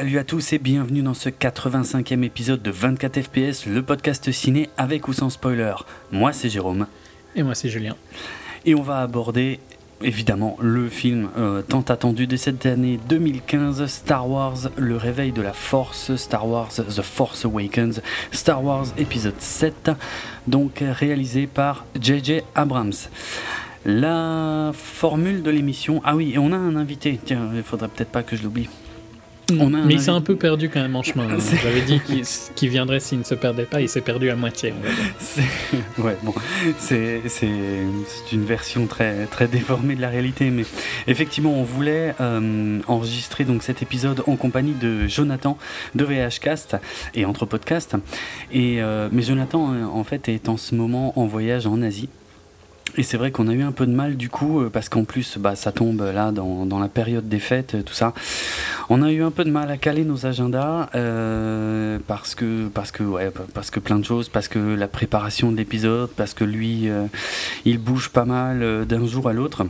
Salut à tous et bienvenue dans ce 85e épisode de 24 FPS, le podcast ciné avec ou sans spoiler. Moi c'est Jérôme. Et moi c'est Julien. Et on va aborder évidemment le film euh, tant attendu de cette année 2015, Star Wars, le réveil de la force, Star Wars, The Force Awakens, Star Wars épisode 7, donc réalisé par JJ Abrams. La formule de l'émission, ah oui, et on a un invité, tiens, il faudrait peut-être pas que je l'oublie. Mais il s'est un peu perdu quand même en chemin. Hein. J'avais dit qu'il viendrait s'il ne se perdait pas, il s'est perdu à moitié. Ouais, bon, c'est une version très, très déformée de la réalité, mais effectivement, on voulait euh, enregistrer donc cet épisode en compagnie de Jonathan de VHcast et Entre Podcast. Et euh, mais Jonathan, en fait, est en ce moment en voyage en Asie. Et c'est vrai qu'on a eu un peu de mal du coup, euh, parce qu'en plus, bah, ça tombe là dans, dans, la période des fêtes, tout ça. On a eu un peu de mal à caler nos agendas, euh, parce que, parce que, ouais, parce que plein de choses, parce que la préparation de l'épisode, parce que lui, euh, il bouge pas mal d'un jour à l'autre.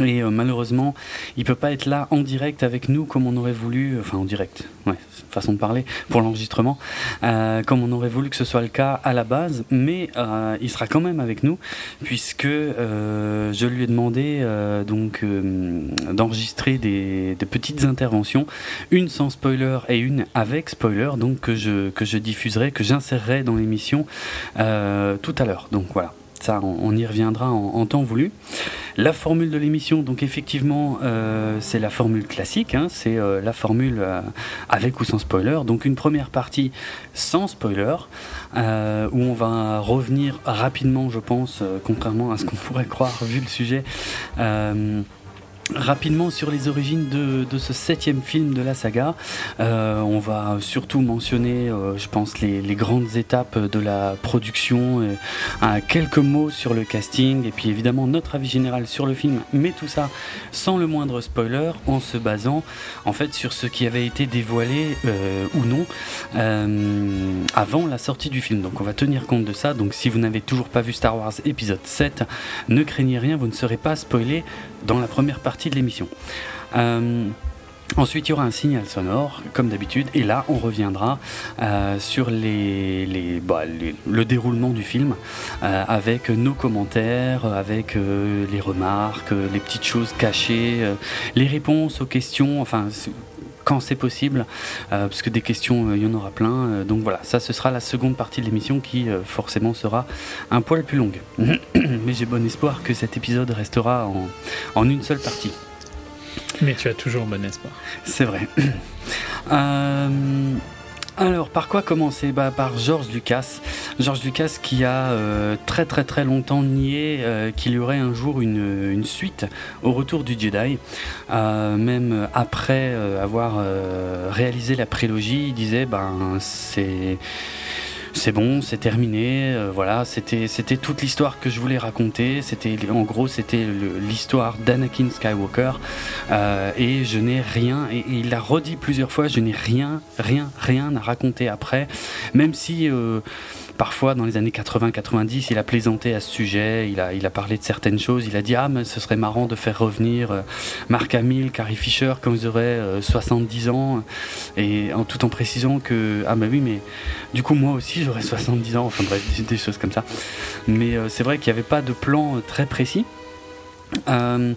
Et euh, malheureusement, il peut pas être là en direct avec nous comme on aurait voulu, enfin en direct, ouais, façon de parler, pour l'enregistrement, euh, comme on aurait voulu que ce soit le cas à la base, mais euh, il sera quand même avec nous, puisque euh, je lui ai demandé euh, donc euh, d'enregistrer des, des, petites interventions, une sans spoiler et une avec spoiler, donc que je, que je diffuserai, que j'insérerai dans l'émission tout à l'heure. Donc voilà ça on, y reviendra en, temps voulu. La formule de l'émission, donc effectivement, euh, c'est la formule classique, hein, c'est euh, la formule euh, avec ou sans spoiler. Donc une première partie sans spoiler, où on va revenir rapidement, je pense, contrairement à ce qu'on pourrait croire vu le sujet Rapidement sur les origines de, ce septième film de la saga, euh, on va surtout mentionner, euh, je pense, les, grandes étapes de la production, euh, quelques mots sur le casting, et puis évidemment notre avis général sur le film, mais tout ça sans le moindre spoiler, en se basant en fait sur ce qui avait été dévoilé ou non avant la sortie du film. Donc on va tenir compte de ça. Donc si vous n'avez toujours pas vu Star Wars épisode 7, ne craignez rien, vous ne serez pas spoilé dans la première partie de l'émission. Euh, ensuite, il y aura un signal sonore, comme d'habitude, et là, on reviendra euh, sur les, bah, les, le déroulement du film, euh, avec nos commentaires, avec les remarques, les petites choses cachées, les réponses aux questions, enfin quand c'est possible, euh, parce que des questions, euh, il y en aura plein. Euh, donc voilà, ça ce sera la seconde partie de l'émission qui forcément sera un poil plus longue. Mais j'ai bon espoir que cet épisode restera en, en une seule partie. Mais tu as toujours bon espoir. C'est vrai. Euh, alors, par quoi commencer? Bah, Par George Lucas. George Lucas qui a euh, très très très longtemps nié euh, qu'il y aurait un jour une, une, suite au retour du Jedi. Euh, même après avoir réalisé la prélogie, il disait ben c'est c'est bon, c'est terminé. Euh, voilà, c'était toute l'histoire que je voulais raconter. C'était en gros c'était l'histoire d'Anakin Skywalker euh, et je n'ai rien. Et, et il l'a redit plusieurs fois, je n'ai rien, rien, rien à raconter après, même si euh, parfois dans les années 80-90, il a plaisanté à ce sujet, il a, parlé de certaines choses, il a dit ah mais ce serait marrant de faire revenir euh, Mark Hamill, Carrie Fisher quand ils auraient euh, 70 ans, et tout en précisant que ah bah oui mais du coup moi aussi j'aurais 70 ans, enfin bref des choses comme ça. Mais euh, c'est vrai qu'il n'y avait pas de plan très précis. Euh,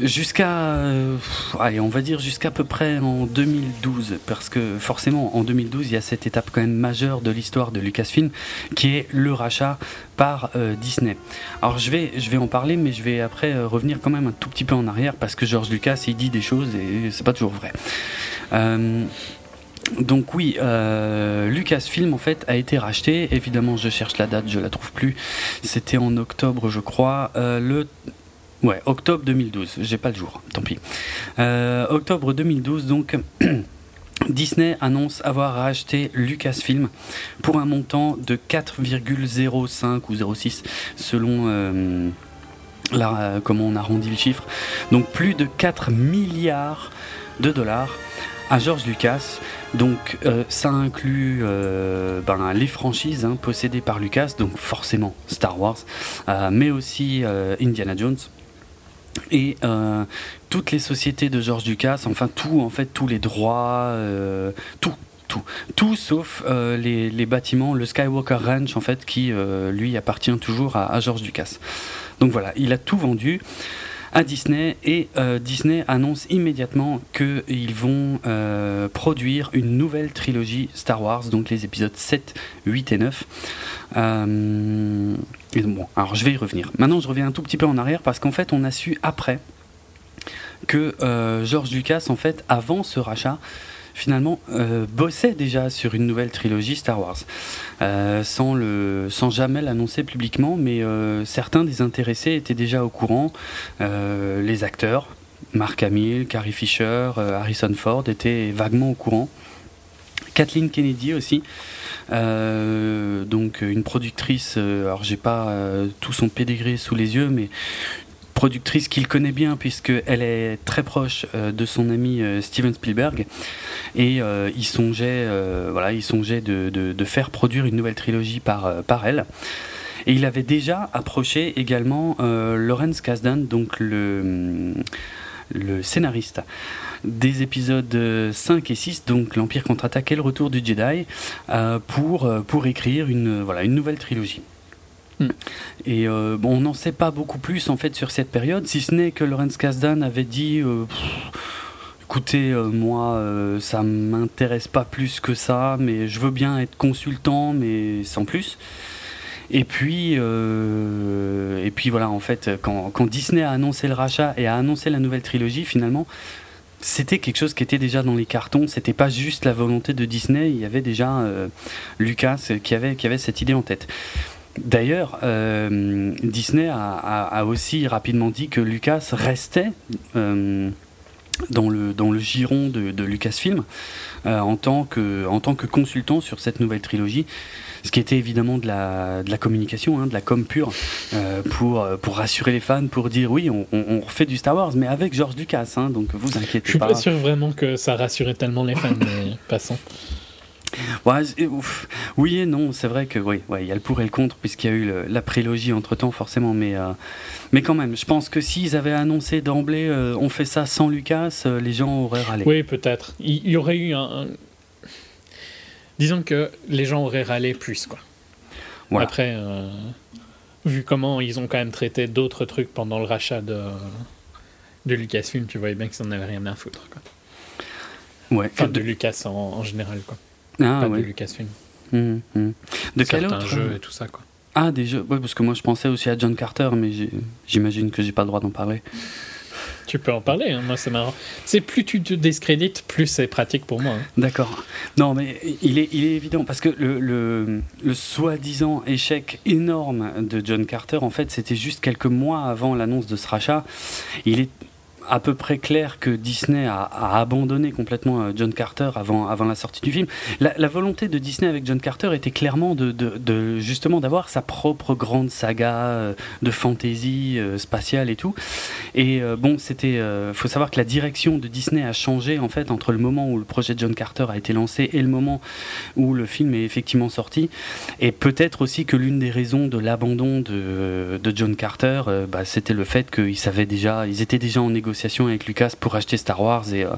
Jusqu'à, euh, allez, on va dire jusqu'à peu près en 2012, parce que forcément en 2012 il y a cette étape quand même majeure de l'histoire de Lucasfilm, qui est le rachat par euh, Disney. Alors je vais, je vais en parler, mais je vais après euh, revenir quand même un tout petit peu en arrière, parce que George Lucas il dit des choses et c'est pas toujours vrai. Donc oui, Lucasfilm en fait a été racheté. Évidemment, je cherche la date, je la trouve plus. C'était en octobre, je crois. Le Ouais, octobre 2012, j'ai pas le jour, tant pis. Euh, octobre 2012, donc. Disney annonce avoir racheté Lucasfilm pour un montant de 4,05 ou 06 selon euh, la, comment on arrondit le chiffre. Donc plus de 4 milliards de dollars à George Lucas. Donc euh, ça inclut ben, les franchises hein, possédées par Lucas, donc forcément Star Wars, mais aussi Indiana Jones Et toutes les sociétés de George Lucas, enfin tout, en fait, tous les droits, tout, tout, tout sauf les, bâtiments, le Skywalker Ranch en fait, qui lui appartient toujours à, à George Lucas. Donc voilà, il a tout vendu Disney et euh, Disney annonce immédiatement qu'ils vont euh, produire une nouvelle trilogie Star Wars, donc les épisodes 7, 8 et 9. Euh, bon, alors je vais y revenir. Maintenant, je reviens un tout petit peu en arrière parce qu'en fait, on a su après que George Lucas, en fait, avant ce rachat, finalement euh, bossait déjà sur une nouvelle trilogie Star Wars, euh, sans, le, sans jamais l'annoncer publiquement, mais euh, certains des intéressés étaient déjà au courant, les acteurs, Mark Hamill, Carrie Fisher, Harrison Ford étaient vaguement au courant. Kathleen Kennedy aussi, donc une productrice, alors j'ai pas tout son pédigré sous les yeux, mais productrice qu'il connaît bien puisqu'elle est très proche euh, de son ami euh, Steven Spielberg et euh, il songeait, voilà, de, faire produire une nouvelle trilogie par, elle. Et il avait déjà approché également Lawrence Kasdan, donc le, scénariste des épisodes 5 et 6, donc l'Empire contre-attaque et le retour du Jedi, pour, écrire une nouvelle trilogie. Hmm. Et euh, on n'en sait pas beaucoup plus en fait sur cette période, si ce n'est que Lorenz Kasdan avait dit euh, écoutez, euh, moi ça m'intéresse pas plus que ça, mais je veux bien être consultant, mais sans plus. Et puis, et puis voilà, en fait, quand, quand, Disney a annoncé le rachat et a annoncé la nouvelle trilogie, finalement, c'était quelque chose qui était déjà dans les cartons. C'était pas juste la volonté de Disney. Il y avait déjà Lucas qui avait, qui avait cette idée en tête. D'ailleurs, euh, Disney a, aussi rapidement dit que Lucas restait euh, dans, le, dans le giron de, Lucasfilm euh, en, tant que, en tant que consultant sur cette nouvelle trilogie, ce qui était évidemment de la, de la communication, hein, de la com pure, pour, pour rassurer les fans, pour dire oui, on, on, refait du Star Wars, mais avec George Lucas, hein, donc vous inquiétez pas. Je suis pas sûr vraiment que ça rassurait tellement les fans, mais passons. Oui et non, c'est vrai que oui, il y a le pour et le contre puisqu'il y a eu la prélogie entre temps forcément, mais euh, mais quand même, je pense que s'ils avaient annoncé d'emblée, euh, on fait ça sans Lucas, euh, les gens auraient râlé. Oui, peut-être. Il y, aurait eu un, disons que les gens auraient râlé plus quoi. Après, vu comment ils ont quand même traité d'autres trucs pendant le rachat de de Lucasfilm, tu voyais bien qu'ils n'en avaient rien à foutre quoi. Ouais. Enfin, de Lucas en, en général quoi. Ah, de Lucasfilm. Mmh, mmh. De quel autre jeu et tout ça, quoi. Ah, des jeux. Oui, parce que moi je pensais aussi à John Carter, mais j'imagine que j'ai pas le droit d'en parler. Tu peux en parler, hein. moi c'est marrant. C'est plus tu te discrédites, plus c'est pratique pour moi. Hein. D'accord. Non, mais il est, il est évident, parce que le, le, le soi-disant échec énorme de John Carter, en fait, c'était juste quelques mois avant l'annonce de ce rachat. Il est à peu près clair que Disney a, abandonné complètement euh, John Carter avant, avant la sortie du film. La, volonté de Disney avec John Carter était clairement de, justement d'avoir sa propre grande saga euh, de fantasy euh, spatiale et tout. Et bon, c'était, faut savoir que la direction de Disney a changé en fait entre le moment où le projet de John Carter a été lancé et le moment où le film est effectivement sorti. Et peut-être aussi que l'une des raisons de l'abandon de, de John Carter, bah, c'était le fait qu'ils savaient déjà, ils étaient déjà en négociation avec Lucas pour acheter Star Wars et euh,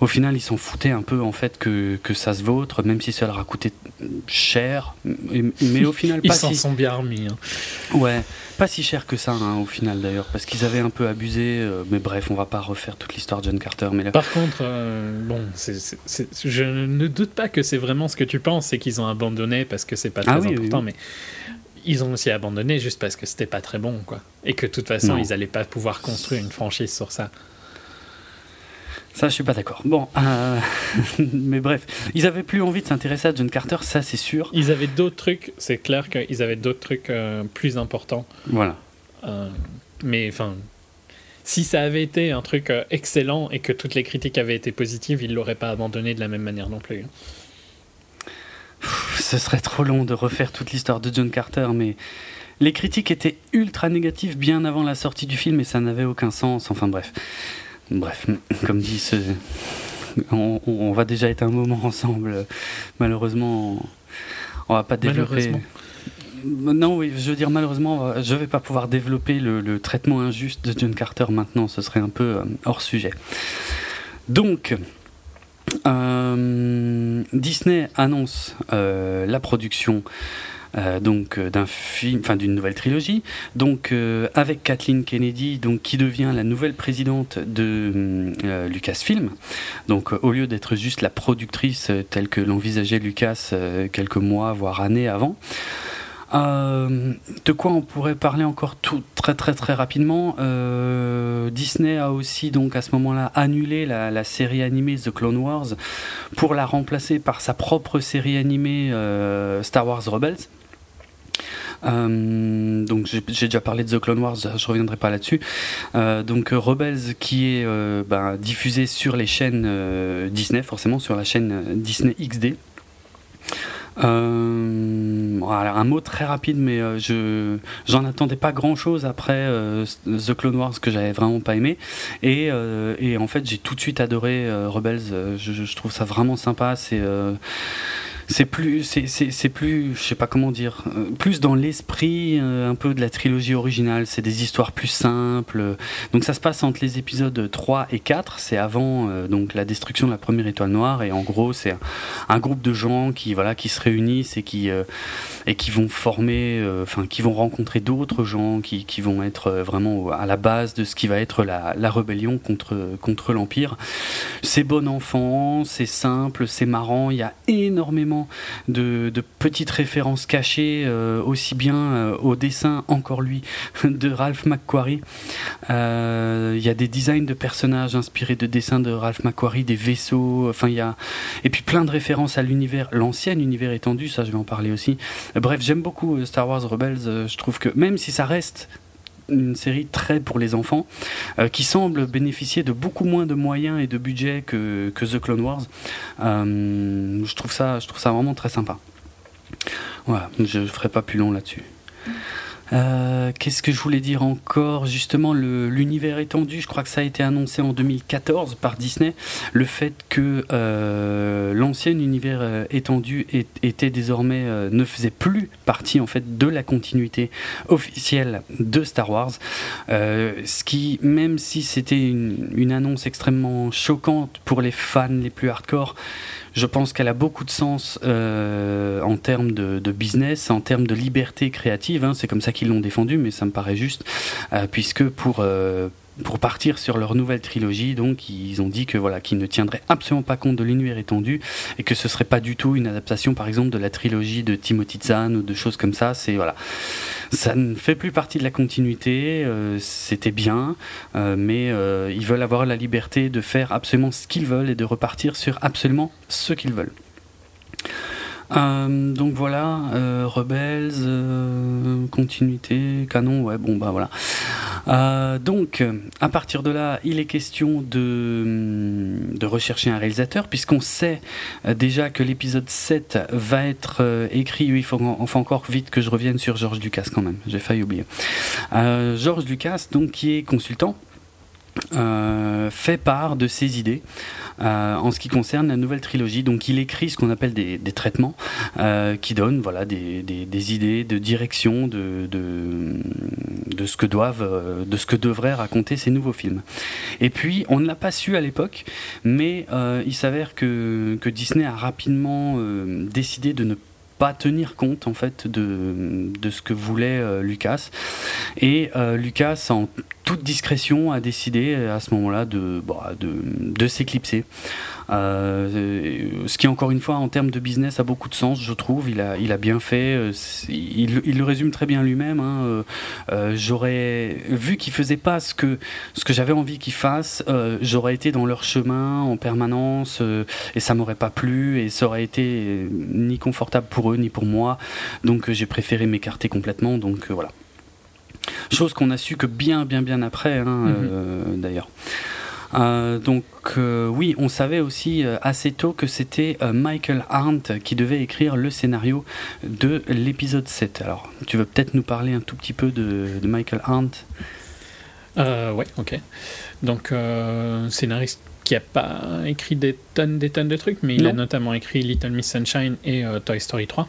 au final ils s'en foutaient un peu en fait que, que, ça se vautre, même si ça leur a coûté cher, mais, au final pas ils s'en sont bien remis. Hein. Ouais, pas si cher que ça hein, au final d'ailleurs, parce qu'ils avaient un peu abusé, euh, mais bref, on va pas refaire toute l'histoire de John Carter. Mais Par contre, euh, bon, je ne doute pas que c'est vraiment ce que tu penses, c'est qu'ils ont abandonné parce que c'est pas ah très important, mais ils ont aussi abandonné juste parce que c'était pas très bon, quoi. Et que de toute façon, ils allaient pas pouvoir construire une franchise sur ça. Ça, je suis pas d'accord. Bon, euh, mais bref, ils avaient plus envie de s'intéresser à John Carter, ça c'est sûr. Ils avaient d'autres trucs, c'est clair qu'ils avaient d'autres trucs euh, plus importants. Voilà. Euh, mais enfin, si ça avait été un truc excellent et que toutes les critiques avaient été positives, ils l'auraient pas abandonné de la même manière non plus ce serait trop long de refaire toute l'histoire de John Carter, mais les critiques étaient ultra négatives bien avant la sortie du film et ça n'avait aucun sens. Enfin bref. Bref, comme dit, ce... on, va déjà être un moment ensemble. Malheureusement, on va pas développer. non, oui, je veux dire, malheureusement, je ne vais pas pouvoir développer le, traitement injuste de John Carter maintenant, ce serait un peu hors sujet. Donc, Disney annonce la production euh, euh, d'un film, enfin d'une nouvelle trilogie. Euh, avec Kathleen Kennedy, qui devient la nouvelle présidente de Lucasfilm. Donc au lieu d'être juste la productrice telle que l'envisageait Lucas quelques mois voire années avant. De quoi on pourrait parler encore tout très très très rapidement Disney a aussi donc à ce moment-là annulé la, série animée The Clone Wars pour la remplacer par sa propre série animée Star Wars Rebels. Euh, donc j'ai déjà parlé de The Clone Wars, je reviendrai pas là-dessus. Euh, donc Rebels qui est euh, ben, diffusé sur les chaînes Disney, forcément sur la chaîne Disney XD. Voilà, un mot très rapide, mais je j'en attendais pas grand chose après The Clone Wars que j'avais vraiment pas aimé. Et, et en fait, j'ai tout de suite adoré Rebels. Je, je, trouve ça vraiment sympa. C'est c'est plus, c'est plus, je sais pas comment dire, euh, plus dans l'esprit euh, un peu de la trilogie originale. C'est des histoires plus simples. Donc ça se passe entre les épisodes 3 et 4. C'est avant euh, donc la destruction de la première étoile noire. Et en gros, c'est un, groupe de gens qui voilà qui se réunissent et qui et qui vont former, enfin qui vont rencontrer d'autres gens qui, qui, vont être vraiment à la base de ce qui va être la, la rébellion contre contre l'empire. C'est bon enfant, c'est simple, c'est marrant. Il y a énormément de, petites références cachées, euh, aussi bien euh, au dessin, encore lui, de Ralph McQuarrie. Euh, il y a des designs de personnages inspirés de dessins de Ralph McQuarrie, des vaisseaux, enfin il. Et puis plein de références à l'univers, l'ancien univers étendu, ça je vais en parler aussi. Bref, j'aime beaucoup Star Wars Rebels, je trouve que même si ça reste une série très pour les enfants, euh, qui semble bénéficier de beaucoup moins de moyens et de budget que, que The Clone Wars. Euh, je, trouve ça, je trouve ça vraiment très sympa. Voilà, je ne ferai pas plus long là-dessus. Euh, qu'est-ce que je voulais dire encore? Justement, l'univers étendu, je crois que ça a été annoncé en 2014 par Disney. Le fait que euh, l'ancien univers euh, étendu était désormais ne faisait plus partie en fait de la continuité officielle de Star Wars. ce qui, même si c'était une, une annonce extrêmement choquante pour les fans les plus hardcore, je pense qu'elle a beaucoup de sens euh, en termes de, business, en termes de liberté créative. Hein. c'est comme ça qu'ils l'ont défendu, mais ça me paraît juste, euh, puisque pour euh, pour partir sur leur nouvelle trilogie, donc ils ont dit que voilà, qu'ils ne tiendraient absolument pas compte de l'univers étendu et que ce serait pas du tout une adaptation, par exemple, de la trilogie de Timothy Zahn ou de choses comme ça. C'est voilà, ça ne fait plus partie de la continuité. Euh, c'était bien, euh, mais euh, ils veulent avoir la liberté de faire absolument ce qu'ils veulent et de repartir sur absolument ce qu'ils veulent. Euh, donc voilà, euh, Rebels, euh, continuité, canon, ouais, bon bah voilà. donc à partir de là, il est question de, de rechercher un réalisateur, puisqu'on sait déjà que l'épisode 7 va être écrit, il faut, encore vite que je revienne sur George Lucas quand même, j'ai failli oublier. George Lucas, donc qui est consultant, fait part de ses idées euh, en ce qui concerne la nouvelle trilogie. Donc il écrit ce qu'on appelle des, traitements euh, qui donnent voilà, des, idées de direction de, ce que doivent, euh, de ce que devraient raconter ces nouveaux films. Et puis on ne l'a pas su à l'époque, mais il s'avère que, Disney a rapidement décidé de ne pas tenir compte en fait de, ce que voulait Lucas et Lucas en toute discrétion, a décidé euh, à ce moment-là de, bah, s'éclipser. Euh, ce qui, encore une fois, en termes de business, a beaucoup de sens, je trouve. Il a, bien fait. Euh, il, le résume très bien lui-même. Hein. j'aurais vu qu'il faisait pas ce que, ce que j'avais envie qu'il fasse. j'aurais été dans leur chemin en permanence et ça m'aurait pas plu et ça aurait été ni confortable pour eux ni pour moi. Donc j'ai préféré m'écarter complètement. Donc voilà. Chose qu'on a su que bien, bien, bien après, hein, mhm. euh, d'ailleurs. Euh, donc euh, oui, on savait aussi assez tôt que c'était Michael Arndt qui devait écrire le scénario de l'épisode 7. Alors, tu veux peut-être nous parler un tout petit peu de, Michael Arndt? Ouais, ok. Donc, scénariste qui a pas écrit des tonnes, des tonnes de trucs, mais il a notamment écrit Little Miss Sunshine et Toy Story 3.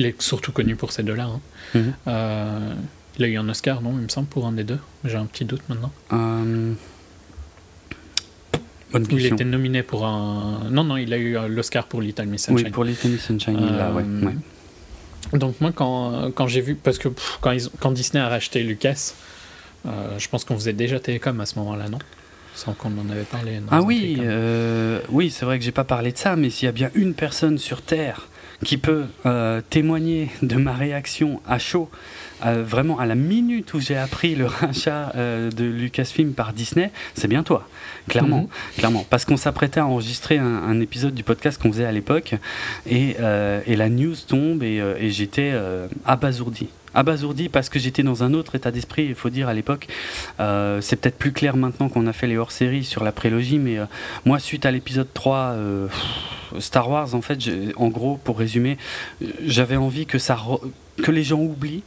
Il est surtout connu pour ces deux-là. Hein. Mhm. Euh, il a eu un Oscar, non, il me semble, pour un des deux. J'ai un petit doute maintenant. Euh, Bonne il question. était nominé pour un. Non, non, il a eu l'Oscar pour Little Miss Sunshine. Oui, pour Little Miss Sunshine, ouais, Euh, ouais. Donc moi, quand, quand j'ai vu, parce que pff, quand, ils, quand Disney a racheté Lucas, euh, je pense qu'on faisait déjà Télécom à ce moment-là, non? Sans qu'on en avait parlé. Ah oui, euh, oui, c'est vrai que j'ai pas parlé de ça, mais s'il y a bien une personne sur Terre qui peut euh, témoigner de ma réaction à chaud, euh, vraiment à la minute où j'ai appris le rachat euh, de Lucasfilm par Disney, c'est bien toi, clairement, Mhm. clairement, parce qu'on s'apprêtait à enregistrer un, un épisode du podcast qu'on faisait à l'époque, et, et la news tombe et, et j'étais abasourdi. Abasourdi parce que j'étais dans un autre état d'esprit, il faut dire à l'époque. Euh, c'est peut-être plus clair maintenant qu'on a fait les hors-séries sur la prélogie, mais euh, moi, suite à l'épisode 3, euh, Star Wars, en fait, en gros, pour résumer, j'avais envie que, ça que les gens oublient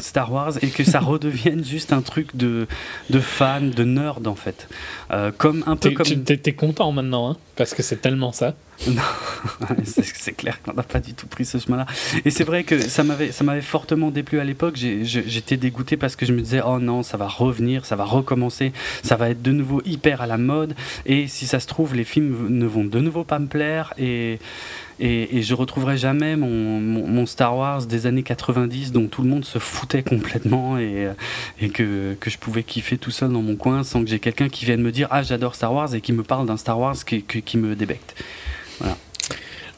Star Wars et que ça redevienne juste un truc de, de fan, de nerd, en fait. Euh, comme un peu comme. tu- t'es- content maintenant, hein parce que c'est tellement ça. c'est c'est clair qu'on n'a pas du tout pris ce chemin-là. Et c'est vrai que ça m'avait, fortement déplu à l'époque. J'étais dégoûté parce que je me disais, oh non, ça va revenir, ça va recommencer, ça va être de nouveau hyper à la mode. Et si ça se trouve, les films ne vont de nouveau pas me plaire. Et, et, je retrouverai jamais mon, Star Wars des années 90 dont tout le monde se foutait complètement et, que, je pouvais kiffer tout seul dans mon coin sans que j'ai quelqu'un qui vienne me dire, ah j'adore Star Wars et qui me parle d'un Star Wars qui, me débecte.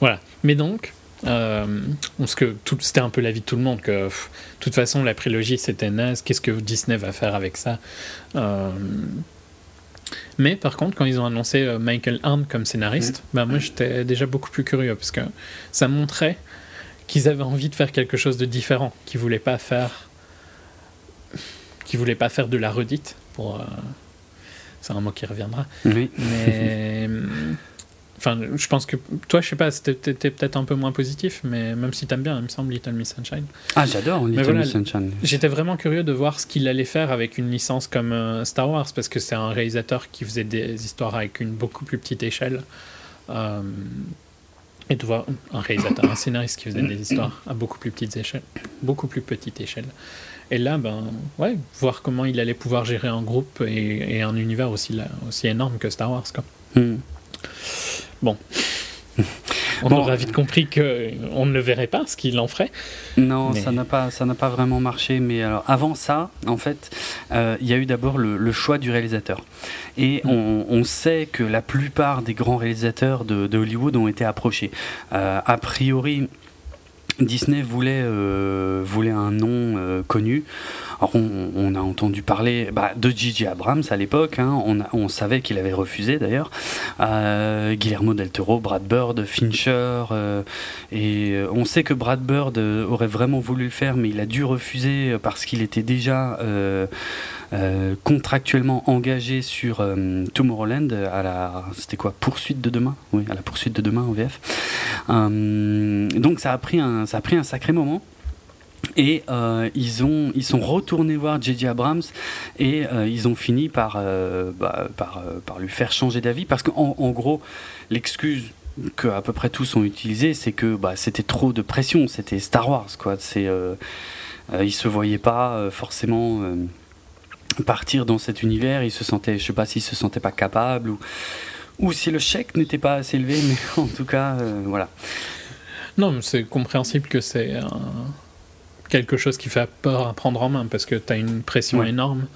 Voilà. Mais donc, euh, parce que c'était un peu l'avis de tout le monde que, de toute façon, la prélogie c'était naze. Qu'est-ce que Disney va faire avec ça? Euh, Mais par contre, quand ils ont annoncé euh, Michael Arndt comme scénariste, bah, moi j'étais déjà beaucoup plus curieux parce que ça montrait qu'ils avaient envie de faire quelque chose de différent, qu'ils voulaient pas faire, qu'ils voulaient pas faire de la redite. Pour, euh, c'est un mot qui reviendra. Oui. Mais enfin, je pense que toi, je sais pas, c'était t'étais peut-être un peu moins positif, mais même si t'aimes bien, il me semble Little Miss Sunshine. Ah, j'adore Little voilà, Miss Sunshine. J'étais vraiment curieux de voir ce qu'il allait faire avec une licence comme euh, Star Wars, parce que c'est un réalisateur qui faisait des histoires avec une beaucoup plus petite échelle. Euh, et de voir un réalisateur, un scénariste qui faisait des histoires à beaucoup plus petite échelle, beaucoup plus petite échelle. Et là, ben, ouais, voir comment il allait pouvoir gérer un groupe et, et un univers aussi, là- aussi énorme que Star Wars, quoi. Hmm. On Bon. aura vite compris qu'on ne le verrait pas, ce qu'il en ferait. Non, Mais- ça n'a pas, ça n'a pas vraiment marché. Mais alors, avant ça, en fait, euh, il y a eu d'abord le, le choix du réalisateur. Et Mm. on, on sait que la plupart des grands réalisateurs de, de Hollywood ont été approchés. Euh, a priori. Disney voulait, euh, voulait un nom euh, connu. Alors on, a entendu parler bah, de Gigi Abrams à l'époque, hein. on, savait qu'il avait refusé d'ailleurs. Euh, Guillermo del Toro, Brad Bird, Fincher, et on sait que Brad Bird aurait vraiment voulu le faire, mais il a dû refuser parce qu'il était déjà contractuellement engagé sur Tomorrowland à la, c'était quoi, poursuite de demain, oui, à la poursuite de demain en VF. Donc ça a pris un, ça a pris un sacré moment. Et euh, ils, ont, ils sont retournés voir J.J. Abrams et euh, ils ont fini par, euh, bah, par, par lui faire changer d'avis parce qu'en en gros, l'excuse que à peu près tous ont utilisée, c'est que bah, c'était trop de pression, c'était Star Wars. Quoi. C'est, ils se voyaient pas forcément partir dans cet univers, ils se sentaient, je sais pas s'ils se sentaient pas capables ou, ou si le chèque n'était pas assez élevé, mais en tout cas, voilà. Non, mais c'est compréhensible que c'est un- quelque chose qui fait peur à prendre en main parce que tu as une pression Ouais. énorme.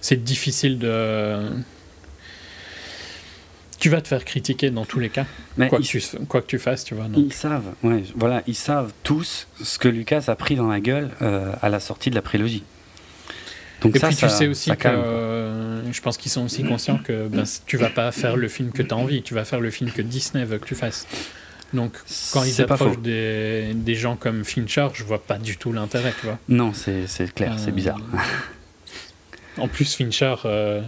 C'est difficile de. Tu vas te faire critiquer dans tous les cas, Mais quoi, ils- que tu, quoi que tu fasses, tu vois. donc. Ils savent, ouais, voilà, ils savent tous ce que Lucas a pris dans la gueule euh, à la sortie de la prélogie. Donc Et ça, puis ça- tu sais aussi que calme, euh, je pense qu'ils sont aussi conscients que ben, tu vas pas faire le film que tu as envie, tu vas faire le film que Disney veut que tu fasses. Donc quand ils approchent des, des gens comme Fincher, je vois pas du tout l'intérêt, tu vois. Non, c'est clair, c'est Euh, bizarre. En plus, Fincher euh,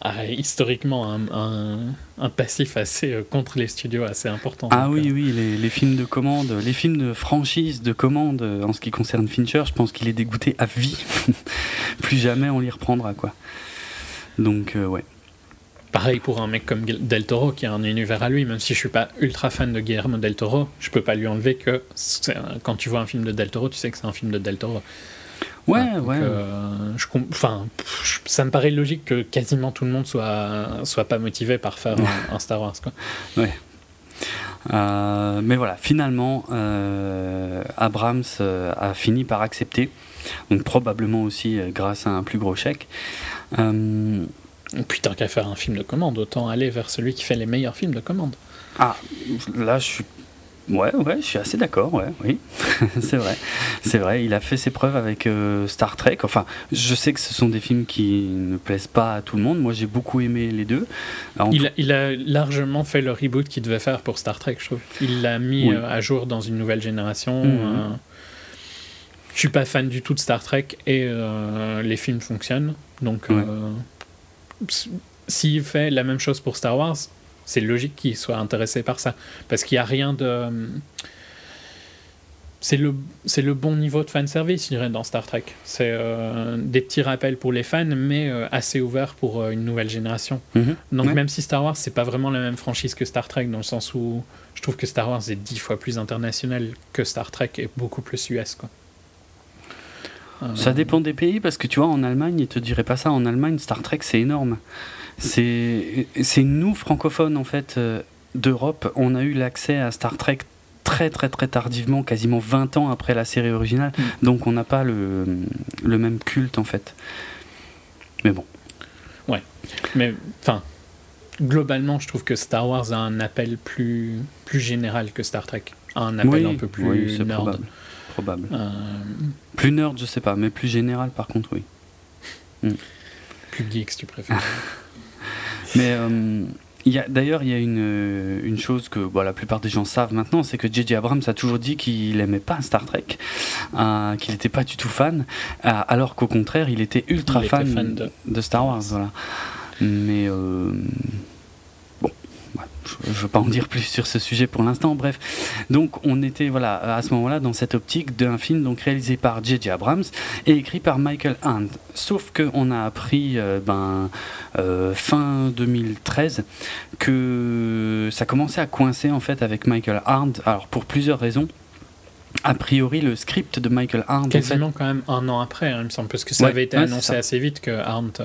a historiquement un, un- un passif assez euh, contre les studios assez important. Ah Donc, oui, oui, les, les films de commande, les films de franchise, de commande, en ce qui concerne Fincher, je pense qu'il est dégoûté à vie. Plus jamais on l'y reprendra, quoi. Donc, ouais. Pareil pour un mec comme Del Toro qui a un univers à lui, même si je suis pas ultra fan de Guillermo Del Toro, je peux pas lui enlever que quand tu vois un film de Del Toro, tu sais que c'est un film de Del Toro. Ouais, ouais. Euh, je, enfin, ça me paraît logique que quasiment tout le monde soit, soit pas motivé par faire un, Star Wars. Quoi. Ouais. Euh, mais voilà, finalement, euh, Abrams a fini par accepter, donc probablement aussi grâce à un plus gros chèque. Puis tant qu'à faire un film de commande, autant aller vers celui qui fait les meilleurs films de commande. Ah, là je suis. Ouais, ouais, je suis assez d'accord, ouais, oui. c'est vrai. C'est vrai, il a fait ses preuves avec euh, Star Trek. Enfin, je sais que ce sont des films qui ne plaisent pas à tout le monde. Moi, j'ai beaucoup aimé les deux. il, a, largement fait le reboot qu'il devait faire pour Star Trek, je trouve. Il l'a mis euh, à jour dans une nouvelle génération. Je mhm. euh. je suis pas fan du tout de Star Trek et les films fonctionnent. Donc s'il fait la même chose pour Star Wars, c'est logique qu'il soit intéressé par ça. Parce qu'il n'y a rien de. C'est le, c'est le bon niveau de fanservice, je dirais, dans Star Trek. C'est euh, des petits rappels pour les fans, mais euh, assez ouvert pour euh, une nouvelle génération. Mhm. Donc, même si Star Wars, c'est pas vraiment la même franchise que Star Trek, dans le sens où je trouve que Star Wars est dix fois plus international que Star Trek et beaucoup plus US. Quoi. Ça dépend des pays parce que tu vois, en Allemagne, ils te diraient pas ça. En Allemagne, Star Trek, c'est énorme. C'est nous, francophones, en fait, euh, d'Europe, on a eu l'accès à Star Trek très très très tardivement, quasiment 20 ans après la série originale. Mm. Donc on n'a pas le, le, même culte, en fait. Mais bon. Ouais. Mais, enfin, globalement, je trouve que Star Wars a un appel plus, plus général que Star Trek. Un appel un peu plus oui, probable probable. Euh, plus nerd, je sais pas, mais plus général, par contre, oui. Hmm. Plus geek, si tu préfères. mais euh, d'ailleurs, il y a une, une chose que bon, la plupart des gens savent maintenant, c'est que J.J. Abrams a toujours dit qu'il aimait pas Star Trek, euh, qu'il n'était pas du tout fan, alors qu'au contraire, il était ultra fan, de... Star Wars. Voilà. Mais je ne veux pas en dire plus sur ce sujet pour l'instant. Bref, donc on était voilà à ce moment-là dans cette optique d'un film donc réalisé par J.J. Abrams et écrit par Michael Hand. Sauf que on a appris euh, ben euh, fin 2013 que ça commençait à coincer en fait avec Michael Hand. Alors pour plusieurs raisons. A priori, le script de Michael Arndt. Quasiment quand même un an après, hein, il me semble, parce que ça avait été annoncé assez vite que Arndt.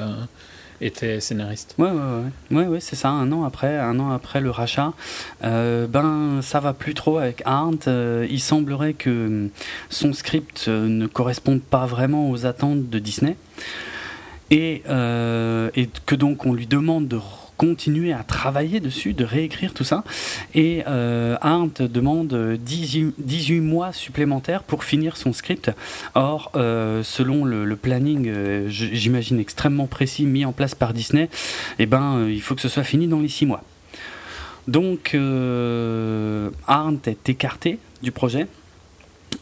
Euh, était scénariste. Ouais, ouais, ouais, ouais, ouais c'est ça. Un an après, un an après le rachat, euh, ben ça va plus trop avec Arndt. Euh, il semblerait que son script euh, ne corresponde pas vraiment aux attentes de Disney et, et que donc on lui demande de continuer à travailler dessus, de réécrire tout ça. Et euh, Arndt demande 18, mois supplémentaires pour finir son script. Or, euh, selon le, planning, euh, j'imagine extrêmement précis, mis en place par Disney, eh ben, il faut que ce soit fini dans les 6 mois. Donc, Arndt est écarté du projet.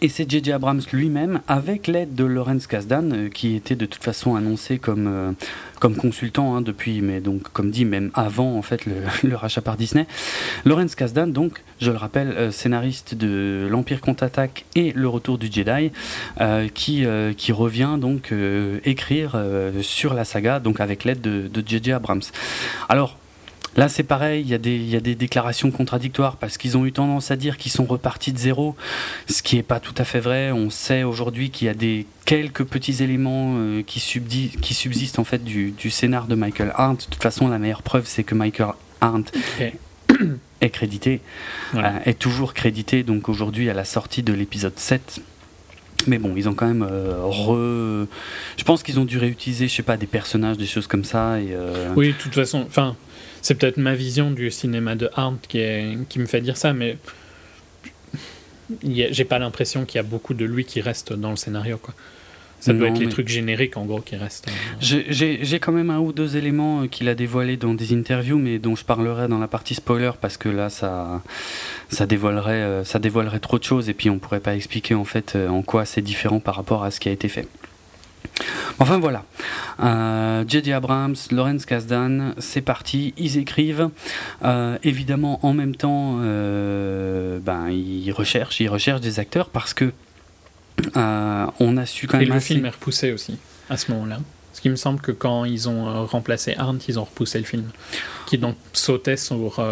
Et c'est J.J. Abrams lui-même, avec l'aide de Lawrence Kasdan, euh, qui était de toute façon annoncé comme, euh, comme consultant hein, depuis, mais donc comme dit, même avant en fait le, rachat par Disney. Lawrence Kasdan, donc, je le rappelle, euh, scénariste de L'Empire contre-attaque et Le Retour du Jedi, qui, qui revient donc écrire sur la saga, donc avec l'aide de J.J. Abrams. Alors, Là, c'est pareil, il y, a des, y a des déclarations contradictoires parce qu'ils ont eu tendance à dire qu'ils sont repartis de zéro, ce qui n'est pas tout à fait vrai. On sait aujourd'hui qu'il y a des quelques petits éléments euh, qui, qui, subsistent en fait du, du, scénar de Michael Arndt. De toute façon, la meilleure preuve, c'est que Michael Arndt est crédité, euh, est toujours crédité. Donc aujourd'hui, à la sortie de l'épisode 7, mais bon, ils ont quand même euh, re. Je pense qu'ils ont dû réutiliser, je sais pas, des personnages, des choses comme ça. Et, Oui, de toute façon, enfin, c'est peut-être ma vision du cinéma de Arndt qui, qui me fait dire ça, mais j'ai pas l'impression qu'il y a beaucoup de lui qui reste dans le scénario. Quoi. Ça doit être les trucs génériques en gros qui restent. Euh. J'ai quand même un ou deux éléments euh, qu'il a dévoilés dans des interviews, mais dont je parlerai dans la partie spoiler parce que là ça, ça, dévoilerait, euh, ça dévoilerait trop de choses et puis on pourrait pas expliquer en fait en quoi c'est différent par rapport à ce qui a été fait. Enfin voilà. Euh, Abrams, Lawrence Kasdan, c'est parti, ils écrivent. Euh, évidemment, en même temps, euh, ben, ils recherchent, ils recherchent des acteurs parce que on a su quand même. Et le film est repoussé aussi à ce moment-là. Ce qui me semble que quand ils ont remplacé Arndt, ils ont repoussé le film, qui donc sautait sur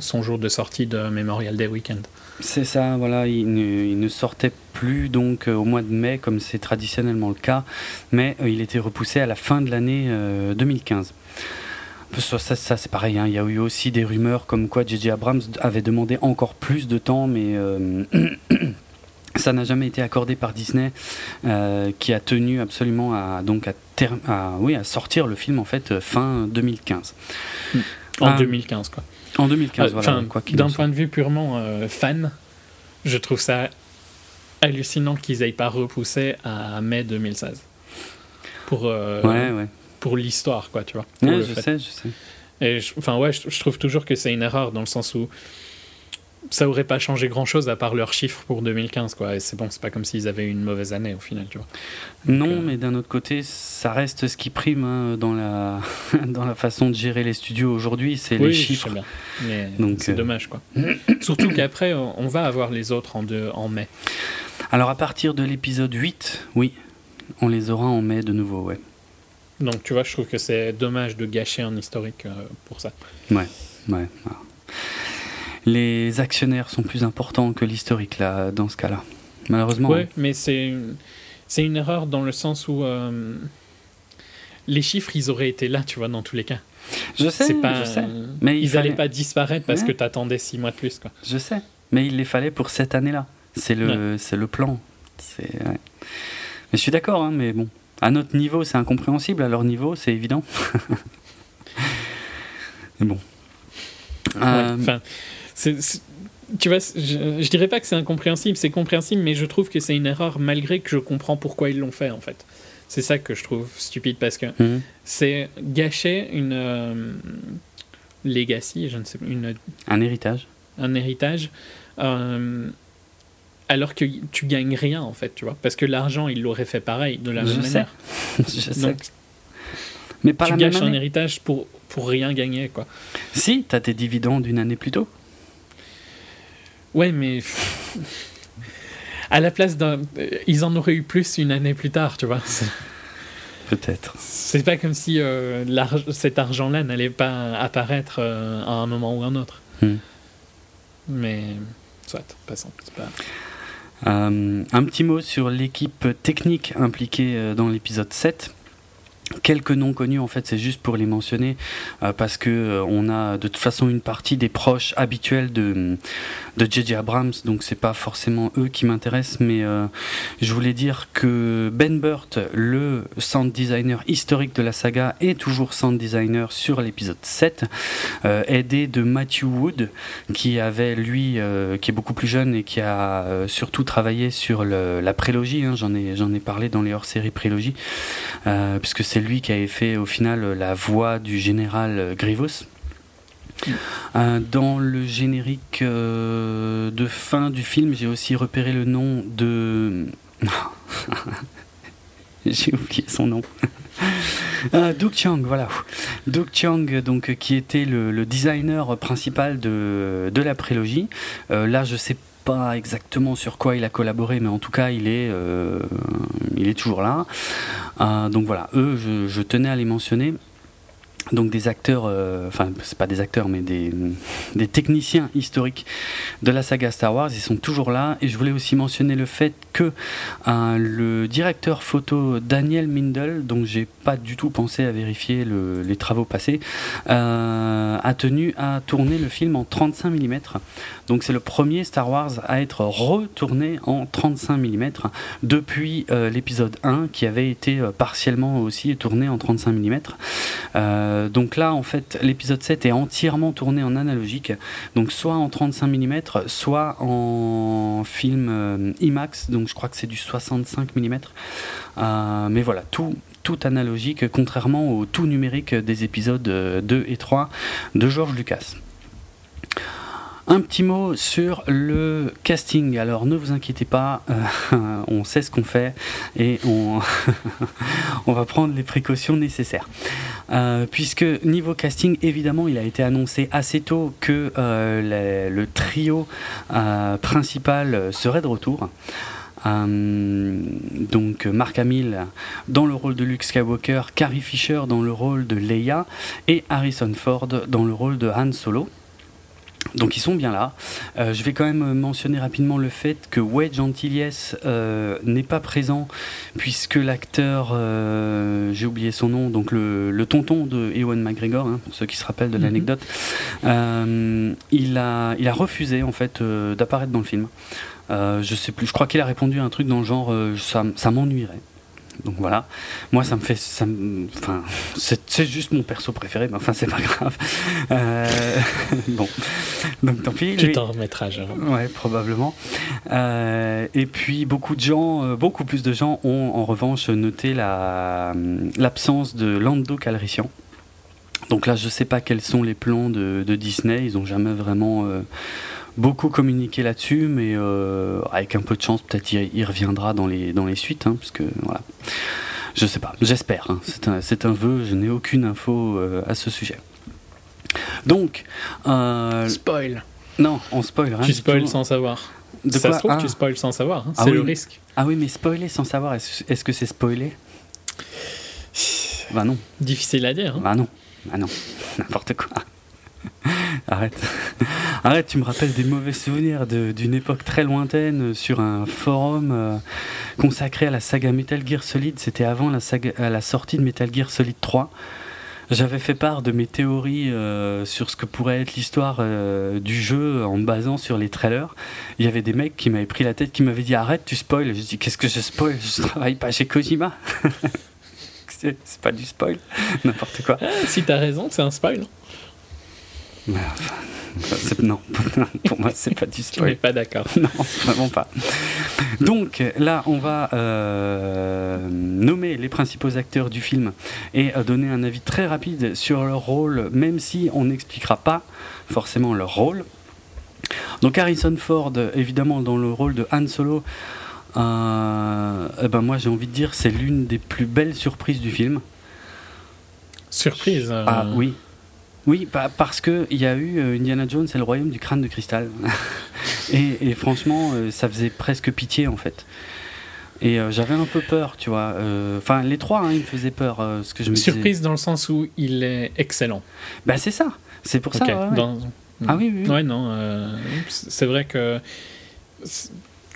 son jour de sortie de Memorial Day Weekend. C'est ça, voilà, il ne, sortait plus donc au mois de mai comme c'est traditionnellement le cas, mais il était repoussé à la fin de l'année 2015. Ça, ça, c'est pareil, hein. il y a eu aussi des rumeurs comme quoi J.J. Abrams avait demandé encore plus de temps, mais euh, ça n'a jamais été accordé par Disney, euh, qui a tenu absolument à, donc à, oui, à sortir le film en fait fin 2015. En 2015 quoi. En 2015, euh, voilà. D'un point de vue purement fan, je trouve ça hallucinant qu'ils aient pas repoussé à mai 2016. Pour, ouais, ouais pour l'histoire, quoi, tu vois. Ouais, je sais, je sais. Et enfin, ouais, je, trouve toujours que c'est une erreur dans le sens où ça aurait pas changé grand chose à part leurs chiffres pour 2015, quoi. Et c'est bon, c'est pas comme s'ils avaient eu une mauvaise année au final, tu vois. non, euh, mais d'un autre côté, ça reste ce qui prime hein, dans, la dans la façon de gérer les studios aujourd'hui, c'est les chiffres. Bien. Mais Donc c'est euh, dommage, quoi. Surtout qu'après, on va avoir les autres en, deux, en mai. Alors à partir de l'épisode 8, oui, on les aura en mai de nouveau, ouais. Donc tu vois, je trouve que c'est dommage de gâcher un historique euh, pour ça. Ouais, ouais. Les actionnaires sont plus importants que l'historique là, dans ce cas-là. Malheureusement. Ouais, mais c'est c'est une erreur dans le sens où euh, les chiffres ils auraient été là, tu vois, dans tous les cas. Je sais, pas, je sais. Mais ils n'allaient pas disparaître parce que tu attendais six mois de plus, quoi. Je sais, mais il les fallait pour cette année-là. C'est le, c'est le plan. Mais je suis d'accord, hein, mais bon. À notre niveau, c'est incompréhensible, à leur niveau, c'est évident. Mais bon. Euh, enfin, tu vois, je, je, dirais pas que c'est incompréhensible, c'est compréhensible, mais je trouve que c'est une erreur malgré que je comprends pourquoi ils l'ont fait en fait. C'est ça que je trouve stupide parce que mhm. c'est gâcher une euh, legacy, je ne sais une un héritage, un héritage. Euh, alors que tu gagnes rien en fait, tu vois, parce que l'argent il l'aurait fait pareil de la même manière. Je sais. Mais pas tu gâches un héritage pour pour rien gagner quoi. Si, t'as tes dividendes d'une année plus tôt. Ouais, mais à la place d'un, ils en auraient eu plus une année plus tard, tu vois. Peut-être. C'est pas comme si euh, cet argent-là n'allait pas apparaître euh, à un moment ou un autre. Hmm. Mais soit, passons. Pas... Euh, un petit mot sur l'équipe technique impliquée dans l'épisode 7. Quelques noms connus, en fait, c'est juste pour les mentionner euh, parce que euh, on a de toute façon une partie des proches habituels de de JJ Abrams, donc c'est pas forcément eux qui m'intéressent, mais euh, je voulais dire que Ben Burt, le sound designer historique de la saga, est toujours sound designer sur l'épisode 7, aidé de Matthew Wood, qui avait lui, qui est beaucoup plus jeune et qui a surtout travaillé sur la prélogie. Hein, j'en ai ai parlé dans les hors-séries prélogie, puisque c'est lui qui avait fait au final la voix du général Grievous. Euh, dans le générique euh, de fin du film, j'ai aussi repéré le nom de. j'ai oublié son nom. euh, Duke Chang, voilà. Duke Chang, donc, qui était le, designer principal de, de la prélogie. Euh, là, je sais pas exactement sur quoi il a collaboré, mais en tout cas, il est, il est toujours là. Donc voilà, eux, je, tenais à les mentionner donc des acteurs, euh, enfin c'est pas des acteurs mais des, des, techniciens historiques de la saga Star Wars, ils sont toujours là et je voulais aussi mentionner le fait que euh, le directeur photo Daniel Mindel, dont j'ai pas du tout pensé à vérifier les travaux passés, euh, a tenu à tourner le film en 35 mm. Donc c'est le premier Star Wars à être retourné en 35 mm depuis l'épisode 1 qui avait été partiellement aussi tourné en 35 mm. Euh, donc là, en fait, l'épisode 7 est entièrement tourné en analogique, donc soit en 35 mm, soit en film euh, IMAX, donc je crois que c'est du 65 mm. Euh, mais voilà, tout, tout analogique, contrairement au tout numérique des épisodes 2 et 3 de George Lucas. Un petit mot sur le casting. Alors ne vous inquiétez pas, euh, on sait ce qu'on fait et on, va prendre les précautions nécessaires. Euh, puisque niveau casting, évidemment, il a été annoncé assez tôt que euh, le trio principal serait de retour. donc Mark Hamill dans le rôle de Luke Skywalker, Carrie Fisher dans le rôle de Leia et Harrison Ford dans le rôle de Han Solo. Donc ils sont bien là. Euh, je vais quand même mentionner rapidement le fait que Wedge Antilles euh, n'est pas présent puisque l'acteur, euh, j'ai oublié son nom, donc le, tonton de Ewan McGregor, hein, pour ceux qui se rappellent de mhm. l'anecdote, il, a, il a refusé en fait d'apparaître dans le film. je sais plus, je crois qu'il a répondu à un truc dans le genre ça m'ennuierait. Donc voilà, moi ça me fait, ça enfin c'est juste mon perso préféré, mais enfin c'est pas grave. Euh, bon, donc tant pis. Tu t'en remettras, Ouais, probablement. Euh, et puis beaucoup de gens, euh, beaucoup plus de gens ont en revanche noté l'absence de Lando Calrissian. Donc là, je sais pas quels sont les plans de, de Disney. Ils ont jamais vraiment beaucoup communiqué là-dessus, mais euh, avec un peu de chance, peut-être il, reviendra dans les, dans les suites, hein, parce que voilà. Je sais pas, j'espère. Hein. c'est un, un, vœu, je n'ai aucune info euh, à ce sujet. Donc. Euh, spoil Non, on spoil rien. Tu spoil sans savoir. De ça se trouve, ah. tu spoil sans savoir. Hein. Ah c'est le risque. Ah oui, mais spoiler sans savoir, est-ce que c'est spoiler Bah non. Difficile à dire. Bah non. Bah non. N'importe quoi. Arrête. Arrête, tu me rappelles des mauvais souvenirs d'une époque très lointaine sur un forum euh, consacré à la saga Metal Gear Solid. C'était avant la, sortie de Metal Gear Solid 3. J'avais fait part de mes théories euh, sur ce que pourrait être l'histoire euh, du jeu en basant sur les trailers. Il y avait des mecs qui m'avaient pris la tête, qui m'avaient dit arrête, tu spoil. Je dis qu'est-ce que je spoil? Je travaille pas chez Kojima. c'est pas du spoil, n'importe quoi. Ah, si t'as raison, c'est un spoil non, pour moi, c'est pas du spoil. Je pas d'accord. Non, vraiment pas. Donc là, on va euh, nommer les principaux acteurs du film et euh, donner un avis très rapide sur leur rôle, même si on n'expliquera pas forcément leur rôle. Donc Harrison Ford, évidemment, dans le rôle de Han Solo. Euh, eh ben moi j'ai envie de dire c'est l'une des plus belles surprises du film. Surprise Ah oui, oui, bah, parce qu'il y a eu euh, Indiana Jones et le royaume du crâne de cristal. et, franchement, euh, ça faisait presque pitié en fait. Et euh, j'avais un peu peur, tu vois. Enfin, les trois, hein, ils me faisaient peur. ce que je me Surprise dans le sens où il est excellent. Bah, c'est ça. C'est pour ça. Ah oui, oui. Ouais, non. c'est vrai que.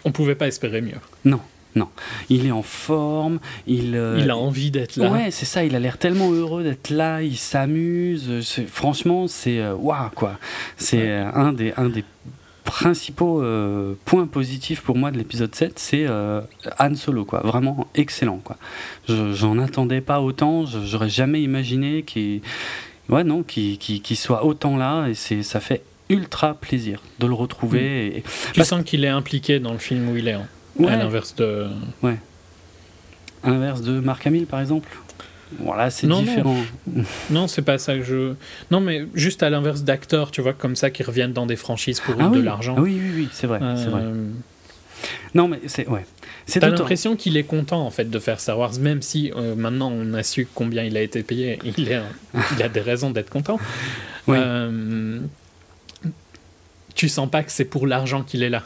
On pouvait pas espérer mieux. Non. Non, il est en forme, il... Euh, il a envie d'être là. Ouais, c'est ça, il a l'air tellement heureux d'être là, il s'amuse. Franchement, c'est... Euh, waouh, quoi. C'est un, des, un des principaux euh, points positifs pour moi de l'épisode 7, c'est Han Solo, quoi. Vraiment excellent, quoi. J'en attendais pas autant, j'aurais jamais imaginé qu'il... Ouais, non, qu'il soit autant là, et ça fait ultra plaisir de le retrouver. Mm. Et... Tu sens qu'il est impliqué dans le film où il est. Hein. À l'inverse de. Ouais. À l'inverse de Marc Hamill, par exemple voilà, c'est différent. Non, c'est pas ça que je. Non, mais juste à l'inverse d'acteurs, tu vois, comme ça, qui reviennent dans des franchises pour ah de l'argent. Ah oui, oui, oui, c'est vrai, c'est vrai. Euh, non, mais c'est. Ouais. T'as l'impression qu'il est content, en fait, de faire Star Wars, même si euh, maintenant on a su combien il a été payé. Il, est, il a des raisons d'être content. Ouais. Euh, tu sens pas que c'est pour l'argent qu'il est là.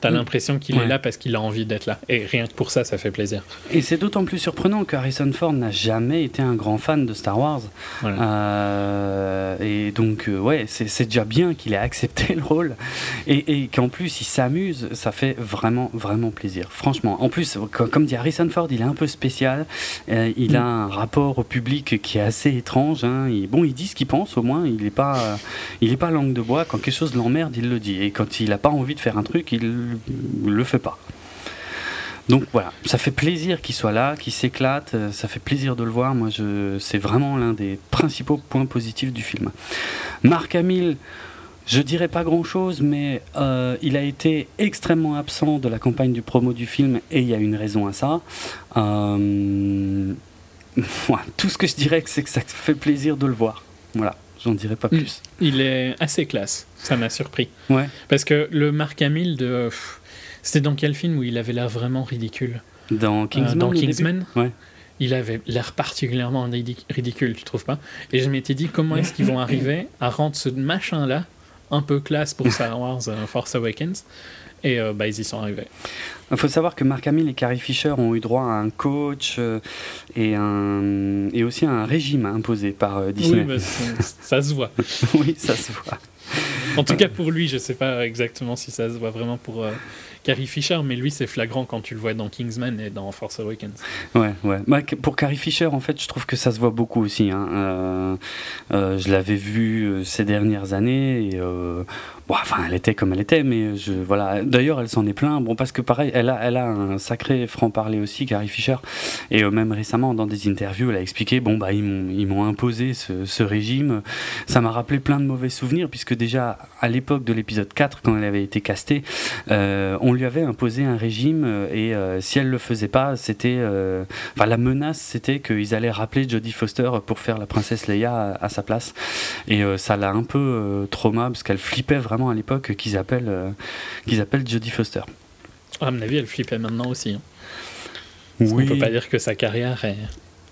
T'as mm. l'impression qu'il est là parce qu'il a envie d'être là. Et rien que pour ça, ça fait plaisir. Et c'est d'autant plus surprenant que Harrison Ford n'a jamais été un grand fan de Star Wars. Euh, et donc, euh, ouais, c'est déjà bien qu'il ait accepté le rôle. Et, et qu'en plus, il s'amuse. Ça fait vraiment, vraiment plaisir. Franchement. En plus, comme dit Harrison Ford, il est un peu spécial. Euh, il mm. a un rapport au public qui est assez étrange. Hein. bon, il dit ce qu'il pense au moins. Il n'est pas, il est pas langue de bois. Quand quelque chose l'emmerde, il le dit. Et quand il n'a pas envie de faire un truc, il le fait pas. Donc voilà, ça fait plaisir qu'il soit là, qu'il s'éclate, euh, ça fait plaisir de le voir. Moi, je, c'est vraiment l'un des principaux points positifs du film. Marc Hamill, je dirais pas grand chose, mais euh, il a été extrêmement absent de la campagne du promo du film et il y a une raison à ça. Euh, tout ce que je dirais, c'est que ça fait plaisir de le voir. Voilà. J'en dirai pas plus. Il est assez classe, ça m'a surpris. Ouais. Parce que le Mark Hamill de. C'était dans quel film où il avait l'air vraiment ridicule? Dans Kingsman. Euh, dans Kingsman ouais. Il avait l'air particulièrement ridicule, tu trouves pas? Et je m'étais dit, comment est-ce qu'ils vont arriver à rendre ce machin-là un peu classe pour Star Wars Force Awakens? Et bah, ils y sont arrivés. Il faut savoir que Mark Hamill et Carrie Fisher ont eu droit à un coach et, un, et aussi à un régime imposé par Disney. Oui, bah, ça se voit. oui, ça se voit. En tout cas pour lui, je sais pas exactement si ça se voit vraiment pour, Carrie Fisher, mais lui, c'est flagrant quand tu le vois dans Kingsman et dans Force Awakens. Ouais, ouais. Bah, pour Carrie Fisher, en fait, je trouve que ça se voit beaucoup aussi. Hein. Euh, euh, je l'avais vu euh, ces dernières années et Bon, enfin, elle était comme elle était, mais je, voilà. D'ailleurs, elle s'en est plein. Bon, parce que pareil, elle a, elle a un sacré franc-parler aussi, Carrie Fisher. Et euh, même récemment, dans des interviews, elle a expliqué bon, bah, ils m'ont imposé ce, régime. Ça m'a rappelé plein de mauvais souvenirs, puisque déjà, à l'époque de l'épisode 4, quand elle avait été castée, euh, on lui avait imposé un régime, euh, et euh, si elle le faisait pas, c'était. Enfin, la menace, c'était qu'ils allaient rappeler Jodie Foster pour faire la princesse Leia à, à sa place. Et ça l'a un peu trauma, parce qu'elle flippait vraiment à l'époque qu'ils appellent, euh, qu'ils appellent Jodie Foster. À mon avis, elle flippait maintenant aussi. Hein. oui. On peut pas dire que sa carrière est.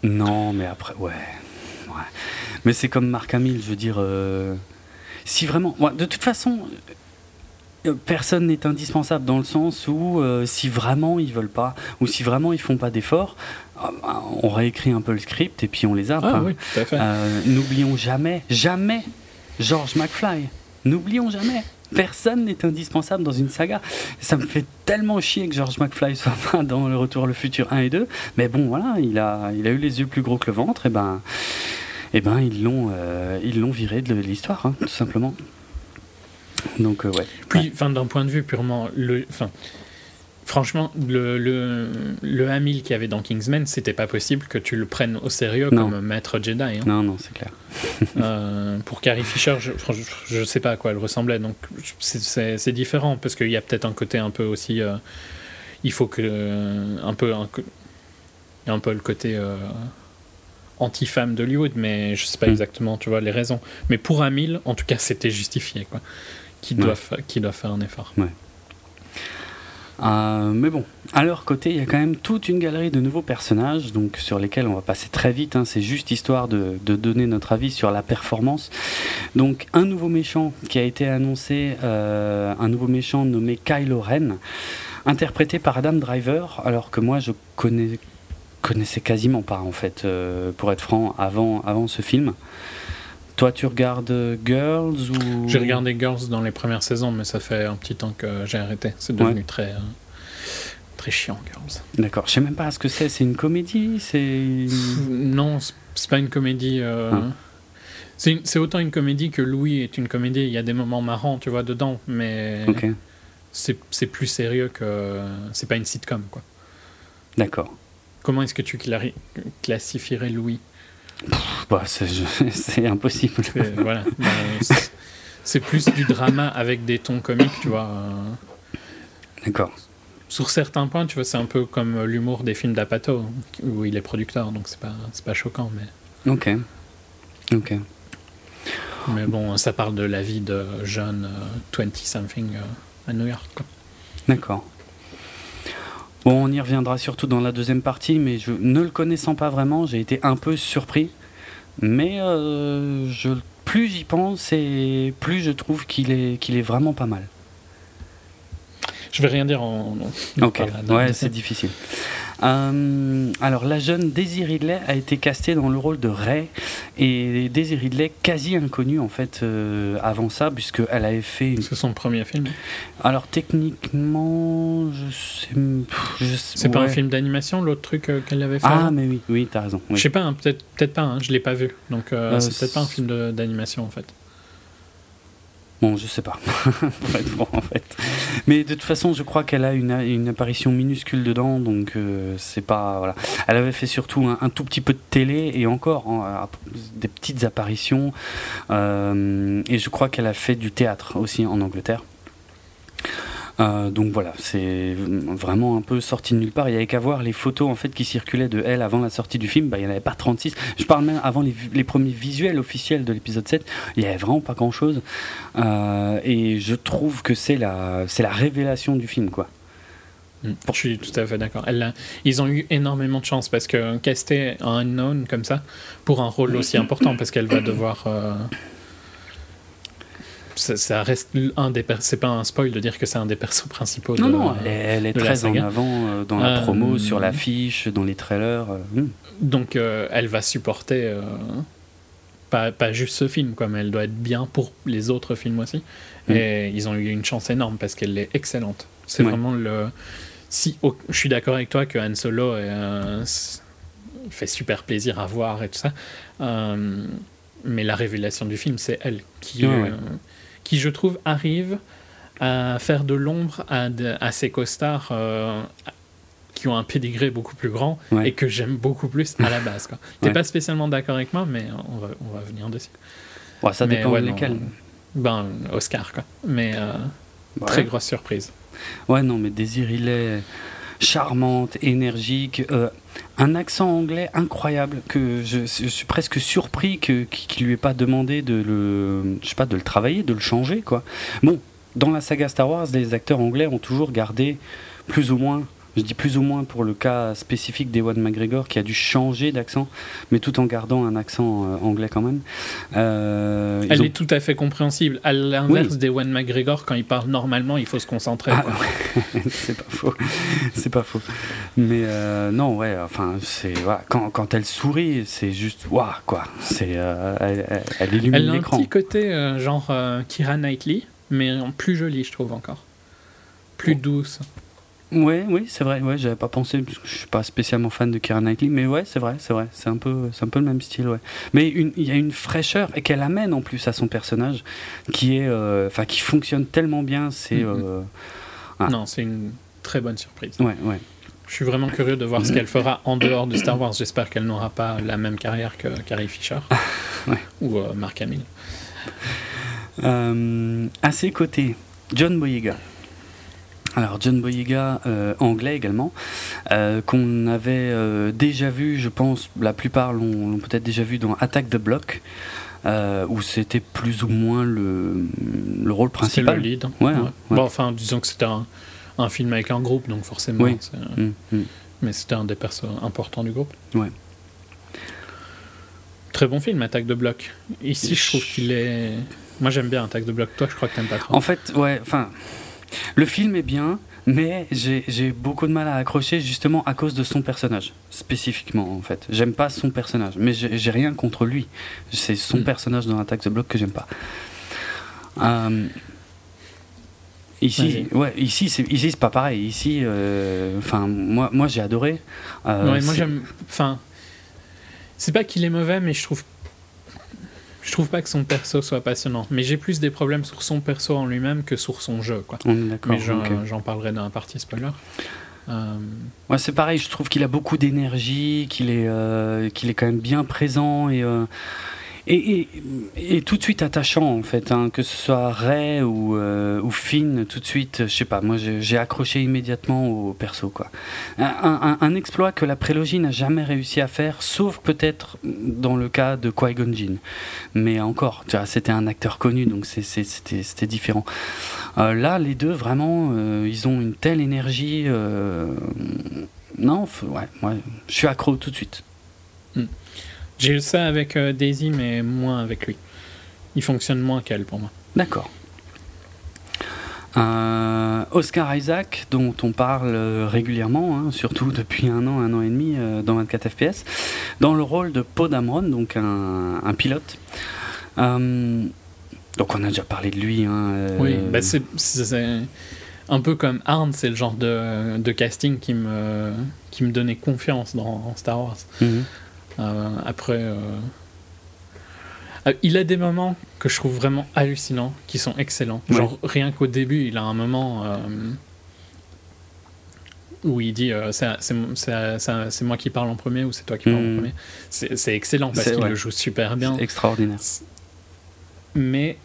Non, mais après, ouais. Mais c'est comme Marc Hamill, je veux dire. Euh, si vraiment. de toute façon, euh, personne n'est indispensable dans le sens où si vraiment ils veulent pas ou si vraiment ils font pas d'efforts, on réécrit un peu le script et puis on les a. Ah, oui, à fait. N'oublions jamais, jamais George McFly. N'oublions jamais, personne n'est indispensable dans une saga. Ça me fait tellement chier que George McFly soit pas dans Le Retour le futur 1 et 2. Mais bon, voilà, il a, il a eu les yeux plus gros que le ventre, et ben, et ben ils l'ont euh, ils l'ont viré de l'histoire, hein, tout simplement. Donc, euh, ouais. Puis, d'un point de vue purement. Le, franchement, le, le, le Hamill qu'il y avait dans Kingsman, c'était pas possible que tu le prennes au sérieux comme maître Jedi. Hein. Non, non, c'est clair. Euh, pour Carrie Fisher, je, je, sais pas à quoi elle ressemblait, donc c'est différent parce qu'il y a peut-être un côté un peu aussi. Euh, il faut que. Euh, un peu. Un, un peu le côté. anti-femme d'Hollywood, mais je sais pas hmm. exactement, tu vois, les raisons. Mais pour Hamill, en tout cas, c'était justifié, quoi. Qui doit, qui doit faire un effort. Ouais. Euh, mais bon, à leur côté, il y a quand même toute une galerie de nouveaux personnages, donc sur lesquels on va passer très vite. Hein. c'est juste histoire de, donner notre avis sur la performance. Donc, un nouveau méchant qui a été annoncé, euh, un nouveau méchant nommé Kylo Ren, interprété par Adam Driver, alors que moi je connais, connaissais quasiment pas en fait, euh, pour être franc, avant, avant ce film. Toi, tu regardes Girls ou? J'ai regardé Girls dans les premières saisons, mais ça fait un petit temps que j'ai arrêté. C'est devenu très euh, très chiant, Girls. D'accord. Je sais même pas ce que c'est. C'est une comédie? C'est non, c'est pas une comédie. Euh, ah. C'est autant une comédie que Louis est une comédie. Il y a des moments marrants, tu vois, dedans, mais c'est plus sérieux que c'est pas une sitcom, quoi. D'accord. Comment est-ce que tu classifierais Louis? Bah, c'est impossible. Voilà. Bah, c'est plus du drama avec des tons comiques, tu vois. D'accord. Sur certains points, tu vois, c'est un peu comme l'humour des films d'Apato, où il est producteur, donc c'est pas, pas choquant. Mais... Ok. Ok. Mais bon, ça parle de la vie de jeunes 20-something euh, à New York. D'accord. Bon, on y reviendra surtout dans la deuxième partie, mais je, ne le connaissant pas vraiment, j'ai été un peu surpris. Mais euh, je, plus j'y pense et plus je trouve qu'il est, qu'il est vraiment pas mal. Je vais rien dire en. ok, ouais, c'est difficile. Euh, alors, la jeune Daisy Ridley a été castée dans le rôle de Ray. Et Daisy Ridley, quasi inconnue en fait euh, avant ça, puisqu'elle avait fait. Une... C'est son premier film Alors, techniquement, je sais. C'est pas un film d'animation, l'autre truc euh, qu'elle avait fait Ah, mais oui, oui, t'as raison. Je sais pas, hein, peut-être peut pas, hein, je l'ai pas vu. Donc, c'est peut-être pas un film d'animation en fait. Bon, je sais pas, en fait. Mais de toute façon, je crois qu'elle a une, une, apparition minuscule dedans, donc euh, c'est pas. Voilà. Elle avait fait surtout un, tout petit peu de télé et encore hein, des petites apparitions. Euh, et je crois qu'elle a fait du théâtre aussi en Angleterre. Euh, donc voilà, c'est vraiment un peu sorti de nulle part. Il n'y avait qu'à voir les photos en fait qui circulaient de elle avant la sortie du film. Bah, il n'y en avait pas 36. Je parle même avant les, premiers visuels officiels de l'épisode 7. Il n'y avait vraiment pas grand chose. Euh, et je trouve que c'est la, c'est la révélation du film, quoi. Mm. Je suis tout à fait d'accord. Ils ont eu énormément de chance parce que caster un unknown comme ça pour un rôle aussi important parce qu'elle va devoir. Euh, ça, reste un des c'est pas un spoil de dire que c'est un des persos principaux non non elle, est très en avant dans la promo sur l'affiche dans les trailers hmm. donc elle va supporter pas, pas, juste ce film quoi mais elle doit être bien pour les autres films aussi. Hmm. et ils ont eu une chance énorme parce qu'elle est excellente. C'est vraiment le si je suis d'accord avec toi que Han Solo fait super plaisir à voir et tout ça. Mais la révélation du film, c'est elle qui, euh, qui, je trouve, arrive à faire de l'ombre à, à, ses costards euh, qui ont un pédigré beaucoup plus grand et que j'aime beaucoup plus à la base. Tu n'es pas spécialement d'accord avec moi, mais on va, on va venir dessus. ça dépend de lesquels. Ben, Oscar, quoi. Mais euh, très grosse surprise. Ouais, non, mais Désir, il est charmante, énergique, euh, un accent anglais incroyable que je, suis presque surpris que qu'il lui ait pas demandé de le, je sais pas, de le travailler, de le changer quoi. Bon, dans la saga Star Wars, les acteurs anglais ont toujours gardé plus ou moins je dis plus ou moins pour le cas spécifique d'Ewan McGregor qui a dû changer d'accent, mais tout en gardant un accent euh, anglais quand même. Euh, Elle est tout à fait compréhensible. À l'inverse d'Ewan McGregor, quand il parle normalement, il faut se concentrer. Ah, c'est pas faux. c'est pas faux. Mais euh, non, ouais, enfin, c'est quand, quand, elle sourit, c'est juste waouh, quoi. C'est elle, elle, illumine l'écran. Elle a un petit côté genre Kira Knightley, mais en plus joli, je trouve encore. Plus oh. douce. Ouais, oui, c'est vrai. Ouais, j'avais pas pensé parce que je suis pas spécialement fan de Keira Knightley, mais ouais, c'est vrai, c'est vrai. C'est un peu, c'est un peu le même style, ouais. Mais il y a une fraîcheur et qu'elle amène en plus à son personnage, qui est, euh, enfin, qui fonctionne tellement bien. C'est. Mm-hmm. Euh, ah. Non, c'est une très bonne surprise. Ouais, ouais. Je suis vraiment curieux de voir ce qu'elle fera en dehors de Star Wars. J'espère qu'elle n'aura pas la même carrière que Carrie Fisher ou euh, Mark Hamill. à ses côtés, John Boyega. Alors John Boyega, euh, anglais également, euh, qu'on avait euh, déjà vu, je pense, la plupart l'ont peut-être déjà vu dans Attack the Block, où c'était plus ou moins le, le rôle principal. le lead. Ouais, Bon, enfin, disons que c'était un, un, film avec un groupe, donc forcément. Oui. Mm, mm. Mais c'était un des persos importants du groupe. Ouais. Très bon film, Attack the Block. Ici, je trouve qu'il est. Moi, j'aime bien Attack the Block. Toi, je crois que t'aimes pas trop. En fait, ouais, enfin. Le film est bien, mais j'ai beaucoup de mal à accrocher justement à cause de son personnage, spécifiquement en fait. J'aime pas son personnage, mais j'ai rien contre lui. C'est son hmm. personnage dans Attack the Block que j'aime pas. Euh, ici, ouais, ici c'est ici c'est pas pareil. Ici, euh, enfin moi moi j'ai adoré. Euh, moi j'aime. Enfin, c'est pas qu'il est mauvais, mais je trouve je trouve pas que son perso soit passionnant, mais j'ai plus des problèmes sur son perso en lui-même que sur son jeu. Quoi. mais j'en parlerai dans la partie spoiler. Euh... Ouais, c'est pareil, je trouve qu'il a beaucoup d'énergie, qu'il est, euh, qu'il est quand même bien présent et, euh, et, tout de suite attachant en fait, hein, que ce soit Ray ou, euh, Finn, tout de suite, je sais pas, moi j'ai accroché immédiatement au perso quoi. Un, exploit que la prélogie n'a jamais réussi à faire, sauf peut-être dans le cas de Qui-Gon Jinn. Mais encore, c'était un acteur connu, donc c'était différent. Euh, là, les deux vraiment, euh, ils ont une telle énergie. non, ouais, ouais, je suis accro tout de suite. Hmm. J'ai eu ça avec euh, Daisy, mais moins avec lui. Il fonctionne moins qu'elle pour moi. D'accord. Euh, Oscar Isaac, dont on parle euh, régulièrement, hein, surtout depuis un an, un an et demi dans 24 FPS, dans le rôle de Poe Dameron, donc un, pilote. donc on a déjà parlé de lui. Hein, oui, bah c'est un peu comme Arn, c'est le genre de, de, casting qui me, qui me donnait confiance dans Star Wars. Mhm. Après, euh, euh, il a des moments que je trouve vraiment hallucinants, qui sont excellents. Genre, rien qu'au début, il a un moment où il dit c'est moi qui parle en premier ou c'est toi qui parles en hmm. premier. C'est excellent parce qu'il le joue super bien. extraordinaire. Mais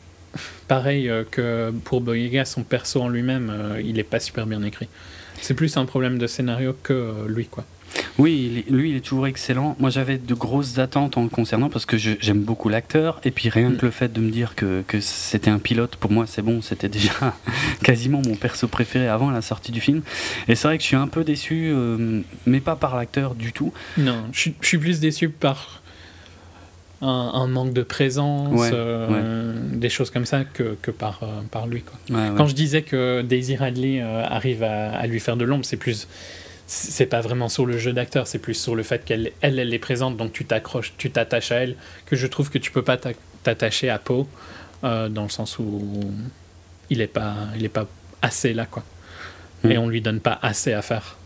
pareil que pour Boyega, son perso en lui-même, il est pas super bien écrit. C'est plus un problème de scénario que lui, quoi. Oui, lui, il est toujours excellent. Moi, j'avais de grosses attentes en le concernant parce que j'aime beaucoup l'acteur. Et puis, rien que le fait de me dire que, que c'était un pilote, pour moi, c'est bon. C'était déjà quasiment mon perso préféré avant la sortie du film. Et c'est vrai que je suis un peu déçu, euh, mais pas par l'acteur du tout. Non, je, suis plus déçu par un, manque de présence, des choses comme ça que, que par, par lui. Quoi. Quand je disais que Daisy Radley arrive à, à, lui faire de l'ombre, c'est plus c'est pas vraiment sur le jeu d'acteur, c'est plus sur le fait qu'elle elle, elle est présente, donc tu t'accroches, tu t'attaches à elle, que je trouve que tu peux pas t'attacher à Poe, euh, dans le sens où il est pas, il est pas assez là, quoi. Et hmm. on lui donne pas assez à faire.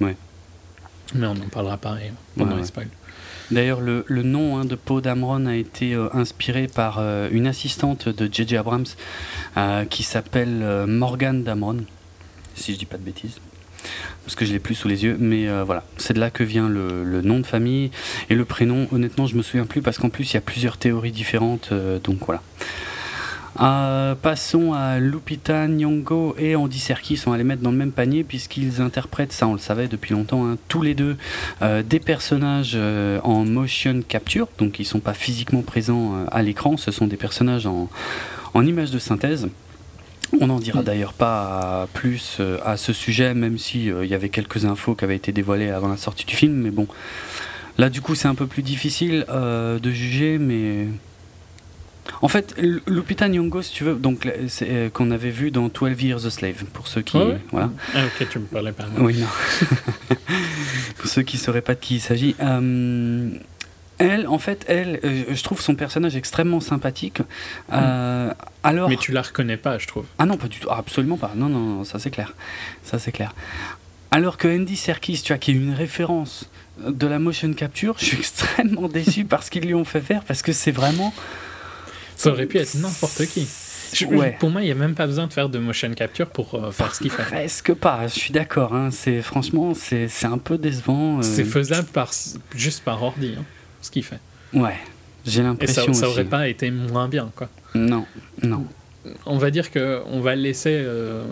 Ouais. Mais on en parlera pareil pendant les spoils. D'ailleurs, le, le, nom hein, de Poe Dameron a été euh, inspiré par euh, une assistante de J.J. Abrams qui s'appelle Morgan Dameron, si je dis pas de bêtises parce que je l'ai plus sous les yeux, mais euh, voilà, c'est de là que vient le, nom de famille et le prénom. Honnêtement, je me souviens plus parce qu'en plus il y a plusieurs théories différentes, euh, donc voilà. Euh, passons à Lupita Nyong'o et Andy Serkis, on va les mettre dans le même panier puisqu'ils interprètent, ça on le savait depuis longtemps, hein, tous les deux des personnages en motion capture, donc ils sont pas physiquement présents à l'écran, ce sont des personnages en, en images de synthèse. On n'en dira d'ailleurs pas plus euh, à ce sujet, même s'il euh, y avait quelques infos qui avaient été dévoilées avant la sortie du film. Mais bon, là du coup c'est un peu plus difficile euh, de juger, mais en fait, Lupita Nyong'o, si tu veux, donc qu'on avait vu dans 12 Years a Slave, pour ceux qui, ah voilà. Ah, ok, tu me parlais pas. Oui, non. pour ceux qui sauraient pas de qui il s'agit. Elle, en fait, elle, euh, je trouve son personnage extrêmement sympathique. Euh, alors... Mais tu la reconnais pas, je trouve. Ah non, pas du tout, absolument pas. Non, non, ça c'est clair. Ça c'est clair. Alors que Andy Serkis, tu vois, qui est une référence de la motion capture, je suis extrêmement déçu par ce qu'ils lui ont fait faire parce que c'est vraiment. Ça aurait pu être n'importe qui. Pour moi, il n'y a même pas besoin de faire de motion capture pour euh, faire ce qu'il fait. Presque pas, je suis d'accord. Hein. C'est franchement, c'est un peu décevant. C'est faisable par juste par ordi. Hein ce qu'il fait. Ouais, j'ai l'impression. Et ça, ça aurait pas été moins bien, quoi. Non, non. On va dire que on va le laisser euh,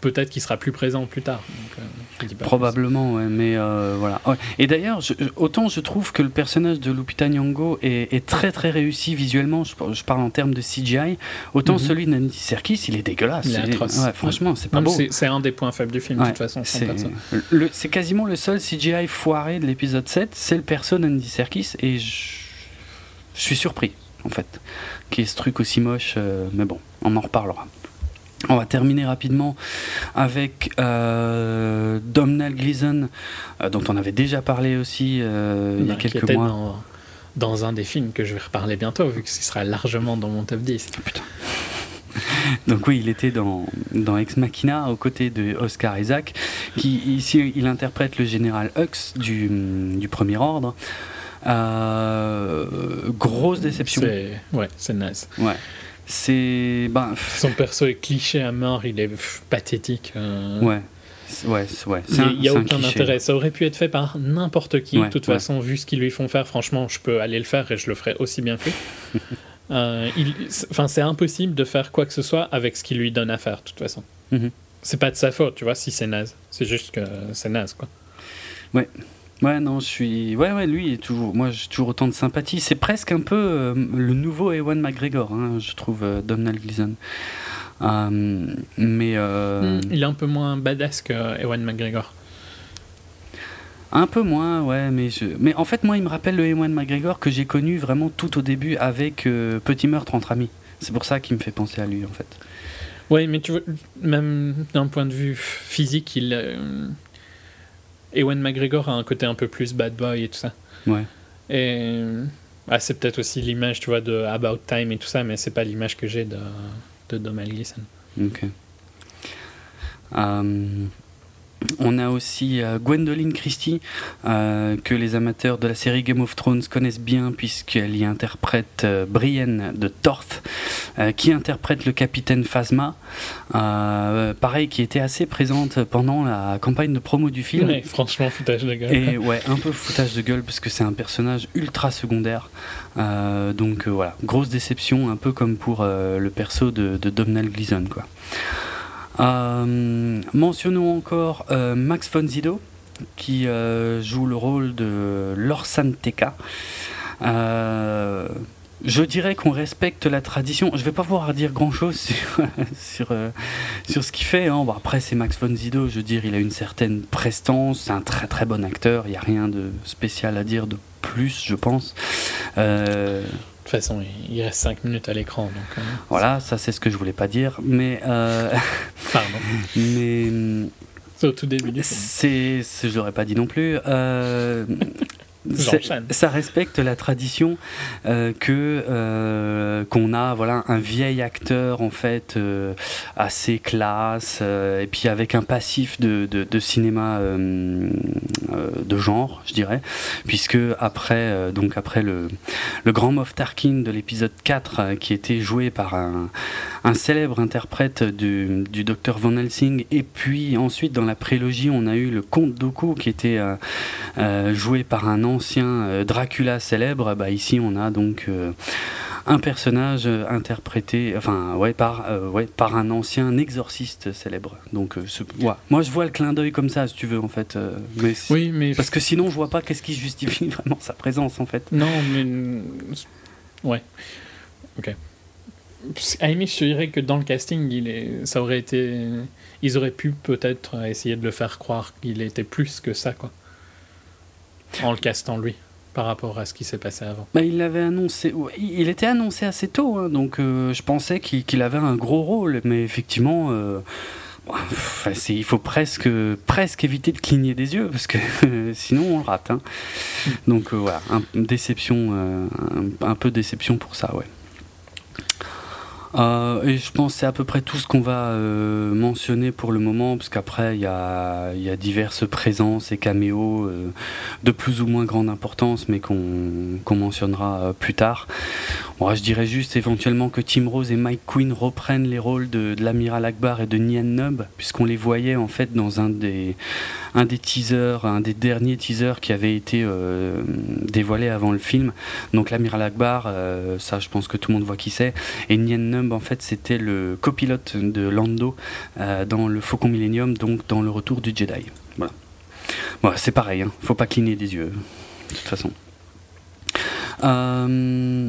peut-être qu'il sera plus présent plus tard. Euh, Probablement, ouais, mais euh, voilà. Et d'ailleurs, autant je trouve que le personnage de Lupita Nyong'o est, très très réussi visuellement, je, parle en termes de CGI, autant mhm. celui d'Andy Serkis, il est dégueulasse. franchement, c'est pas beau. C'est un des points faibles du film, de toute façon. C'est quasiment le seul CGI foiré de l'épisode 7, c'est le perso d'Andy Serkis, et je, suis surpris, en fait, qu'il y ait ce truc aussi moche, euh, mais bon, on en reparlera. On va terminer rapidement avec euh, Domhnall Gleeson, euh, dont on avait déjà parlé aussi euh, il y a quelques mois. Dans, dans, un des films que je vais reparler bientôt, vu que ce sera largement dans mon top 10. putain. Donc oui, il était dans, dans Ex Machina aux côtés de Oscar Isaac, qui ici il interprète le général Hux du, du Premier Ordre. grosse déception. Ouais, c'est naze. Ouais. C'est. Ben, Son perso est cliché à mort, il est pathétique. Euh. Ouais. Ouais, ouais. Il n'y a, aucun intérêt. Ça aurait pu être fait par n'importe qui. de toute façon, vu ce qu'ils lui font faire, franchement, je peux aller le faire et je le ferai aussi bien fait. euh, enfin, c'est impossible de faire quoi que ce soit avec ce qu'il lui donne à faire, de toute façon. Mm-hmm. C'est pas de sa faute, tu vois, si c'est naze. C'est juste que c'est naze, quoi. Ouais. Ouais, non, je suis. Ouais, ouais, lui, toujours. Moi, j'ai toujours autant de sympathie. C'est presque un peu euh, le nouveau Ewan McGregor, hein, je trouve, euh, Donald Gleason. Euh, mais. Hmm, il est un peu moins badass que Ewan McGregor. Un peu moins, ouais, mais je... mais en fait, moi, il me rappelle le Ewan McGregor que j'ai connu vraiment tout au début avec Petit meurtre entre amis. C'est pour ça qu'il me fait penser à lui, en fait. Ouais, mais tu vois, même d'un point de vue physique, il Ewan McGregor a un côté un peu plus bad boy et tout ça. Ouais. Et ah, c'est peut-être aussi l'image, tu vois, de About Time et tout ça, mais c'est pas l'image que j'ai de, de Domhnall Gleeson. Ok. Um, on a aussi euh, Gwendoline Christie, euh, que les amateurs de la série Game of Thrones connaissent bien, puisqu'elle y interprète euh, Brienne de Torth, qui interprète le capitaine Phasma. pareil, qui était assez présente pendant la campagne de promo du film. Ouais, franchement, foutage de gueule. Et ouais, un peu foutage de gueule, parce que c'est un personnage ultra secondaire. donc voilà, grosse déception, un peu comme pour le perso de, de Domhnall Gleeson, quoi. Euh, mentionnons encore euh, Max von Sydow qui euh, joue le rôle de Lorsan Teka. je dirais qu'on respecte la tradition. Je vais pas pouvoir dire grand chose sur, sur, euh, ce qu'il fait. Hein. Bon, après, c'est Max von Sydow. Je veux dire, il a une certaine prestance. C'est un très très bon acteur. Il n'y a rien de spécial à dire de plus, je pense. Euh, façon, il reste 5 minutes à l'écran. Donc, euh, voilà, ça c'est ce que je voulais pas dire. Mais. Pardon. mais. C'est au tout début du film. C'est, je l'aurais pas dit non plus. Ça respecte la tradition euh, que euh, qu'on a voilà un vieil acteur en fait euh, assez classe et puis avec un passif de, de, cinéma de genre je dirais puisque après donc après le, le grand Moff Tarkin de l'épisode 4 qui était joué par un, un célèbre interprète du, du docteur Van Helsing et puis ensuite dans la prélogie on a eu le comte Dooku qui était joué par un ancien euh, Dracula célèbre, bah ici on a donc euh, un personnage interprété, enfin ouais par euh, ouais par un ancien exorciste célèbre. Donc moi je vois le clin d'œil comme ça si tu veux en fait. mais oui mais parce que sinon je vois pas qu'est-ce qui justifie vraiment sa présence en fait. Non mais ouais ok. À je te dirais que dans le casting, il est, ça aurait été, ils auraient pu peut-être essayer de le faire croire qu'il était plus que ça, quoi en le castant lui par rapport à ce qui s'est passé avant bah, Il l'avait annoncé, il était annoncé assez tôt, hein, donc euh, je pensais qu'il avait un gros rôle, mais effectivement, euh, il faut presque, presque éviter de cligner des yeux, parce que sinon on le rate. Hein. Donc euh, voilà, déception, un, peu déception pour ça, ouais. Euh, et je pense c'est à peu près tout ce qu'on va euh, mentionner pour le moment, parce qu'après, il y a, y a, diverses présences et caméos euh, de plus ou moins grande importance, mais qu'on mentionnera plus tard. Je dirais juste éventuellement que Tim Rose et Mike Quinn reprennent les rôles de, de l'amiral Akbar et de Nian Nub, puisqu'on les voyait en fait dans un des, un des teasers, un des derniers teasers qui avait été dévoilé avant le film. Donc l'amiral Akbar, ça je pense que tout le monde voit qui c'est, et Nian Nub en fait, c'était le copilote de Lando euh, dans le Faucon Millennium, donc dans le retour du Jedi. Voilà. c'est pareil, hein. faut pas cligner des yeux, de toute façon. Euh,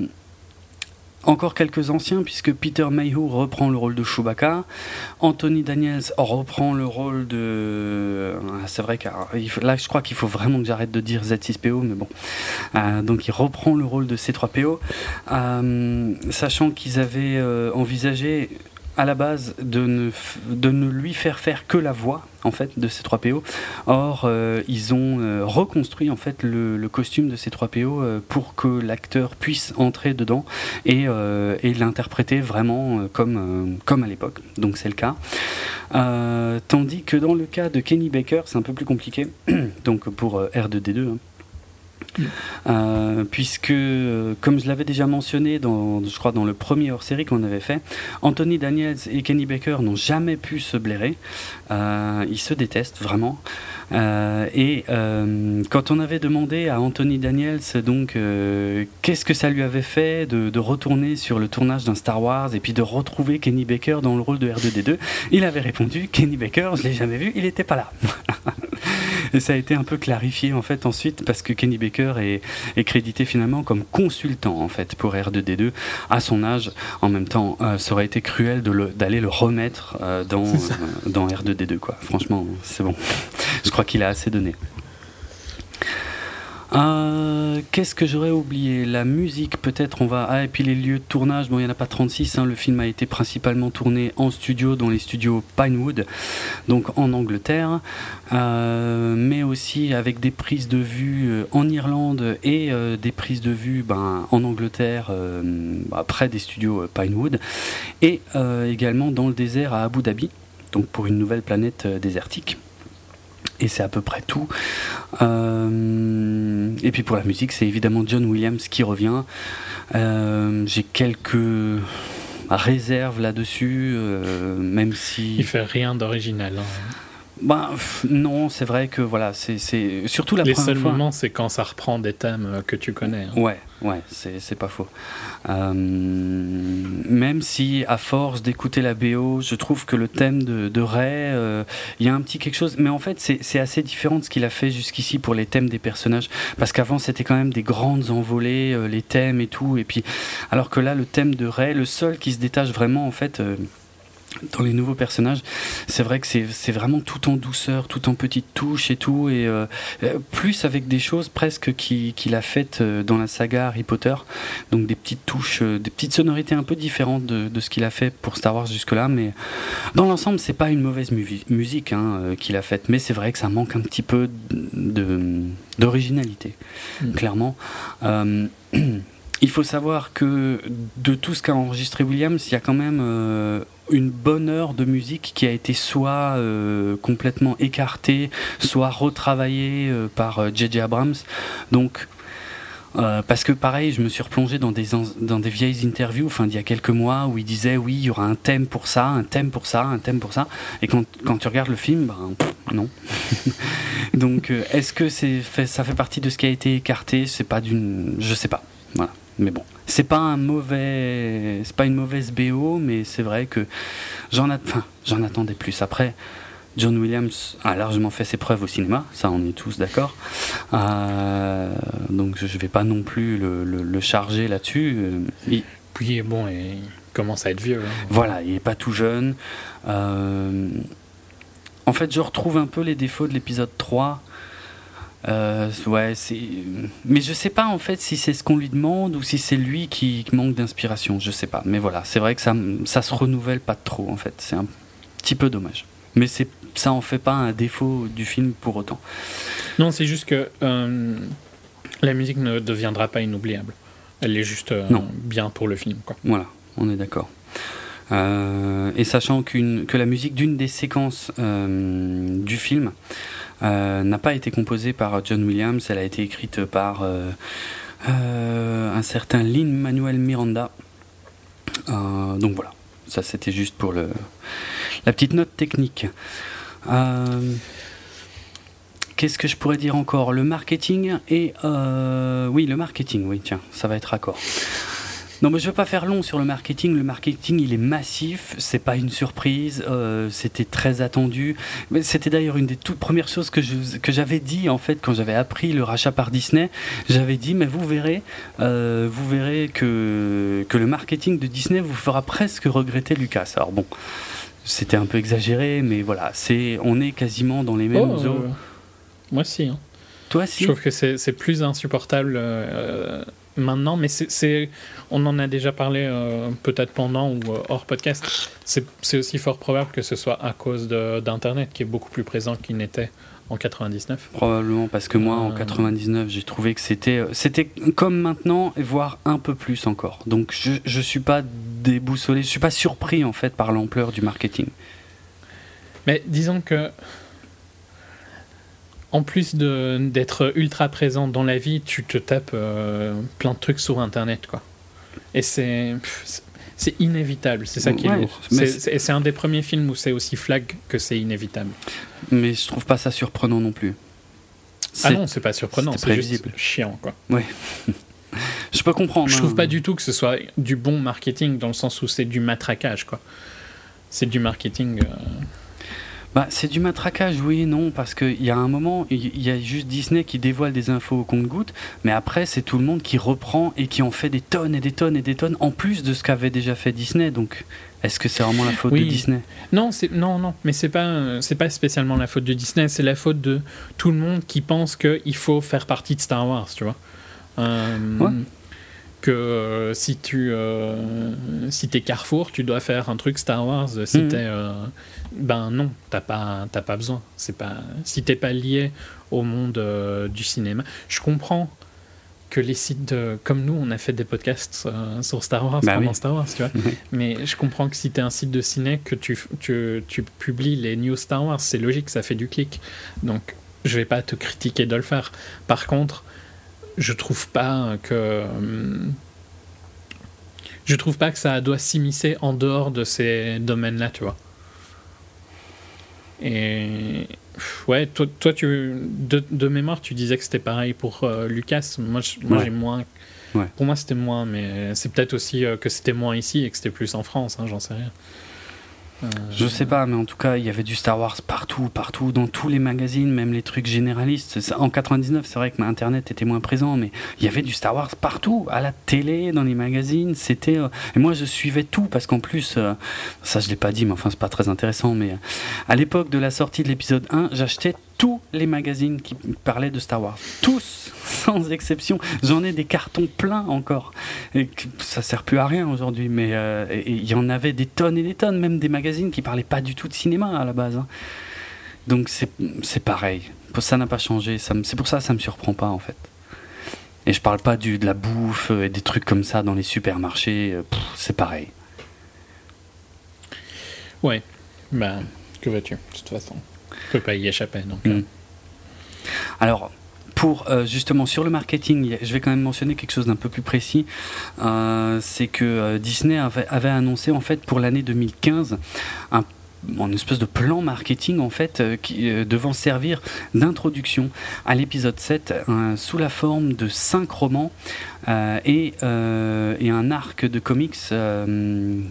encore quelques anciens, puisque Peter Mayhew reprend le rôle de Chewbacca, Anthony Daniels reprend le rôle de... Ah, c'est vrai que là, je crois qu'il faut vraiment que j'arrête de dire Z6PO, mais bon. Euh, donc il reprend le rôle de C3PO, euh, sachant qu'ils avaient euh, envisagé à la base de ne, lui faire faire que la voix en fait de ces 3 PO. Or euh, ils ont euh, reconstruit en fait le, costume de ces 3 PO euh, pour que l'acteur puisse entrer dedans et, l'interpréter vraiment comme, comme à l'époque. Donc c'est le cas. tandis que dans le cas de Kenny Baker, c'est un peu plus compliqué. Donc pour R2D2. Euh, puisque, comme je l'avais déjà mentionné, dans, dans le premier hors-série qu'on avait fait, Anthony Daniels et Kenny Baker n'ont jamais pu se blairer. Euh, ils se détestent vraiment. Euh, et quand on avait demandé à Anthony Daniels donc qu'est-ce que ça lui avait fait de, de retourner sur le tournage d'un Star Wars et puis de retrouver Kenny Baker dans le rôle de R2D2, il avait répondu Kenny Baker, je l'ai jamais vu, il n'était pas là. Et ça a été un peu clarifié en fait ensuite parce que Kenny Baker est, est crédité finalement comme consultant en fait pour R2D2 à son âge. En même temps, euh, ça aurait été cruel d'aller le, remettre euh, dans, euh, dans R2D2 quoi. Franchement, c'est bon. Je crois qu'il a assez donné. Euh, qu'est-ce que j'aurais oublié? La musique, peut-être, on va. Ah, et puis les lieux de tournage, bon, il n'y en a pas 36. Hein. le film a été principalement tourné en studio, dans les studios Pinewood, donc en Angleterre, euh, mais aussi avec des prises de vue euh, en Irlande et des prises de vue ben, en Angleterre, bah, près des studios Pinewood, et également dans le désert à Abu Dhabi, donc pour une nouvelle planète désertique. Et c'est à peu près tout. Euh, et puis pour la musique, c'est évidemment John Williams qui revient. Euh, j'ai quelques réserves là-dessus, euh, même si... Il fait rien d'original. Hein. Bah, non, c'est vrai que voilà, c'est surtout la Les première seuls fois. moments, c'est quand ça reprend des thèmes euh, que tu connais. hein. Ouais, ouais, c'est pas faux. Euh, même si, à force d'écouter la BO, je trouve que le thème de, de Ray, euh, il y a un petit quelque chose. Mais en fait, c'est assez différent de ce qu'il a fait jusqu'ici pour les thèmes des personnages. Parce qu'avant, c'était quand même des grandes envolées, euh, les thèmes et tout. Et puis, alors que là, le thème de Ray, le seul qui se détache vraiment, en fait. Dans les nouveaux personnages, c'est vrai que c'est vraiment tout en douceur, tout en petites touches et tout, et euh, plus avec des choses presque qui- qu'il a faites euh, dans la saga Harry Potter, donc des petites touches, euh, des petites sonorités un peu différentes de, de ce qu'il a fait pour Star Wars jusque-là, mais dans l'ensemble, c'est pas une mauvaise musique hein, qu'il a faite, mais c'est vrai que ça manque un petit peu d'originalité, Mm. clairement. Euh, il faut savoir que de tout ce qu'a enregistré Williams, il y a quand même euh, une bonne heure de musique qui a été soit euh, complètement écartée, soit retravaillée euh, par euh, J.J. Abrams. Donc, euh, parce que pareil, je me suis replongé dans des, ans- dans des vieilles interviews, enfin d'il y a quelques mois, où il disait oui, il y aura un thème pour ça, un thème pour ça, un thème pour ça. Et quand, quand tu regardes le film, ben non. Donc, euh, est-ce que c'est fait, ça fait partie de ce qui a été écarté? C'est pas d'une, je sais pas. Voilà. Mais bon, c'est pas un mauvais, c'est pas une mauvaise BO, mais c'est vrai que j'en enfin, j'en attendais plus. Après, John Williams a largement fait ses preuves au cinéma, ça on est tous d'accord. Euh, donc je vais pas non plus le, le- le charger là-dessus. Il- Puis bon, il commence à être vieux. hein. voilà, il est pas tout jeune. Euh, en fait, je retrouve un peu les défauts de l'épisode 3. Euh, ouais. Mais je sais pas en fait si c'est ce qu'on lui demande ou si c'est lui qui, qui manque d'inspiration. Je sais pas. Mais voilà, c'est vrai que ça, ça se renouvelle pas trop en fait. C'est un petit peu dommage. Mais c'est, ça en fait pas un défaut du film pour autant. Non, c'est juste que euh, la musique ne deviendra pas inoubliable. Elle est juste euh, Non. bien pour le film. Quoi. Voilà, on est d'accord. Et sachant qu'une, que la musique d'une des séquences du film n'a pas été composée par John Williams, elle a été écrite par euh, euh, un certain Lin Manuel Miranda. Euh, donc voilà, ça c'était juste pour la petite note technique. Euh, Qu'est-ce que je pourrais dire encore? Le marketing et euh, oui, le marketing, oui, tiens, ça va être raccord. Non, mais je veux pas faire long sur le marketing. Le marketing, il est massif. C'est pas une surprise. euh, c'était très attendu. Mais c'était d'ailleurs une des toutes premières choses que je que j'avais dit en fait quand j'avais appris le rachat par Disney. J'avais dit, mais vous verrez, euh, vous verrez que que le marketing de Disney vous fera presque regretter Lucas. Alors bon, c'était un peu exagéré, mais voilà, c'est on est quasiment dans les mêmes Oh, eaux. euh, moi, si. hein. Toi, Je si. trouve que c'est c'est plus insupportable euh, maintenant, mais c'est- on en a déjà parlé euh, peut-être pendant ou euh, hors podcast. C'est aussi fort probable que ce soit à cause d'Internet qui est beaucoup plus présent qu'il n'était en 99. Probablement parce que moi en Euh. 99 j'ai trouvé que c'était c'était comme maintenant voire un peu plus encore. Donc je je suis pas déboussolé, je suis pas surpris en fait par l'ampleur du marketing. Mais disons que, en plus d'être ultra présent dans la vie, tu te tapes euh, plein de trucs sur Internet, quoi. Et c'est c'est- inévitable, c'est ça qui est lourd. C'est- un des premiers films où c'est aussi flag que c'est inévitable. Mais je trouve pas ça surprenant non plus. Ah non, c'est pas surprenant, c'est juste chiant, quoi. Je peux comprendre. Je hein. trouve pas du tout que ce soit du bon marketing dans le sens où c'est du matraquage, quoi. C'est du marketing. euh, Bah, c'est du matraquage, oui et non, parce qu'il y a un moment, il y a juste Disney qui dévoile des infos au compte-gouttes, mais après, c'est tout le monde qui reprend et qui en fait des tonnes et des tonnes et des tonnes, en plus de ce qu'avait déjà fait Disney. Donc, est-ce que c'est vraiment la faute Oui. de Disney? Non, c'est non, non, mais c'est pas c'est pas spécialement la faute de Disney, c'est la faute de tout le monde qui pense qu'il faut faire partie de Star Wars, tu vois. Euh, Ouais. Que euh, si tu euh, si t'es Carrefour, tu dois faire un truc Star Wars. Si Mhm. t'es euh, ben non, t'as pas t'as pas besoin. C'est pas si t'es pas lié au monde euh, du cinéma. Je comprends que les sites de- comme nous, on a fait des podcasts euh, sur Star Wars Bah pendant oui. Star Wars, tu vois. Mais je comprends que si tu es un site de ciné, que tu, tu, tu publies les news Star Wars, c'est logique, ça fait du clic. Donc, je vais pas te critiquer de le faire. Par contre, je trouve pas que. Je trouve pas que ça doit s'immiscer en dehors de ces domaines-là, tu vois. Et ouais, toi, toi tu, de, mémoire, tu disais que c'était pareil pour euh, Lucas. Moi, moi j'ai moins. Pour moi, c'était moins, mais c'est peut-être aussi euh, que c'était moins ici et que c'était plus en France, hein, j'en sais rien. Euh, je sais pas, mais en tout cas, il y avait du Star Wars partout, partout, dans tous les magazines, même les trucs généralistes. En 99, c'est vrai que Internet était moins présent, mais il y avait du Star Wars partout, à la télé, dans les magazines. C'était euh, et moi, je suivais tout parce qu'en plus, euh, ça je l'ai pas dit, mais enfin, c'est pas très intéressant. Mais à l'époque de la sortie de l'épisode 1, j'achetais tous les magazines qui parlaient de Star Wars. Tous, sans exception. J'en ai des cartons pleins encore. Et ça sert plus à rien aujourd'hui, mais euh, il y en avait des tonnes et des tonnes, même des magazines qui parlaient pas du tout de cinéma à la base. Hein. Donc c'est pareil. Ça n'a pas changé. C'est pour ça que ça me surprend pas en fait. Et je parle pas du, de la bouffe et des trucs comme ça dans les supermarchés. Euh, c'est pareil. Ouais. Ben, que vas-tu, de toute façon? Peut pas y échapper. Donc, mm. Alors, pour euh, justement sur le marketing, je vais quand même mentionner quelque chose d'un peu plus précis. Euh, c'est que euh, Disney avait, avait, annoncé en fait pour l'année 2015 un en espèce de plan marketing en fait euh, qui euh, devant servir d'introduction à l'épisode 7 sous la forme de 5 romans euh, et, et, un arc de comics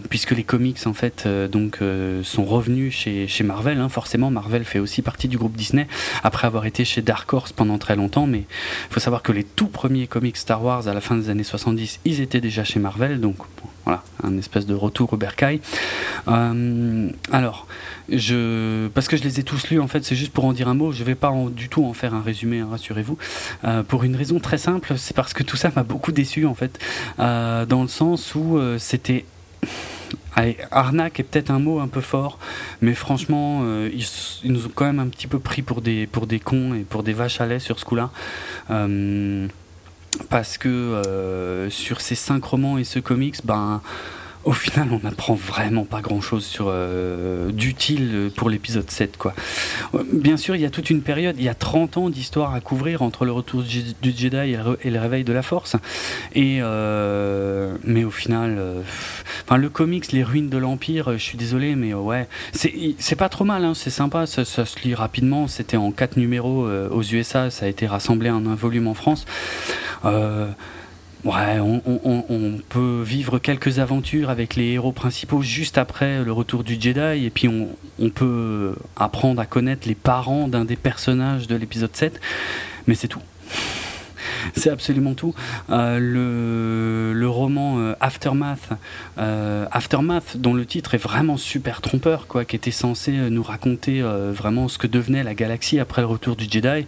puisque les comics en fait donc sont revenus chez, chez Marvel hein. forcément Marvel fait aussi partie du groupe Disney après avoir été chez Dark Horse pendant très longtemps mais il faut savoir que les tout premiers comics Star Wars à la fin des années 70 ils étaient déjà chez Marvel donc voilà, un espèce de retour au bercail. Euh, alors, je, parce que je les ai tous lus, en fait, c'est juste pour en dire un mot. Je ne vais pas du tout en faire un résumé, hein, rassurez-vous. Euh, pour une raison très simple, c'est parce que tout ça m'a beaucoup déçu, en fait, euh, dans le sens où c'était arnaque est peut-être un mot un peu fort, mais franchement, ils, nous ont quand même un petit peu pris pour des, pour des cons et pour des vaches à lait sur ce coup-là parce que euh, sur ces cinq romans et ce comics, ben au final, on n'apprend vraiment pas grand-chose sur euh, d'utile pour l'épisode 7. Quoi. Bien sûr, il y a toute une période, il y a 30 ans d'histoire à couvrir entre le retour du Jedi et le, réveil de la Force. Et, euh, mais au final, enfin, le comics, les ruines de l'Empire, je suis désolé, mais ouais, c'est pas trop mal, hein, c'est sympa, ça, ça, se lit rapidement. C'était en 4 numéros aux USA, ça a été rassemblé en un volume en France. Euh, ouais, on, peut vivre quelques aventures avec les héros principaux juste après le retour du Jedi, et puis on, peut apprendre à connaître les parents d'un des personnages de l'épisode 7, mais c'est tout. C'est absolument tout. Euh, le, roman euh, Aftermath, Aftermath, dont le titre est vraiment super trompeur, quoi, qui était censé nous raconter vraiment ce que devenait la galaxie après le retour du Jedi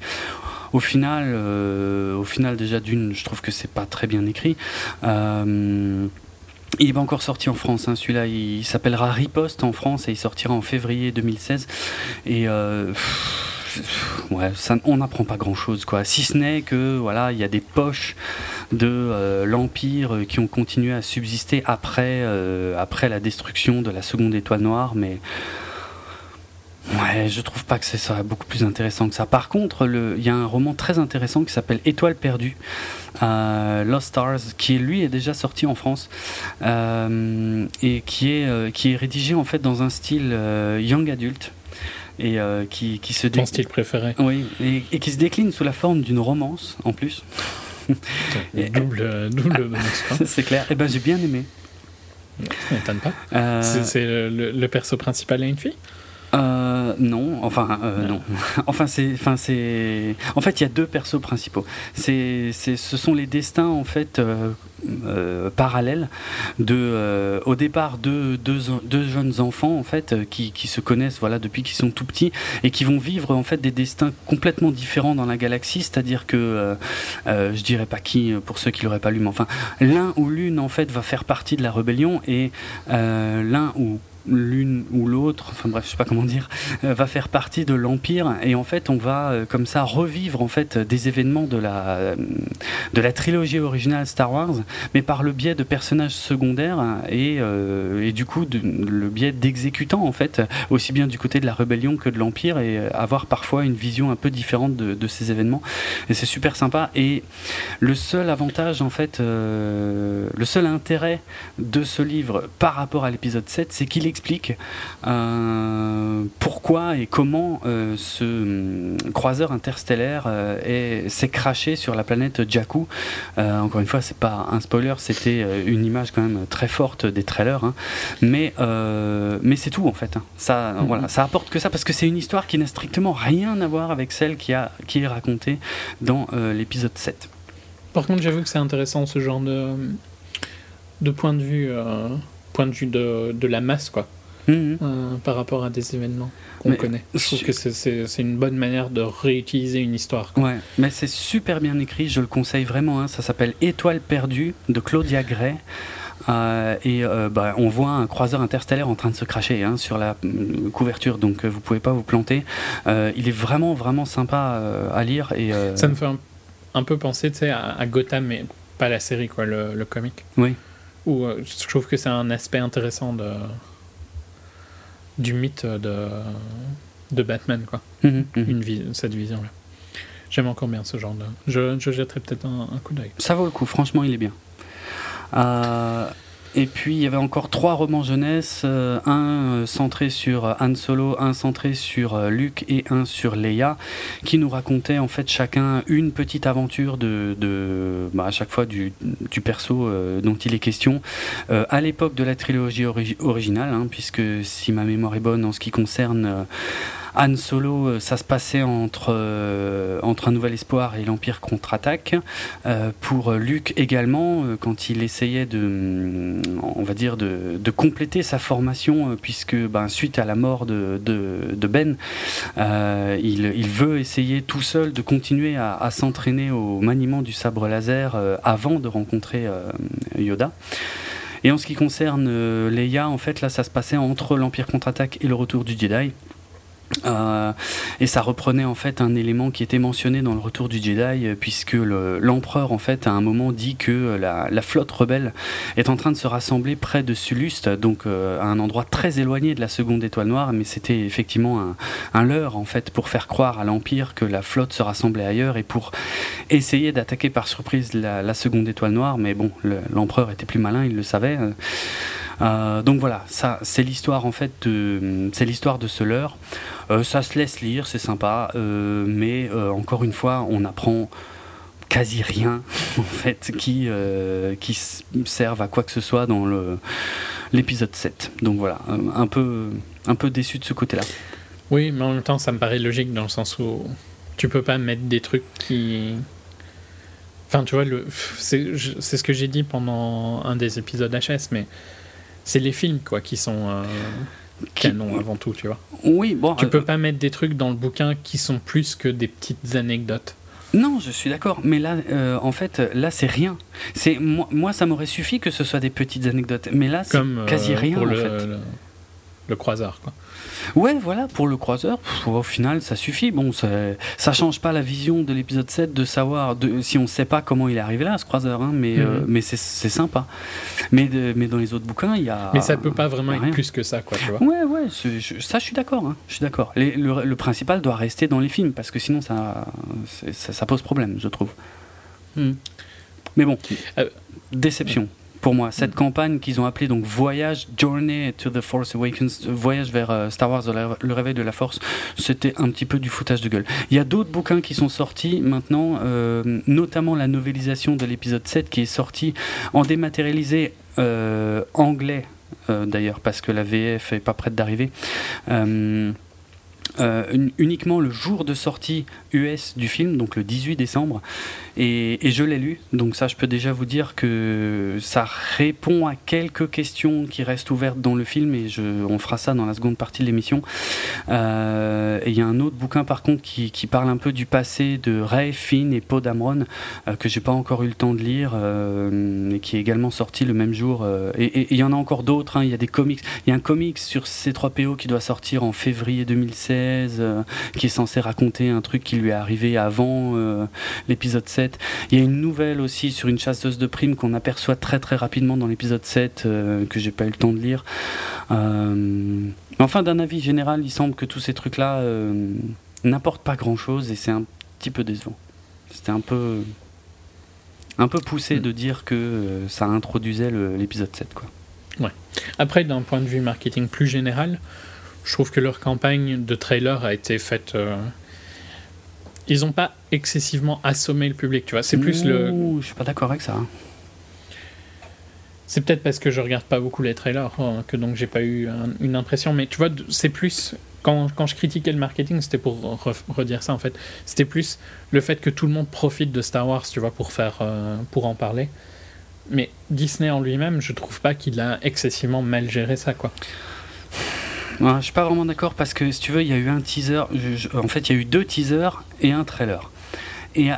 au final, euh, au final déjà d'une, je trouve que c'est pas très bien écrit. Euh, il n'est pas encore sorti en France, hein. celui-là il, s'appellera Riposte en France et il sortira en février 2016. Et euh, ouais, on n'apprend pas grand-chose, quoi. Si ce n'est que voilà, il y a des poches de l'Empire qui ont continué à subsister après, après la destruction de la seconde étoile noire, mais Ouais, je trouve pas que c'est ça beaucoup plus intéressant que ça. Par contre, il y a un roman très intéressant qui s'appelle Étoile perdue, euh, Lost Stars, qui lui est déjà sorti en France euh, et qui est euh, qui est rédigé en fait dans un style young adult et qui, qui se ton style préféré. Oui, et, et, qui se décline sous la forme d'une romance en plus. double double. c'est clair. Et eh ben j'ai bien aimé. Ça m'étonne pas. C'est le, le perso principal à une fille? Euh, non, enfin euh, non. enfin c'est, enfin c'est. En fait, il y a deux persos principaux. C'est, c'est, ce sont les destins en fait euh, parallèles de, au départ, deux, deux, deux, jeunes enfants en fait qui, qui se connaissent voilà depuis qu'ils sont tout petits et qui vont vivre en fait des destins complètement différents dans la galaxie. C'est-à-dire que je dirais pas qui pour ceux qui l'auraient pas lu, mais enfin l'un ou l'une en fait va faire partie de la rébellion et l'un ou l'une ou l'autre, enfin bref, je sais pas comment dire, euh, va faire partie de l'empire. Et en fait on va euh, comme ça revivre en fait des événements de la euh, de la trilogie originale Star Wars, mais par le biais de personnages secondaires et, et du coup le biais d'exécutants en fait, aussi bien du côté de la rébellion que de l'empire et avoir parfois une vision un peu différente de, ces événements. Et c'est super sympa. Et le seul avantage en fait, le seul intérêt de ce livre par rapport à l'épisode 7, c'est qu'il explique pourquoi et comment ce hum, croiseur interstellaire s'est craché sur la planète Jakku. encore une fois, c'est pas un spoiler, c'était une image quand même très forte des trailers, hein. mais mais c'est tout en fait. Hein. Ça, mm-hmm. voilà, ça apporte que ça parce que c'est une histoire qui n'a strictement rien à voir avec celle qui a qui est racontée dans l'épisode 7. Par contre, j'avoue que c'est intéressant ce genre de, de point de vue, euh, point de vue de, de la masse, quoi. Mhm. Euh, par rapport à des événements qu'on connaît. Je trouve que c'est une bonne manière de réutiliser une histoire. Ouais, mais c'est super bien écrit, je le conseille vraiment. Hein. ça s'appelle Étoile perdue de Claudia Gray. Euh, et bah, on voit un croiseur interstellaire en train de se cracher hein, sur la couverture, donc vous pouvez pas vous planter. il est vraiment vraiment sympa à lire et ça me fait un un peu penser à, à, Gotham, mais pas la série, quoi, le, le comic. Oui. Où euh, je trouve que c'est un aspect intéressant de, du mythe de, de Batman, quoi. Mhm, mhm. Une cette vision-là. J'aime encore bien ce genre de. Je, je jetterai peut-être un, un, coup d'œil. Ça vaut le coup, franchement, il est bien. Euh, et puis il y avait encore trois romans jeunesse, euh, un euh, centré sur euh, Han Solo, un centré sur Luke et un sur Leia, qui nous racontaient en fait chacun une petite aventure de, de bah, à chaque fois du, du perso dont il est question. à l'époque de la trilogie originale, hein, puisque si ma mémoire est bonne en ce qui concerne Han Solo, euh, ça se passait entre, euh, entre Un Nouvel Espoir et l'Empire contre-attaque. Euh, pour Luke également, quand il essayait de, on va dire, de compléter sa formation, puisque ben, suite à la mort de, de, Ben, il, il, veut essayer tout seul de continuer à, à s'entraîner au maniement du sabre laser avant de rencontrer Yoda. Et en ce qui concerne Leia, en fait, là, ça se passait entre l'Empire contre-attaque et le retour du Jedi. Euh, et ça reprenait en fait un élément qui était mentionné dans le Retour du Jedi, euh, puisque l'empereur en fait à un moment dit que la, flotte rebelle est en train de se rassembler près de Sulust, donc euh, à un endroit très éloigné de la seconde étoile noire, mais c'était effectivement un, leurre en fait pour faire croire à l'empire que la flotte se rassemblait ailleurs et pour essayer d'attaquer par surprise la, seconde étoile noire. Mais bon, l'empereur était plus malin, il le savait. Euh, donc voilà, ça c'est l'histoire en fait, c'est l'histoire de ce leurre. Euh, ça se laisse lire, c'est sympa, euh, mais encore une fois, on apprend quasi rien en fait qui qui serve à quoi que ce soit dans le l'épisode 7. Donc voilà, un peu un peu déçu de ce côté-là. Oui, mais en même temps, ça me paraît logique dans le sens où tu peux pas mettre des trucs qui Enfin, tu vois, c'est ce que j'ai dit pendant un des épisodes HS, mais c'est les films quoi qui sont euh, canons avant tout, tu vois. Oui, bon. Tu peux euh, pas mettre des trucs dans le bouquin qui sont plus que des petites anecdotes. Non, je suis d'accord, mais là, euh, en fait, là, c'est rien. C'est moi, moi, ça m'aurait suffi que ce soit des petites anecdotes, mais là, c'est quasi rien en fait. Le, le croiseur, quoi. Ouais, voilà, pour le croiseur, au final, ça suffit. Bon, ça, ça change pas la vision de l'épisode 7 de savoir de, si on sait pas comment il est arrivé là, ce croiseur, hein, mais, euh, mhm. mais c'est sympa. Mais, mais dans les autres bouquins, il y a. Mais ça peut pas vraiment être plus que ça, quoi, tu vois. Ouais, ouais, ça, je suis d'accord. Hein, je suis d'accord. Le, le, principal doit rester dans les films, parce que sinon, ça, ça, pose problème, je trouve. Hmm. Mais bon, euh, déception pour moi. Cette campagne qu'ils ont appelée donc Voyage Journey to the Force Awakens, Voyage vers euh, Star Wars, le réveil de la Force, c'était un petit peu du foutage de gueule. Il y a d'autres bouquins qui sont sortis maintenant, euh, notamment la novélisation de l'épisode 7 qui est sorti en dématérialisé euh, anglais d'ailleurs parce que la VF est pas prête d'arriver. Uniquement le jour de sortie US du film, donc le 18 décembre, et, je l'ai lu, donc ça je peux déjà vous dire que ça répond à quelques questions qui restent ouvertes dans le film et je, on fera ça dans la seconde partie de l'émission. Euh, et il y a un autre bouquin par contre qui, qui, parle un peu du passé de Ray, Finn et Poe Dameron euh, que j'ai pas encore eu le temps de lire euh, et qui est également sorti le même jour. Euh, et il y en a encore d'autres, hein. il y a des comics. Il y a un comics sur C3PO qui doit sortir en février 2016 qui est censé raconter un truc qui lui est arrivé avant l'épisode 7 il y a une nouvelle aussi sur une chasseuse de primes qu'on aperçoit très très rapidement dans l'épisode 7 euh, que j'ai pas eu le temps de lire. Euh, enfin, d'un avis général, il semble que tous ces trucs-là euh, n'apportent pas grand-chose et c'est un petit peu décevant. C'était un peu un peu poussé mm. de dire que ça introduisait l'épisode 7 quoi. Ouais. Après, d'un point de vue marketing plus général, je trouve que leur campagne de trailer a été faite. Euh, ils n'ont pas excessivement assommé le public, tu vois. C'est plus le. Je suis pas d'accord avec ça. Hein. C'est peut-être parce que je regarde pas beaucoup les trailers hein, que donc j'ai pas eu une impression, mais tu vois, c'est plus quand, quand, je critiquais le marketing, c'était pour redire ça en fait. C'était plus le fait que tout le monde profite de Star Wars, tu vois, pour faire, euh, pour en parler. Mais Disney en lui-même, je trouve pas qu'il a excessivement mal géré ça, quoi. Ouais, je suis pas vraiment d'accord parce que si tu veux, il y a eu un teaser. en fait, il y a eu deux teasers et un trailer.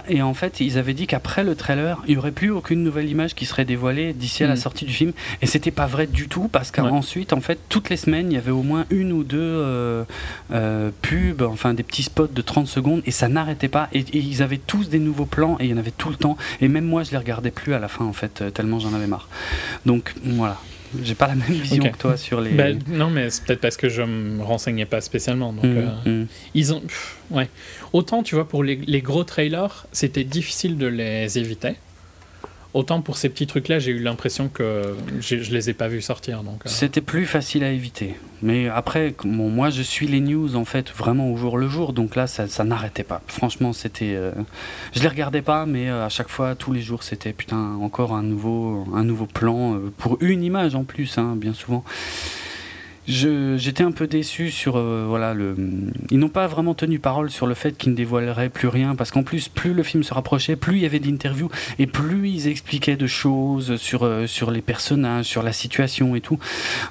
Et, en fait, ils avaient dit qu'après le trailer, il n'y aurait plus aucune nouvelle image qui serait dévoilée d'ici à la mm. sortie du film. Et c'était pas vrai du tout parce qu'ensuite, en fait, toutes les semaines, il y avait au moins une ou deux euh, euh, pubs, enfin des petits spots de 30 secondes et ça n'arrêtait pas. Et, ils avaient tous des nouveaux plans et il y en avait tout le temps. Et même moi, je les regardais plus à la fin, en fait, euh, tellement j'en avais marre. Donc voilà. J'ai pas la même vision que toi sur les. Ben, non, mais c'est peut-être parce que je me renseignais pas spécialement. Donc, mm, mm. ils ont. ouais. Autant, tu vois, pour les, les gros trailers, c'était difficile de les éviter. Autant pour ces petits trucs-là, j'ai eu l'impression que je les ai pas vus sortir. Donc, euh. C'était plus facile à éviter. Mais après, moi, je suis les news en fait vraiment au jour le jour. Donc là, ça, n'arrêtait pas. Franchement, c'était. Euh, je les regardais pas, mais euh, à chaque fois, tous les jours, c'était putain encore un nouveau, un nouveau plan pour une image en plus, hein, bien souvent. J'étais un peu déçu sur euh, voilà. Ils n'ont pas vraiment tenu parole sur le fait qu'ils ne dévoileraient plus rien parce qu'en plus plus le film se rapprochait, plus il y avait d'interviews et plus ils expliquaient de choses sur euh, sur les personnages, sur la situation et tout,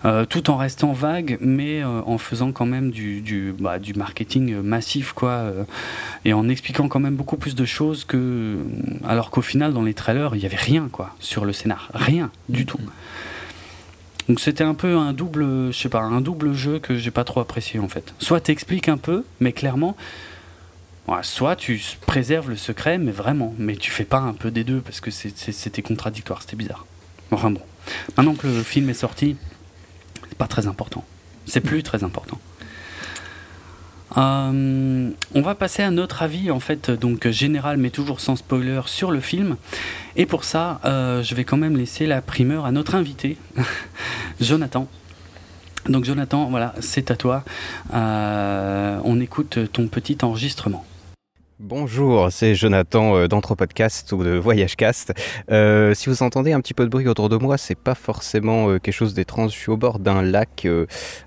euh, tout en restant vague, mais en faisant quand même du du, bah, marketing massif quoi et en expliquant quand même beaucoup plus de choses que alors qu'au final dans les trailers il y avait rien quoi sur le scénar, rien du tout. Donc c'était un peu un double, je sais pas, un double jeu que j'ai pas trop apprécié en fait. Soit t'expliques un peu, mais clairement, soit tu préserves le secret, mais vraiment, mais tu fais pas un peu des deux parce que c'était contradictoire, c'était bizarre. Enfin bon, maintenant que le film est sorti, c'est pas très important. C'est plus très important. Euh, on va passer à notre avis en fait donc général mais toujours sans spoiler sur le film. Et pour ça euh, je vais quand même laisser la primeur à notre invité Jonathan. Donc Jonathan voilà c'est à toi. Euh, on écoute ton petit enregistrement Bonjour, c'est Jonathan euh, d'Anthropodcast ou de Voyagecast. Euh, si vous entendez un petit peu de bruit autour de moi, c'est pas forcément euh, quelque chose d'étrange. Je suis au bord d'un lac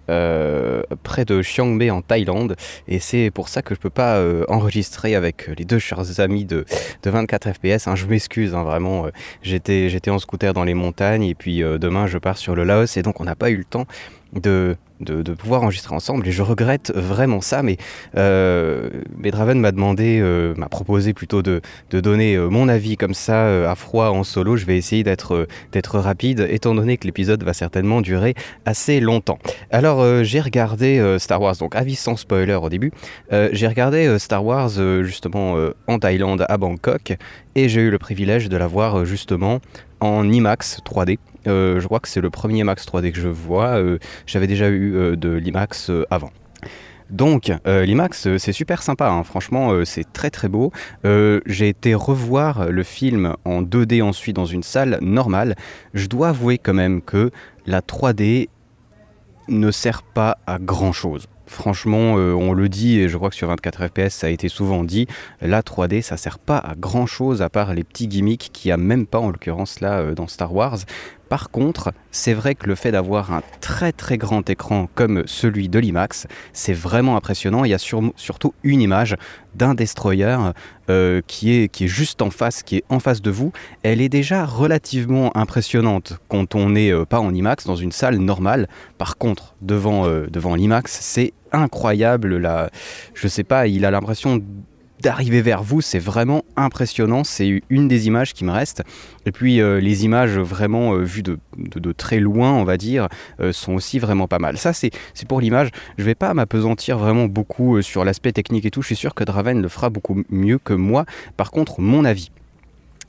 près de Chiang Mai en Thaïlande et c'est pour ça que je peux pas enregistrer avec les deux chers amis de, de 24 FPS. Hein, je m'excuse, hein, vraiment. j'étais en scooter dans les montagnes et puis demain je pars sur le Laos et donc on n'a pas eu le temps de, de, pouvoir enregistrer ensemble et je regrette vraiment ça mais euh, Draven m'a demandé euh, m'a proposé plutôt de, de donner euh, mon avis comme ça euh, à froid en solo. Je vais essayer d'être d'être rapide étant donné que l'épisode va certainement durer assez longtemps. Alors j'ai regardé Star Wars donc avis sans spoiler au début j'ai regardé Star Wars justement en Thaïlande à Bangkok et j'ai eu le privilège de la voir justement en IMAX 3D euh, je crois que c'est le premier Max 3D que je vois. Euh, j'avais déjà eu euh, de l'IMAX avant. Donc l'IMAX c'est super sympa, hein. franchement c'est très très beau. J'ai été revoir le film en 2D ensuite dans une salle normale. Je dois avouer quand même que la 3D ne sert pas à grand chose. Franchement, on le dit, et je crois que sur 24 FPS ça a été souvent dit, la 3D ça sert pas à grand chose à part les petits gimmicks qu'il n'y a même pas en l'occurrence là dans Star Wars. Par contre, c'est vrai que le fait d'avoir un très très grand écran comme celui de l'IMAX, c'est vraiment impressionnant. Il y a surtout une image d'un destroyer euh, qui, est, juste en face, qui est en face de vous. Elle est déjà relativement impressionnante quand on n'est euh, pas en IMAX dans une salle normale. Par contre, devant, euh, l'IMAX, c'est incroyable. Là, je sais pas, il a l'impression d'arriver vers vous, c'est vraiment impressionnant. C'est une des images qui me reste. Et puis euh, les images vraiment euh, vues de, très loin, on va dire, euh, sont aussi vraiment pas mal. Ça, c'est pour l'image. Je vais pas m'apesantir vraiment beaucoup sur l'aspect technique et tout. Je suis sûr que Draven le fera beaucoup mieux que moi. Par contre, mon avis.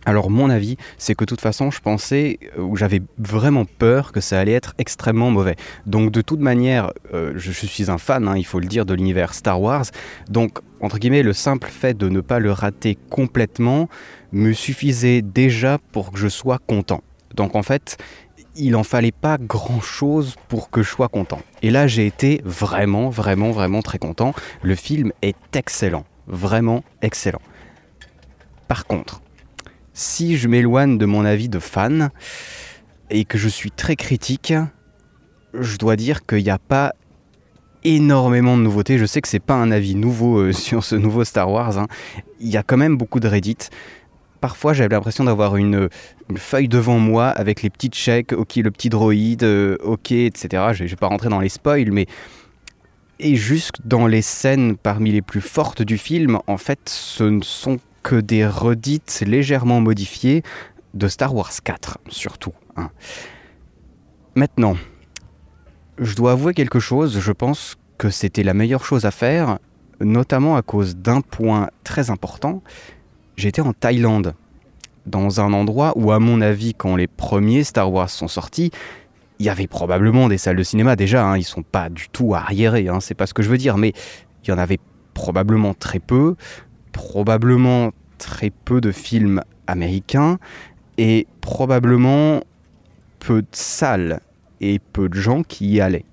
Alors mon avis, c'est que de toute façon, je pensais, ou j'avais vraiment peur que ça allait être extrêmement mauvais. Donc de toute manière, je, suis un fan, hein, il faut le dire, de l'univers Star Wars. Donc entre guillemets, le simple fait de ne pas le rater complètement me suffisait déjà pour que je sois content. Donc en fait, il en fallait pas grand chose pour que je sois content. Et là, j'ai été vraiment, vraiment, vraiment très content. Le film est excellent, vraiment excellent. Par contre, si je m'éloigne de mon avis de fan et que je suis très critique, je dois dire qu'il n'y a pas énormément de nouveautés. Je sais que c'est pas un avis nouveau euh, sur ce nouveau Star Wars. Hein. Il y a quand même beaucoup de Reddit. Parfois, j'avais l'impression d'avoir une, feuille devant moi avec les petits checks, ok, le petit droïde, euh, ok, etc. Je, ne vais pas rentrer dans les spoils, mais et juste dans les scènes parmi les plus fortes du film, en fait, ce ne sont que des redites légèrement modifiées de Star Wars 4, surtout. Hein. Maintenant, je dois avouer quelque chose, je pense que c'était la meilleure chose à faire, notamment à cause d'un point très important. J'étais en Thaïlande, dans un endroit où, à mon avis, quand les premiers Star Wars sont sortis, il y avait probablement des salles de cinéma déjà, hein, ils sont pas du tout arriérés, hein, c'est pas ce que je veux dire, mais il y en avait probablement très peu, probablement très peu de films américains, et probablement peu de salles et peu de gens qui y allaient.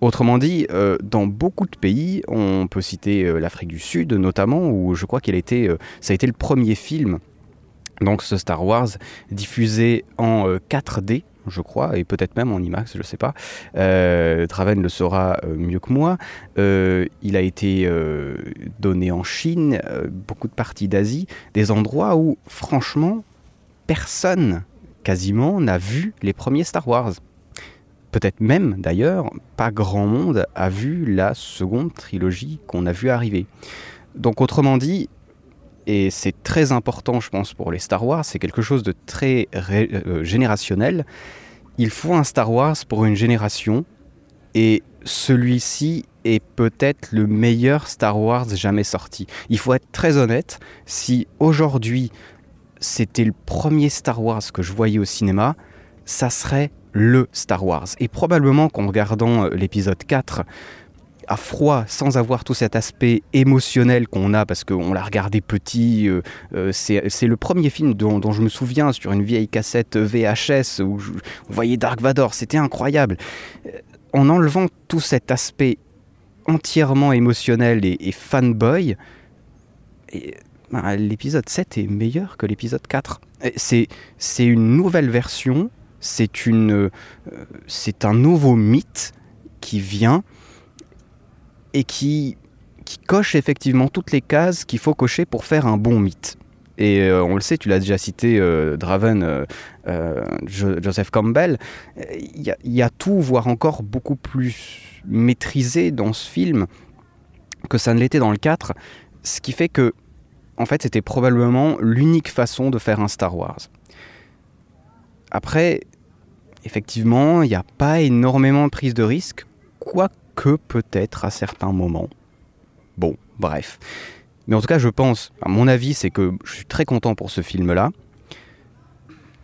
Autrement dit, euh, dans beaucoup de pays, on peut citer euh, l'Afrique du Sud notamment, où je crois qu'il a été, euh, ça a été le premier film, donc ce Star Wars, diffusé en 4D, je crois, et peut-être même en IMAX, je ne sais pas. Traven le saura mieux que moi. il a été donné en Chine, beaucoup de parties d'Asie, des endroits où, franchement, personne quasiment n'a vu les premiers Star Wars. Peut-être même d'ailleurs, pas grand monde a vu la seconde trilogie qu'on a vu arriver. Donc autrement dit, et c'est très important je pense pour les Star Wars, c'est quelque chose de très euh, générationnel, il faut un Star Wars pour une génération, et celui-ci est peut-être le meilleur Star Wars jamais sorti. Il faut être très honnête, si aujourd'hui c'était le premier Star Wars que je voyais au cinéma, ça serait le Star Wars. Et probablement qu'en regardant euh, l'épisode 4, à froid, sans avoir tout cet aspect émotionnel qu'on a, parce qu'on l'a regardé petit, euh, euh, c'est le premier film dont, je me souviens sur une vieille cassette VHS où on voyait Dark Vador, c'était incroyable. En enlevant tout cet aspect entièrement émotionnel et, fanboy, bah, l'épisode 7 est meilleur que l'épisode 4. C'est une nouvelle version c'est une, euh, c'est un nouveau mythe qui vient et qui, qui coche effectivement toutes les cases qu'il faut cocher pour faire un bon mythe. Et euh, on le sait, tu l'as déjà cité, euh, Draven, Joseph Campbell, il y, a tout, voire encore beaucoup plus maîtrisé dans ce film que ça ne l'était dans le 4, ce qui fait que, en fait, c'était probablement l'unique façon de faire un Star Wars. Après, effectivement, il n'y a pas énormément de prise de risque, quoique peut-être à certains moments. Bon, bref. Mais en tout cas, je pense, à mon avis, c'est que je suis très content pour ce film-là.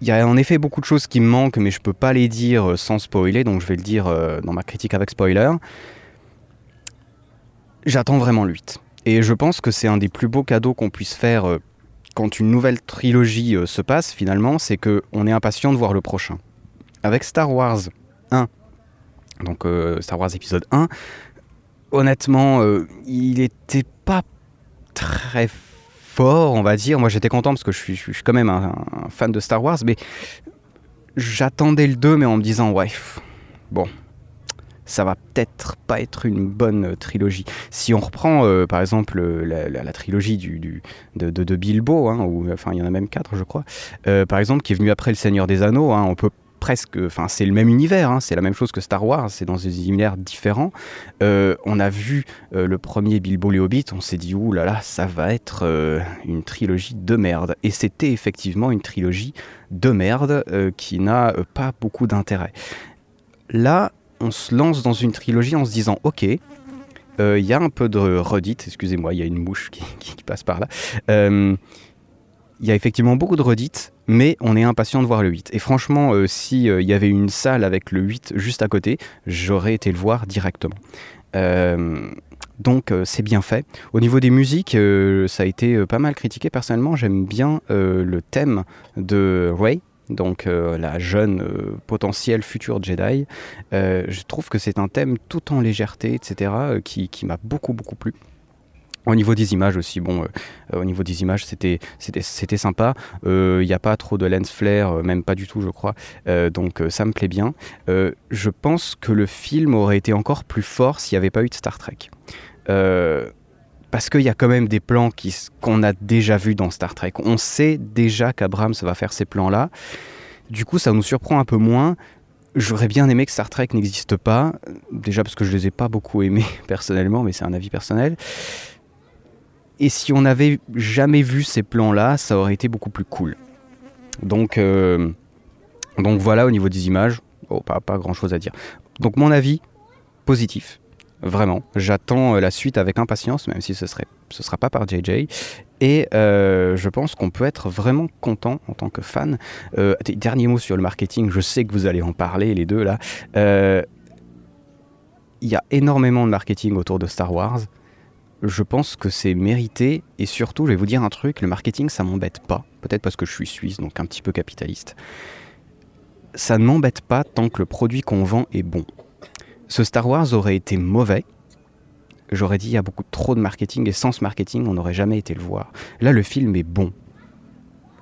Il y a en effet beaucoup de choses qui me manquent, mais je ne peux pas les dire sans spoiler, donc je vais le dire euh, dans ma critique avec spoiler. J'attends vraiment le 8. Et je pense que c'est un des plus beaux cadeaux qu'on puisse faire euh, quand une nouvelle trilogie euh, se passe, finalement, c'est qu'on est impatient de voir le prochain avec Star Wars 1, donc euh, Star Wars épisode 1, honnêtement, euh, il était pas très fort, on va dire. Moi, j'étais content parce que je suis, je suis quand même un, fan de Star Wars, mais j'attendais le 2, mais en me disant, ouais, bon, ça va peut-être pas être une bonne trilogie. Si on reprend euh, par exemple la, trilogie du, de, de, Bilbo, hein, ou, enfin il y en a même quatre je crois, par exemple qui est venu après Le Seigneur des Anneaux, hein, on peut presque, enfin c'est le même univers, hein, c'est la même chose que Star Wars, c'est dans des univers différents. Euh, on a vu euh, le premier Bilbo les Hobbits, on s'est dit ouh là là, ça va être euh, une trilogie de merde. Et c'était effectivement une trilogie de merde qui n'a pas beaucoup d'intérêt. Là, on se lance dans une trilogie en se disant ok. Il y a un peu de redite, excusez-moi, il y a une mouche qui passe par là. Il y a effectivement beaucoup de redites, mais on est impatient de voir le 8. Et franchement, euh, s'il euh, y avait une salle avec le 8 juste à côté, j'aurais été le voir directement. Euh, donc c'est bien fait. Au niveau des musiques, ça a été pas mal critiqué. Personnellement, j'aime bien le thème de Ray donc la jeune potentielle future Jedi. je trouve que c'est un thème tout en légèreté, etc., qui, qui m'a beaucoup beaucoup plu. Au niveau des images aussi, bon, euh, au niveau des images, c'était c'était sympa. Il euh, n'y a pas trop de lens flare, euh, même pas du tout, je crois. donc ça me plaît bien. je pense que le film aurait été encore plus fort s'il n'y avait pas eu de Star Trek. parce qu'il y a quand même des plans qu'on a déjà vus dans Star Trek. On sait déjà qu'Abrams va faire ces plans-là. Du coup, ça nous surprend un peu moins. J'aurais bien aimé que Star Trek n'existe pas, déjà parce que je les ai pas beaucoup aimés personnellement, mais c'est un avis personnel. Et si on n'avait jamais vu ces plans-là, ça aurait été beaucoup plus cool. Donc, euh, donc voilà au niveau des images, oh, pas, grand-chose à dire. Donc mon avis, positif. Vraiment, j'attends euh, la suite avec impatience, même si ce ne sera pas par JJ. Et euh, je pense qu'on peut être vraiment content en tant que fan. dernier mot sur le marketing, je sais que vous allez en parler les deux là. Il y a énormément de marketing autour de Star Wars je pense que c'est mérité et surtout, je vais vous dire un truc, le marketing ça m'embête pas, peut-être parce que je suis suisse donc un petit peu capitaliste. Ça ne m'embête pas tant que le produit qu'on vend est bon. Ce Star Wars aurait été mauvais, j'aurais dit il y a beaucoup trop de marketing et sans ce marketing on n'aurait jamais été le voir. Là le film est bon.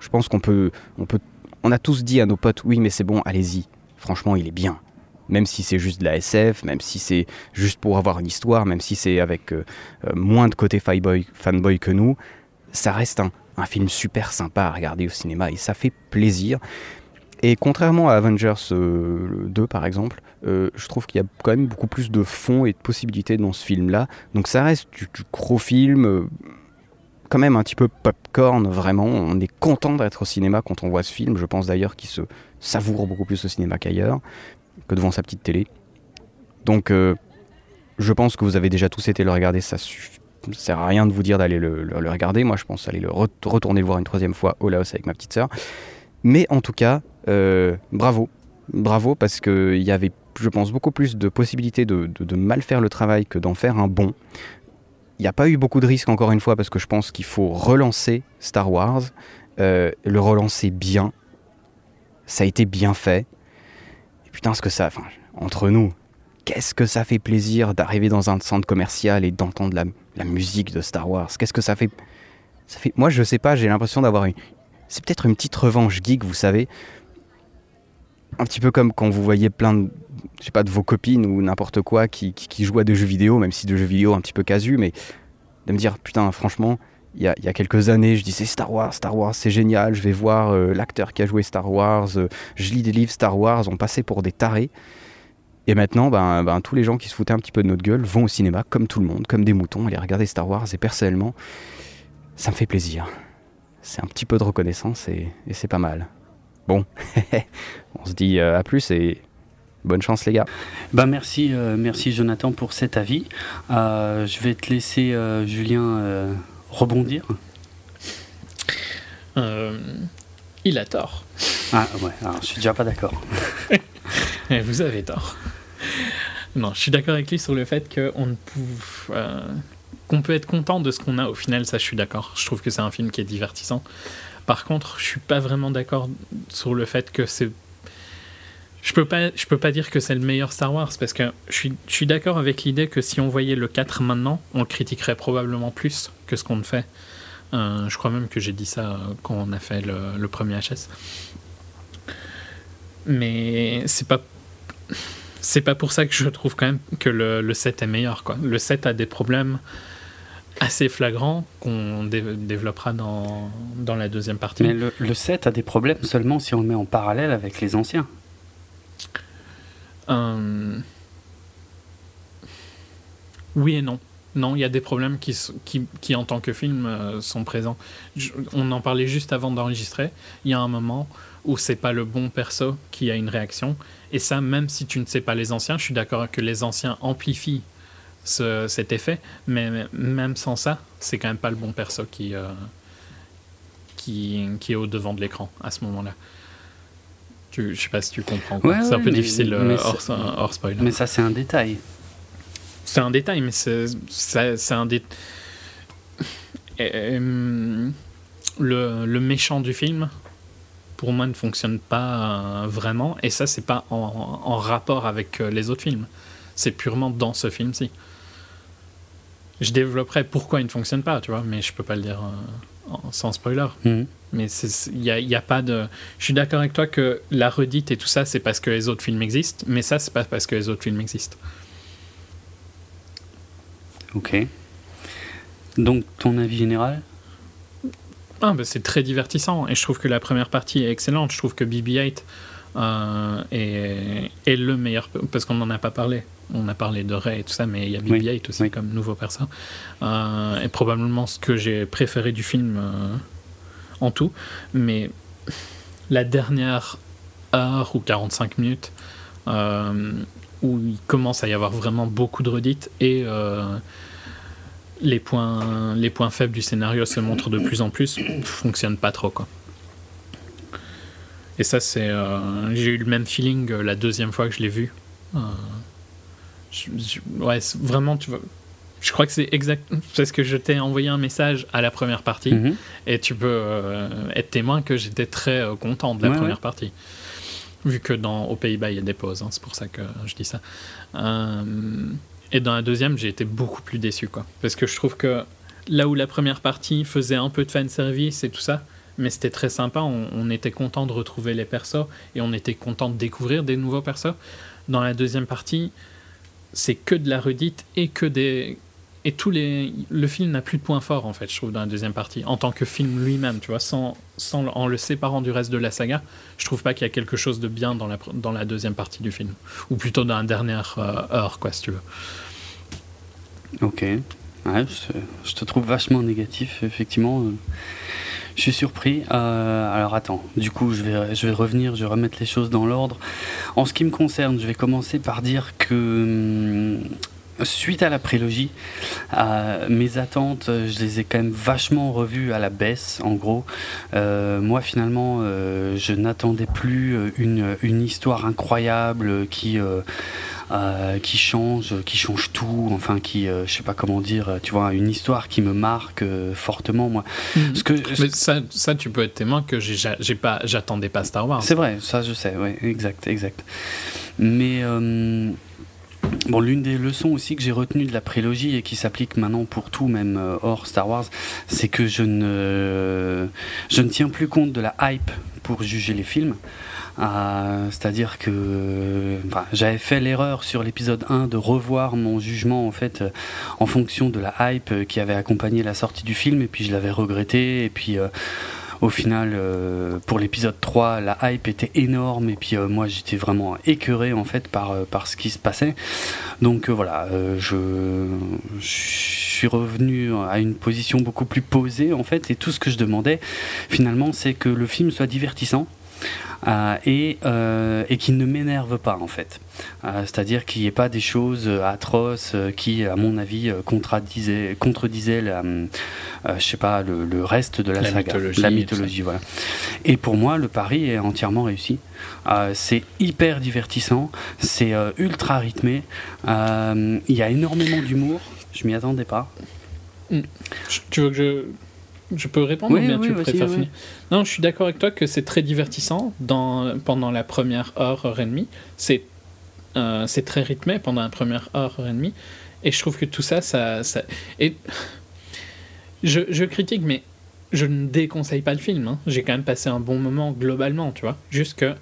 Je pense qu'on peut, on peut, on a tous dit à nos potes oui mais c'est bon, allez-y. Franchement il est bien même si c'est juste de la SF, même si c'est juste pour avoir une histoire, même si c'est avec euh, euh, moins de côté fanboy, que nous, ça reste un, film super sympa à regarder au cinéma et ça fait plaisir. Et contrairement à Avengers 2 euh, par exemple, je trouve qu'il y a quand même beaucoup plus de fond et de possibilités dans ce film-là. Donc ça reste du, gros film, quand même un petit peu popcorn, vraiment. On est content d'être au cinéma quand on voit ce film. Je pense d'ailleurs qu'il se savoure beaucoup plus au cinéma qu'ailleurs que devant sa petite télé. Donc euh, je pense que vous avez déjà tous été le regarder, ça ne sert à rien de vous dire d'aller le, regarder. Moi, je pense aller le retourner le voir une troisième fois au Laos avec ma petite sœur. Mais en tout cas, euh, bravo. Bravo parce qu'il y avait, je pense, beaucoup plus de possibilités de, mal faire le travail que d'en faire un bon. Il n'y a pas eu beaucoup de risques, encore une fois, parce que je pense qu'il faut relancer Star Wars, euh, le relancer bien. Ça a été bien fait putain, ce que ça. Enfin, entre nous, qu'est-ce que ça fait plaisir d'arriver dans un centre commercial et d'entendre la, musique de Star Wars? Qu'est-ce que ça fait Ça fait. Moi, je sais pas, j'ai l'impression d'avoir. C'est peut-être une petite revanche geek, vous savez. Un petit peu comme quand vous voyez plein de. Je sais pas, de vos copines ou n'importe quoi qui, qui, jouent à des jeux vidéo, même si de jeux vidéo un petit peu casu, mais de me dire, putain, franchement, il y, a, quelques années, je disais Star Wars, Star Wars, c'est génial, je vais voir euh, l'acteur qui a joué Star Wars, euh, je lis des livres Star Wars, on passait pour des tarés. Et maintenant, ben, ben, tous les gens qui se foutaient un petit peu de notre gueule vont au cinéma, comme tout le monde, comme des moutons, aller regarder Star Wars. Et personnellement, ça me fait plaisir. C'est un petit peu de reconnaissance et, c'est pas mal. Bon, on se dit euh, à plus et bonne chance les gars. Ben merci, merci Jonathan pour cet avis. je vais te laisser Julien rebondir euh, Il a tort. Ah ouais, alors je suis déjà pas d'accord. Vous avez tort. Non, je suis d'accord avec lui sur le fait qu'on euh, qu'on peut être content de ce qu'on a au final, ça je suis d'accord. Je trouve que c'est un film qui est divertissant. Par contre, je suis pas vraiment d'accord sur le fait que c'est je peux pas je peux pas dire que c'est le meilleur Star Wars parce que je suis, je suis d'accord avec l'idée que si on voyait le 4 maintenant, on le critiquerait probablement plus que ce qu'on le fait. Euh, je crois même que j'ai dit ça quand on a fait le, premier HS. Mais c'est pas c'est pas pour ça que je trouve quand même que le, le 7 est meilleur quoi. Le 7 a des problèmes assez flagrants qu'on développera dans, dans la deuxième partie. Mais le, le 7 a des problèmes seulement si on le met en parallèle avec les anciens. Euh, oui et non. Non, il y a des problèmes qui, qui, en tant que film, euh, sont présents. on en parlait juste avant d'enregistrer. Il y a un moment où c'est pas le bon perso qui a une réaction. Et ça, même si tu ne sais pas les anciens, je suis d'accord que les anciens amplifient cet effet. Mais même sans ça, c'est quand même pas le bon perso qui, euh, qui, qui est au devant de l'écran à ce moment-là. Je sais pas si tu comprends. c'est un peu difficile euh, hors, spoiler. Mais ça, c'est un détail. C'est un détail, mais c'est un détail. Euh, le, le, méchant du film pour moi, ne fonctionne pas vraiment. Et ça, c'est pas en, rapport avec les autres films. C'est purement dans ce film-ci. Je développerai pourquoi il ne fonctionne pas, tu vois, mais je peux pas le dire sans spoiler. Mhm. Mais il n'y a, y a, pas de. Je suis d'accord avec toi que la redite et tout ça, c'est parce que les autres films existent, mais ça, c'est pas parce que les autres films existent. Ok. Donc, ton avis général? Ah, bah, C'est très divertissant et je trouve que la première partie est excellente. Je trouve que BB-8 euh, est, est, le meilleur, parce qu'on n'en a pas parlé. On a parlé de Ray et tout ça, mais il y a BB-8 aussi comme nouveau perso. Euh, et probablement ce que j'ai préféré du film euh, en tout. Mais la dernière heure ou 45 minutes, où il commence à y avoir vraiment beaucoup de redites et les points, les points faibles du scénario se montrent de plus en plus, fonctionne pas trop quoi. Et ça c'est, euh, j'ai eu le même feeling euh, la deuxième fois que je l'ai vu. Euh, ouais, vraiment tu vois. Je crois que c'est exact parce que je t'ai envoyé un message à la première partie mhm. et tu peux être témoin que j'étais très content de la première partie. Vu que dans aux Pays-Bas il y a des pauses, hein, c'est pour ça que je dis ça. Et dans la deuxième, j'ai été beaucoup plus déçu, quoi. Parce que je trouve que là où la première partie faisait un peu de fan service et tout ça, mais c'était très sympa, on, était content de retrouver les persos et on était content de découvrir des nouveaux persos. Dans la deuxième partie, c'est que de la redite et que des et tous les le film n'a plus de points forts en fait je trouve dans la deuxième partie en tant que film lui-même tu vois sans, sans en le séparant du reste de la saga je trouve pas qu'il y a quelque chose de bien dans la dans la deuxième partie du film. Ou plutôt dans la dernière euh, heure quoi si tu veux. Ok je, te trouve vachement négatif effectivement je suis surpris. Euh, alors attends, du coup je vais, je vais revenir, je vais remettre les choses dans l'ordre. En ce qui me concerne, je vais commencer par dire que hum, suite à la prélogie, euh, mes attentes, je les ai quand même vachement revues à la baisse, en gros. Euh, moi, finalement, euh, je n'attendais plus une, une, histoire incroyable qui euh, qui change, qui change tout, enfin qui, euh, je sais pas comment dire, tu vois, une histoire qui me marque euh, fortement moi. Mhm. que, Mais ça, ça, tu peux être témoin que j'ai pas, j'attendais pas Star Wars. C'est vrai, ça je sais, ouais, exact, exact. Mais Bon, l'une des leçons aussi que j'ai retenues de la prélogie et qui s'applique maintenant pour tout, même hors Star Wars, c'est que je ne, je ne tiens plus compte de la hype pour juger les films. Euh, c'est-à-dire que j'avais fait l'erreur sur l'épisode 1 de revoir mon jugement en fait euh, en fonction de la hype qui avait accompagné la sortie du film et puis je l'avais regretté et puis euh, au final, pour l'épisode 3, la hype était énorme et puis moi j'étais vraiment écœuré en fait par, par ce qui se passait. Donc voilà, je, je, suis revenu à une position beaucoup plus posée en fait et tout ce que je demandais finalement c'est que le film soit divertissant euh, et, euh, et qui ne m'énerve pas en fait. Euh, c'est-à-dire qu'il n'y ait pas des choses atroces qui, à mon avis, contredisaient, contredisaient la, je sais pas, le, reste de la, saga, la mythologie. Voilà. Et pour moi, le pari est entièrement réussi. c'est hyper divertissant, c'est ultra rythmé, il y a énormément d'humour, je m'y attendais pas. Hmm. Tu veux que je je peux répondre ou bien tu préfères finir Non, je suis d'accord avec toi que c'est très divertissant dans, pendant la première heure, heure et demie. C'est euh, très rythmé pendant la première heure, heure et demie. Et je trouve que tout ça, ça. ça... Et je, je, critique, mais je ne déconseille pas le film. Hein. J'ai quand même passé un bon moment globalement, tu vois. Juste que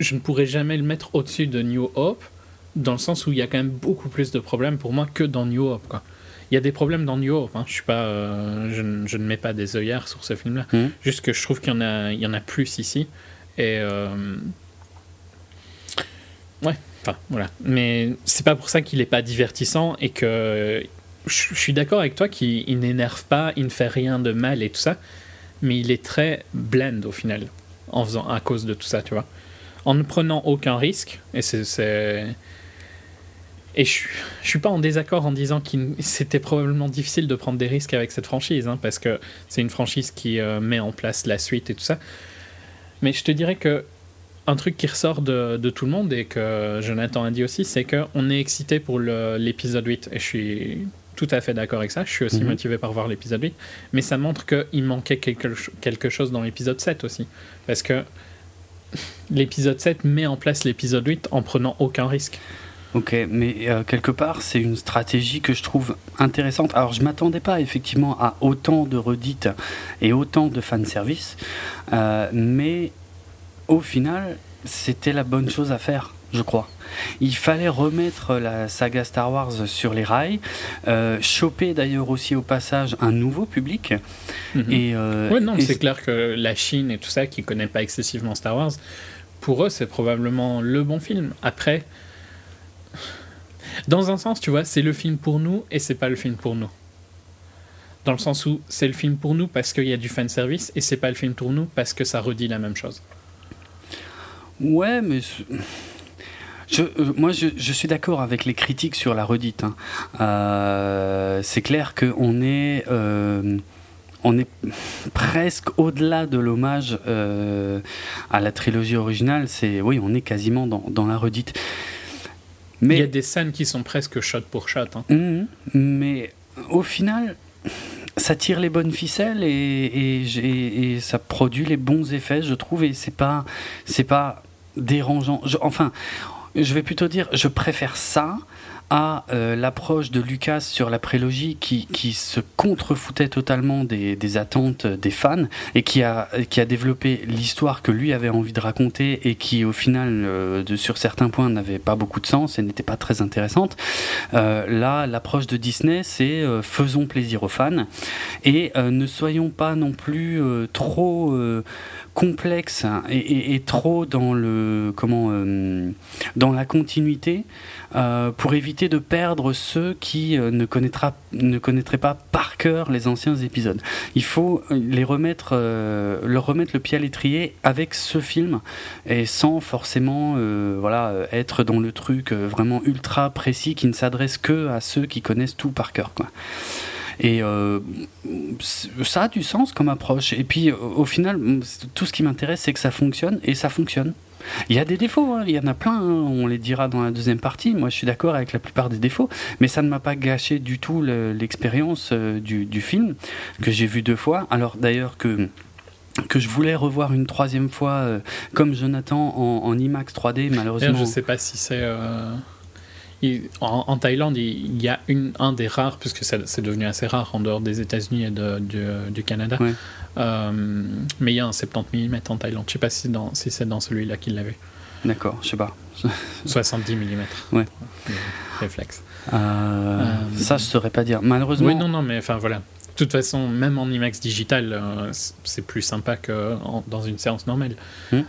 je ne pourrais jamais le mettre au-dessus de New Hope, dans le sens où il y a quand même beaucoup plus de problèmes pour moi que dans New Hope, quoi. Il y a des problèmes dans New Hope. Hein. Je, suis pas, euh, je, je, ne mets pas des œillères sur ce film-là. Hmm. Juste que je trouve qu'il y, en a, il y en a plus ici. Et. Euh, ouais, enfin, voilà. Mais c'est pas pour ça qu'il est pas divertissant et que. Je, suis d'accord avec toi qu'il n'énerve pas, il ne fait rien de mal et tout ça. Mais il est très blend au final. En faisant, à cause de tout ça, tu vois. En ne prenant aucun risque. Et c'est et je, je suis pas en désaccord en disant que c'était probablement difficile de prendre des risques avec cette franchise, hein, parce que c'est une franchise qui euh, met en place la suite et tout ça. Mais je te dirais que un truc qui ressort de, de tout le monde et que Jonathan a dit aussi, c'est qu'on est excité pour l'épisode 8. Et je suis tout à fait d'accord avec ça. Je suis aussi Mhm. motivé par voir l'épisode 8. Mais ça montre qu'il manquait quelque, quelque chose dans l'épisode 7 aussi. Parce que l'épisode 7 met en place l'épisode 8 en prenant aucun risque. Ok, mais euh, quelque part, c'est une stratégie que je trouve intéressante. Alors, je m'attendais pas effectivement à autant de redites et autant de fanservice, euh, mais au final, c'était la bonne chose à faire, je crois. Il fallait remettre la saga Star Wars sur les rails, euh, choper d'ailleurs aussi au passage un nouveau public. Mhm. Et, euh, Ouais, non, c'est clair que la Chine et tout ça, qui connaît pas excessivement Star Wars, pour eux, c'est probablement le bon film. Après, dans un sens, tu vois, c'est le film pour nous et c'est pas le film pour nous. Dans le sens où c'est le film pour nous parce qu'il y a du fanservice et c'est pas le film pour nous parce que ça redit la même chose. Ouais, mais je, euh, moi, je, suis d'accord avec les critiques sur la redite. hein. Euh, c'est clair qu'on est, euh, on est presque au-delà de l'hommage à la trilogie originale. C'est, oui, on est quasiment dans, dans la redite. Mais Il y a des scènes qui sont presque shot pour shot. hein. Mhm. Mais au final, ça tire les bonnes ficelles et, et, j'ai- et ça produit les bons effets, je trouve, et c'est pas, c'est pas dérangeant. Je- enfin, je vais plutôt dire, je préfère ça à euh, l'approche de Lucas sur la prélogie qui, se contrefoutait totalement des, attentes des fans et qui a, qui développé l'histoire que lui avait envie de raconter et qui au final euh, de, sur certains points n'avait pas beaucoup de sens et n'était pas très intéressante. Euh, là, l'approche de Disney, c'est faisons plaisir aux fans et ne soyons pas non plus trop complexes hein, et, trop dans le comment euh, dans la continuité euh, pour éviter de perdre ceux qui euh, ne, connaîtra, ne connaîtraient pas par cœur les anciens épisodes. Il faut les remettre, leur remettre le pied à l'étrier avec ce film et sans forcément voilà, être dans le truc vraiment ultra précis qui ne s'adresse que à ceux qui connaissent tout par cœur. Quoi. Et euh, ça a du sens comme approche. Et puis euh, au final, tout ce qui m'intéresse, c'est que ça fonctionne et ça fonctionne. Il y a des défauts, hein, il y en a plein, hein, on les dira dans la deuxième partie. Moi, je suis d'accord avec la plupart des défauts, mais ça ne m'a pas gâché du tout le- l'expérience euh, du, du film que j'ai vu deux fois. Alors d'ailleurs que que je voulais revoir une troisième fois euh, comme Jonathan en, en IMAX 3D, malheureusement. Je sais pas si c'est. euh, il- en, en Thaïlande, il il y a une, un des rares, puisque c'est devenu assez rare en dehors des États-Unis et de- du, du Canada. Ouais. Euh, mais il y a un 70 mm en Thaïlande. Je sais pas si, dans- si c'est dans celui-là qu'il l'avait. D'accord, je sais pas. 70 mm. Ouais. Réflexe. Euh, Euh, Ça, je saurais pas dire. Malheureusement. Oui, non, non, mais enfin voilà. De toute façon, même en IMAX digital, euh, c'est plus sympa que en- dans une séance normale. Hmm.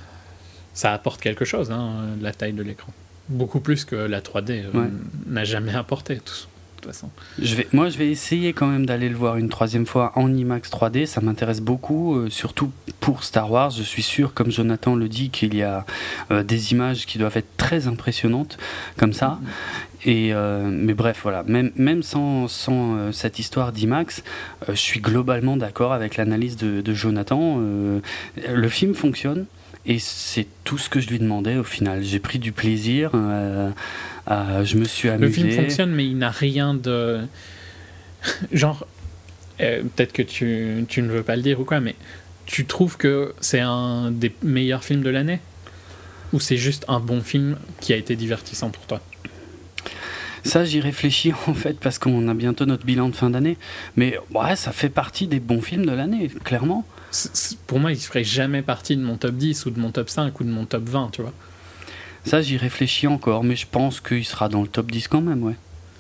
Ça apporte quelque chose, hein, la taille de l'écran. Beaucoup plus que la 3D euh, Ouais. n'a jamais apporté, de toute façon. Je vais, moi, je vais essayer quand même d'aller le voir une troisième fois en IMAX 3D. Ça m'intéresse beaucoup, euh, surtout pour Star Wars. Je suis sûr, comme Jonathan le dit, qu'il y a euh, des images qui doivent être très impressionnantes comme ça. Et euh, mais bref, voilà. Même, même sans, sans euh, cette histoire d'IMAX, euh, je suis globalement d'accord avec l'analyse de, de Jonathan. Le film fonctionne. Et c'est tout ce que je lui demandais au final. J'ai pris du plaisir, euh, euh, je me suis amusé. Le film fonctionne, mais il n'a rien de. Genre, euh, peut-être que tu, tu ne veux pas le dire ou quoi, mais tu trouves que c'est un des meilleurs films de l'année? Ou c'est juste un bon film qui a été divertissant pour toi? Ça, j'y réfléchis en fait parce qu'on a bientôt notre bilan de fin d'année. Mais ouais, ça fait partie des bons films de l'année, clairement. Pour moi, il ferait jamais partie de mon top 10 ou de mon top 5 ou de mon top 20, tu vois. Ça, j'y réfléchis encore, mais je pense qu'il sera dans le top 10 quand même, ouais.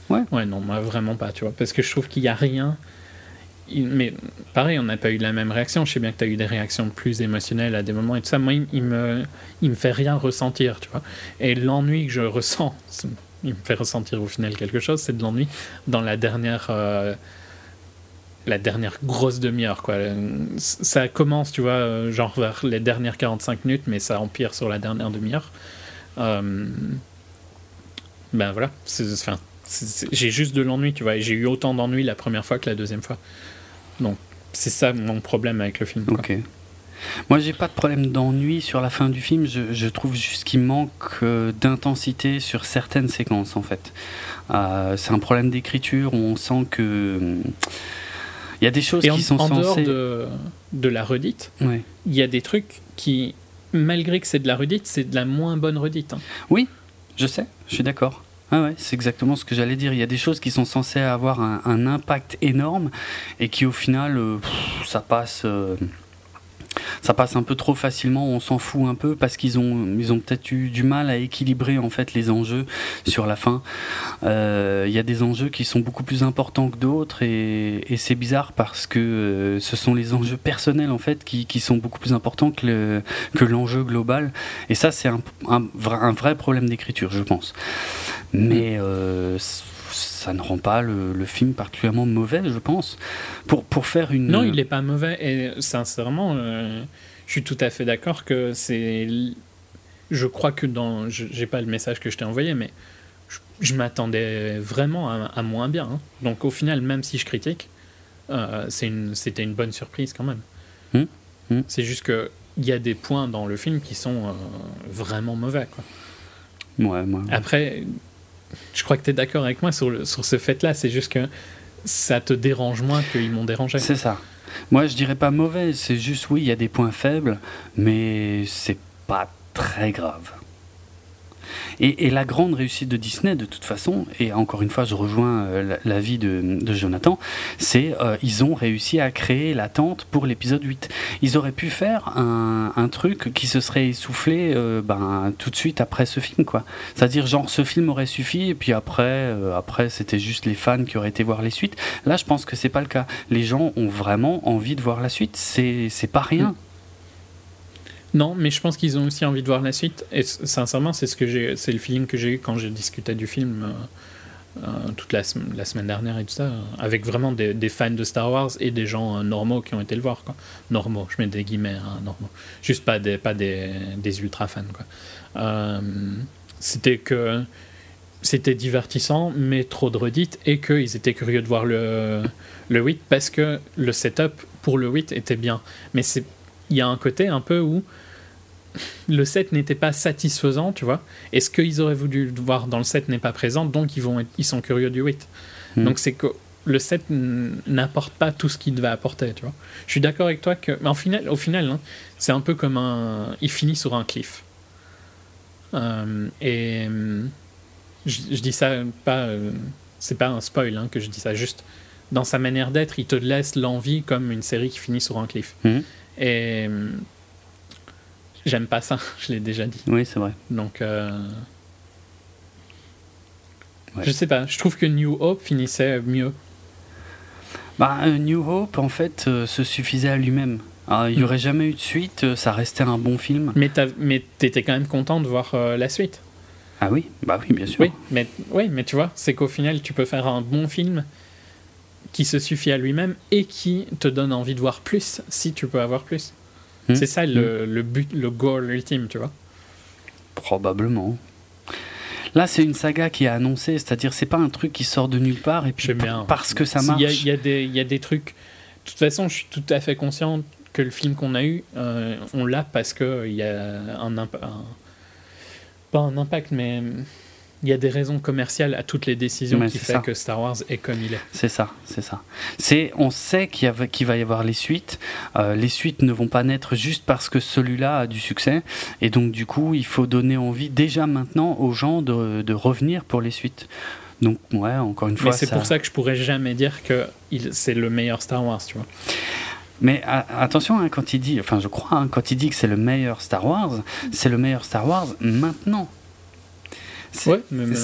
Ouais, non, moi vraiment pas, tu vois. Parce que je trouve qu'il n'y a rien. Mais pareil, on n'a pas eu la même réaction. Je sais bien que tu as eu des réactions plus émotionnelles à des moments et tout ça. Moi, il, me, il me fait rien ressentir, tu vois. Et l'ennui que je ressens, il me fait ressentir au final quelque chose, c'est de l'ennui dans la dernière. euh, la dernière grosse demi-heure. Ça commence, tu vois, euh, genre vers les dernières 45 minutes, mais ça empire sur la dernière demi-heure. Euh, ben voilà, j'ai juste de l'ennui, tu vois, j'ai eu autant d'ennui la première fois que la deuxième fois. Donc, c'est ça mon problème avec le film. quoi. Ok. Moi, j'ai pas de problème d'ennui sur la fin du film. Je, trouve juste qu'il manque euh, d'intensité sur certaines séquences, en fait. C'est un problème d'écriture on sent que. Il y a des choses qui sont en censées. En dehors de, la redite, il y a des trucs qui, malgré que c'est de la redite, c'est de la moins bonne redite. Hein. Oui, je sais, je suis d'accord. Ah ouais, c'est exactement ce que j'allais dire. Il y a des choses qui sont censées avoir un, impact énorme et qui au final, euh, ça passe ça passe un peu trop facilement, on s'en fout un peu parce qu'ils ont, ils ont peut-être eu du mal à équilibrer en fait les enjeux sur la fin. Il euh, y a des enjeux qui sont beaucoup plus importants que d'autres et, c'est bizarre parce que euh, ce sont les enjeux personnels en fait qui, sont beaucoup plus importants que, que l'enjeu global. Et ça, c'est un vrai problème d'écriture, je pense. Mais euh, ça ne rend pas le, film particulièrement mauvais, je pense. Pour, pour faire une. Non, il n'est pas mauvais. Et sincèrement, euh, je suis tout à fait d'accord que c'est. Je crois que dans. J'ai pas le message que je t'ai envoyé, mais je, m'attendais vraiment à, moins bien. Hein. Donc au final, même si je critique, euh, c'était une, bonne surprise quand même. Hum, hum. C'est juste que il y a des points dans le film qui sont euh, vraiment mauvais. Quoi. Ouais, ouais. Après, je crois que tu es d'accord avec moi sur, sur ce fait-là. C'est juste que ça te dérange moins qu'ils m'ont dérangé. C'est ça. Moi, je dirais pas mauvais. C'est juste, oui, il y a des points faibles, mais c'est pas très grave. Et, la grande réussite de Disney, de toute façon, et encore une fois, je rejoins euh, l'avis de, de, Jonathan, c'est euh, ils ont réussi à créer l'attente pour l'épisode 8. Ils auraient pu faire un, truc qui se serait essoufflé euh, ben, tout de suite après ce film, quoi. C'est-à-dire, genre, ce film aurait suffi, et puis après, après c'était juste les fans qui auraient été voir les suites. Là, je pense que c'est pas le cas. Les gens ont vraiment envie de voir la suite. C'est pas rien. Non, mais je pense qu'ils ont aussi envie de voir la suite. Et sincèrement, c'est ce que j'ai, c'est le feeling que j'ai eu quand j'ai discuté du film euh, euh, toute la, semaine dernière et tout ça, avec vraiment des, fans de Star Wars et des gens euh, normaux qui ont été le voir. Quoi. Normaux, je mets des guillemets, hein, normaux. Juste pas des, pas des, des ultra fans. Quoi. c'était que c'était divertissant, mais trop de redites, et qu'ils étaient curieux de voir le, le 8 parce que le setup pour le 8 était bien. Mais il y a un côté un peu où le set n'était pas satisfaisant, tu vois. Et ce qu'ils auraient voulu voir dans le set n'est pas présent, donc ils, vont ils sont curieux du 8. Hmm. Donc c'est que le set n'apporte pas tout ce qu'il devait apporter, tu vois. Je suis d'accord avec toi que. Mais en final, au final, hein, c'est un peu comme un. Il finit sur un cliff. Euh, et. Je, dis ça pas. Euh, c'est pas un spoil hein, que je dis ça, juste dans sa manière d'être, il te laisse l'envie comme une série qui finit sur un cliff. Hmm. Et J'aime pas ça, je l'ai déjà dit. Oui, c'est vrai. Donc, euh... je sais pas, je trouve que New Hope finissait mieux. Bah, euh, New Hope, en fait, euh, se suffisait à lui-même. Ah, il n'y mm. aurait jamais eu de suite, euh, ça restait un bon film. Mais t'étais quand même content de voir la suite. Ah oui, bah oui, bien sûr. Oui, mais, oui, mais tu vois, c'est qu'au final, tu peux faire un bon film qui se suffit à lui-même et qui te donne envie de voir plus si tu peux avoir plus. Hmm. C'est ça le, hmm. le, but, le goal ultime, tu vois. Probablement. Là, c'est une saga qui est annoncée, c'est-à-dire c'est pas un truc qui sort de nulle part et puis bien. parce que ça marche. Il y, y, y, a des trucs. De toute façon, je suis tout à fait conscient que le film qu'on a eu, euh, on l'a parce qu'il y a un, un, pas un impact, mais il y a des raisons commerciales à toutes les décisions qui font que Star Wars est comme il est. C'est ça, c'est ça. C'est, on sait qu'il, va y avoir les suites. Euh, les suites ne vont pas naître juste parce que celui-là a du succès. Et donc, du coup, il faut donner envie déjà maintenant aux gens de, revenir pour les suites. Donc, ouais, encore une fois. Mais c'est pour ça que je pourrais jamais dire que c'est le meilleur Star Wars, tu vois. Mais attention, hein, quand il dit, enfin je crois, hein, quand il dit que c'est le meilleur Star Wars, c'est le meilleur Star Wars maintenant. Ouais, même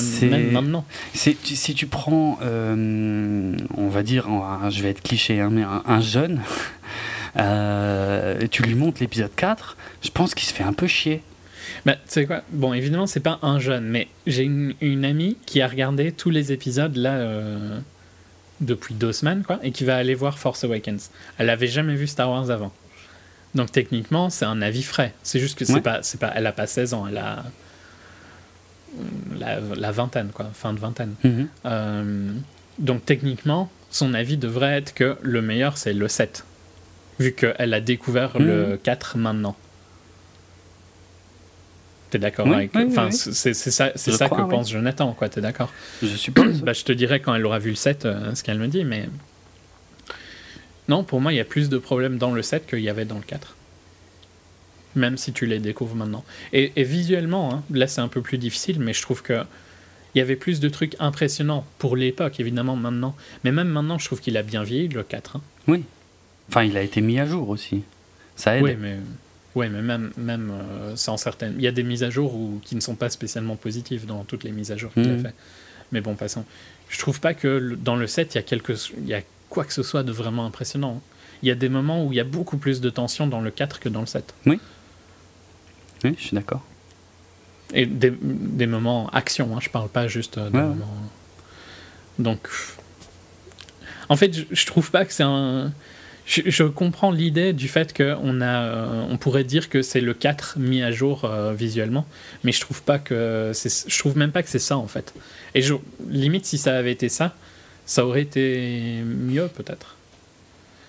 maintenant. Si tu prends, euh, on va dire, je vais être cliché, hein, mais un, jeune, euh, tu lui montres l'épisode 4, je pense qu'il se fait un peu chier. Bah, tu sais quoi? Bon, évidemment, c'est pas un jeune, mais j'ai une, amie qui a regardé tous les épisodes là euh, depuis deux semaines, quoi, et qui va aller voir Force Awakens. Elle avait jamais vu Star Wars avant. Donc techniquement, c'est un avis frais. C'est juste que c'est pas, c'est pas, elle a pas 16 ans, elle a la, vingtaine, quoi, fin de vingtaine. Mhm. Euh, donc techniquement, son avis devrait être que le meilleur, c'est le 7. vu qu'elle a découvert le 4 hmm. maintenant. T'es d'accord avec Enfin, c'est ça, c'est ça que pense Jonathan, quoi. T'es d'accord Je suppose. bah, je te dirai quand elle aura vu le 7 euh, ce qu'elle me dit, mais non, pour moi, il y a plus de problèmes dans le 7 qu'il y avait dans le 4. Même si tu les découvres maintenant. Et, visuellement, hein, là c'est un peu plus difficile, mais je trouve que il y avait plus de trucs impressionnants pour l'époque, évidemment, maintenant. Mais même maintenant, je trouve qu'il a bien vieilli, le 4. Hein. Oui. Enfin, il a été mis à jour aussi. Ça aide. Oui, mais, ouais, mais même, même euh, sans certaines. Il y a des mises à jour où, qui ne sont pas spécialement positives dans toutes les mises à jour qu'il a mhm. fait. Mais bon, passons. Je trouve pas que dans le 7, il y a, quelque... il y a quoi que ce soit de vraiment impressionnant. Hein. Il y a des moments où il y a beaucoup plus de tension dans le 4 que dans le 7. Oui. Oui, je suis d'accord. Et des, des, moments action, hein, je parle pas juste de moments. Donc. En fait, je, je trouve pas que c'est un. Je, comprends l'idée du fait qu'on a, euh, on pourrait dire que c'est le 4 mis à jour euh, visuellement, mais je trouve pas que je trouve même pas que c'est ça en fait. Et je, limite si ça avait été ça, ça aurait été mieux peut-être.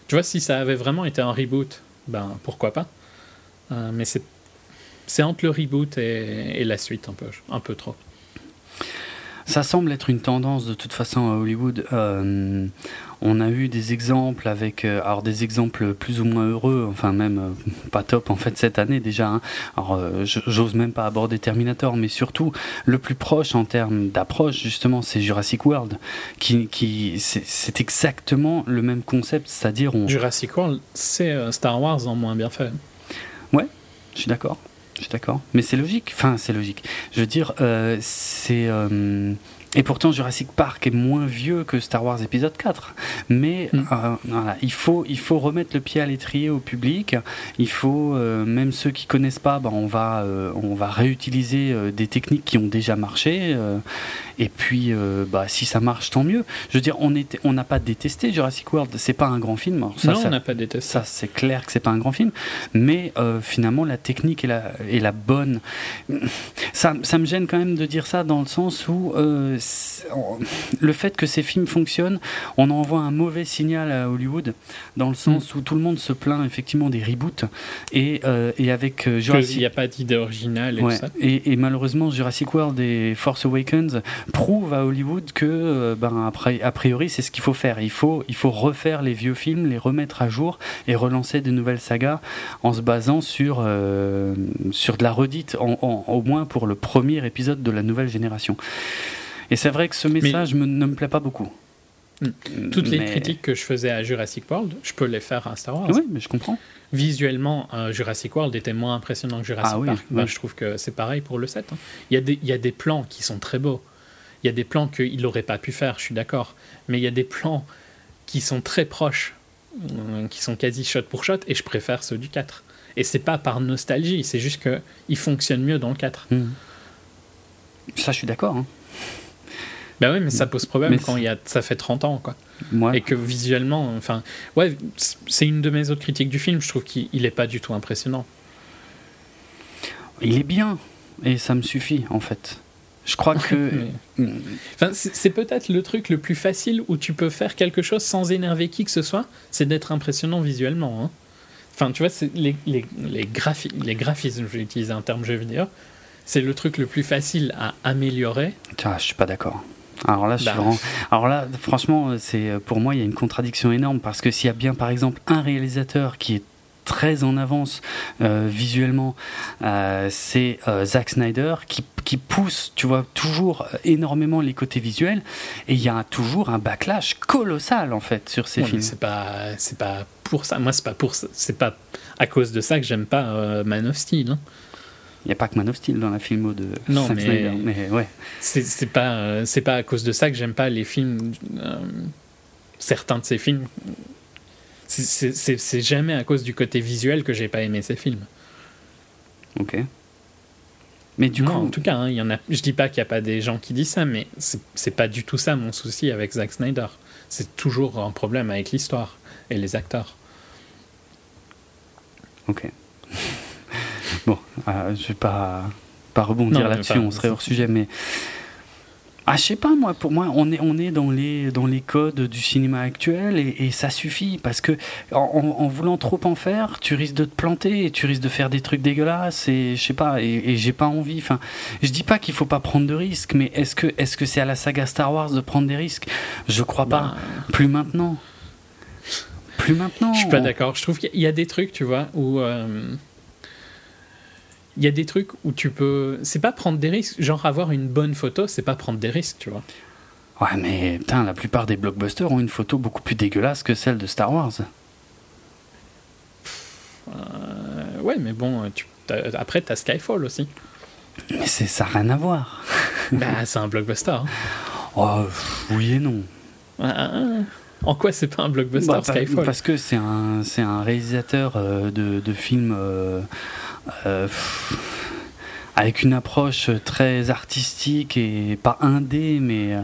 Tu vois, si ça avait vraiment été un reboot, ben pourquoi pas. Euh, mais c'est c'est entre le reboot et, la suite un peu, un peu trop. Ça semble être une tendance de toute façon à Hollywood. Euh, on a eu des exemples avec, euh, alors des exemples plus ou moins heureux, enfin même euh, pas top en fait cette année déjà. Hein. Alors j'ose même pas aborder Terminator, mais surtout le plus proche en termes d'approche justement, c'est Jurassic World, qui, qui c'est exactement le même concept, c'est-à-dire on. Jurassic World, c'est Star Wars en moins bien fait. Ouais, je suis d'accord. Je suis d'accord. Mais c'est logique. Enfin, c'est logique. Je veux dire, euh, c'est. Euh, et pourtant, Jurassic Park est moins vieux que Star Wars épisode 4. Mais mm. euh, voilà, il, faut, il faut remettre le pied à l'étrier au public. Il faut, même ceux qui connaissent pas, bah, on, va, on va réutiliser des techniques qui ont déjà marché. Et puis, euh, bah, si ça marche, tant mieux. Je veux dire, on n'a on pas détesté Jurassic World. C'est pas un grand film. ça, non, on n'a pas détesté. Ça, c'est clair que c'est pas un grand film. Mais euh, finalement, la technique est la, est la bonne. Ça, ça, me gêne quand même de dire ça dans le sens où euh, le fait que ces films fonctionnent, on envoie un mauvais signal à Hollywood, dans le sens mm. où tout le monde se plaint effectivement des reboots. Et, et avec Jurassic. Il n'y a pas d'idée originale et ça. Et, et malheureusement, Jurassic World et Force Awakens prouve à Hollywood que, euh, ben, après, a priori, c'est ce qu'il faut faire. Il faut, il faut refaire les vieux films, les remettre à jour et relancer de nouvelles sagas en se basant sur, euh, sur de la redite, au moins pour le premier épisode de la nouvelle génération. Et c'est vrai que ce message ne me plaît pas beaucoup. Hmm. Toutes les critiques que je faisais à Jurassic World, je peux les faire à Star Wars. Oui, mais je comprends. Visuellement, euh, Jurassic World était moins impressionnant que Jurassic ah Park. je trouve que c'est pareil pour le 7. Hein. Il, y a des, il y a des plans qui sont très beaux. Il y a des plans qu'il n'aurait pas pu faire, je suis d'accord. Mais il y a des plans qui sont très proches, euh, qui sont quasi shot pour shot, et je préfère ceux du 4. Et c'est pas par nostalgie, c'est juste qu'il fonctionne mieux dans le 4. Hmm. Ça, je suis d'accord. Hein. Ben oui, mais ça pose problème quand il y a, ça fait 30 ans, quoi. Et que visuellement, enfin, ouais, c'est une de mes autres critiques du film. Je trouve qu'il n'est pas du tout impressionnant. Il est bien, et ça me suffit, en fait. Je crois que. enfin, c'est peut-être le truc le plus facile où tu peux faire quelque chose sans énerver qui que ce soit, c'est d'être impressionnant visuellement. Hein. Enfin, tu vois, les, les, les, les graphismes, je vais utiliser un terme jeu vidéo, c'est le truc le plus facile à améliorer. Ah, je suis pas d'accord. Alors là, je suis bah. Alors là, franchement, c'est pour moi, il y a une contradiction énorme parce que s'il y a bien, par exemple, un réalisateur qui est très en avance euh, visuellement, euh, c'est euh, Zack Snyder qui, qui, pousse, tu vois, toujours énormément les côtés visuels et il y a toujours un backlash colossal en fait sur ces films. C'est pas, c'est pas pour ça. Moi, c'est pas pour, c'est pas à cause de ça que j'aime pas Man of Steel. Hein. Il n'y a pas que Man of Steel dans la filmo de non, Zack Snyder, mais ouais. C'est pas, c'est pas à cause de ça que j'aime pas les films. certains de ces films c'est jamais à cause du côté visuel que j'ai pas aimé ces films. Ok. Mais du coup. En tout cas, hein, y en a, je dis pas qu'il n'y a pas des gens qui disent ça, mais c'est pas du tout ça mon souci avec Zack Snyder. C'est toujours un problème avec l'histoire et les acteurs. Ok. bon, euh, je vais pas, pas rebondir là-dessus, on serait hors sujet, mais ah, je sais pas, moi, pour moi, on est, on est dans, les, dans les codes du cinéma actuel et, ça suffit parce que en, voulant trop en faire, tu risques de te planter et tu risques de faire des trucs dégueulasses et je sais pas, et, j'ai pas envie. Enfin, je dis pas qu'il faut pas prendre de risques, mais est-ce que est-ce que c'est à la saga Star Wars de prendre des risques? Je crois pas. Bah. Plus maintenant. Plus maintenant. Je suis pas d'accord. Je trouve qu'il y a des trucs, tu vois, où. Euh, il y a des trucs où tu peux. C'est pas prendre des risques. Genre avoir une bonne photo, c'est pas prendre des risques, tu vois. Ouais, mais putain, la plupart des blockbusters ont une photo beaucoup plus dégueulasse que celle de Star Wars. Euh, ouais, mais bon, tu, après, t'as Skyfall aussi. Mais ça n'a rien à voir. bah, c'est un blockbuster. Hein. Oh, oui et non. En quoi c'est pas un blockbuster bah, Skyfall? Parce que c'est un, un réalisateur euh, de, de films. Euh, avec une approche très artistique et pas indé, mais euh,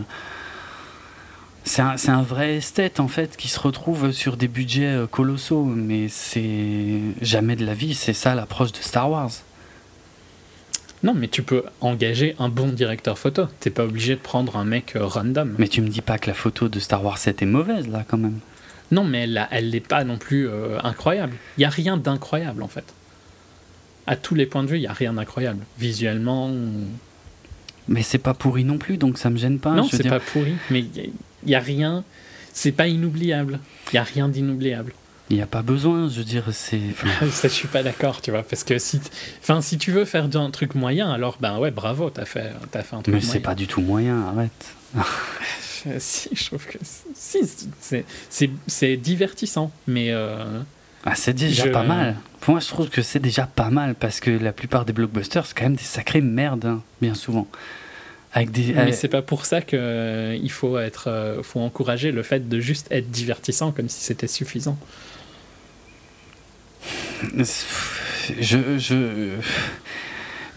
c'est un, un, vrai esthète en fait qui se retrouve sur des budgets euh, colossaux, mais c'est jamais de la vie, c'est ça l'approche de Star Wars. Non, mais tu peux engager un bon directeur photo. T'es pas obligé de prendre un mec random. Mais tu me dis pas que la photo de Star Wars 7 est mauvaise là quand même. Non, mais elle n'est pas non plus incroyable. Il y a rien d'incroyable en fait à tous les points de vue, il n'y a rien d'incroyable. Visuellement. Mais c'est pas pourri non plus, donc ça me gêne pas. Non, c'est pas pourri, mais il n'y a, rien. C'est pas inoubliable. Il n'y a rien d'inoubliable. Il n'y a pas besoin, je veux dire, c'est. ça, je suis pas d'accord, tu vois, parce que si, enfin, si tu veux faire un truc moyen, alors ben ouais, bravo, t'as fait, as fait un truc Mais c'est pas du tout moyen, arrête. si, je trouve que si, c'est divertissant, mais. Euh, ah, c'est déjà pas mal. Pour moi, je trouve que c'est déjà pas mal parce que la plupart des blockbusters, c'est quand même des sacrées merdes, hein, bien souvent. Avec des, Mais c'est pas pour ça qu'il euh, faut être, euh, faut encourager le fait de juste être divertissant comme si c'était suffisant. Je, je,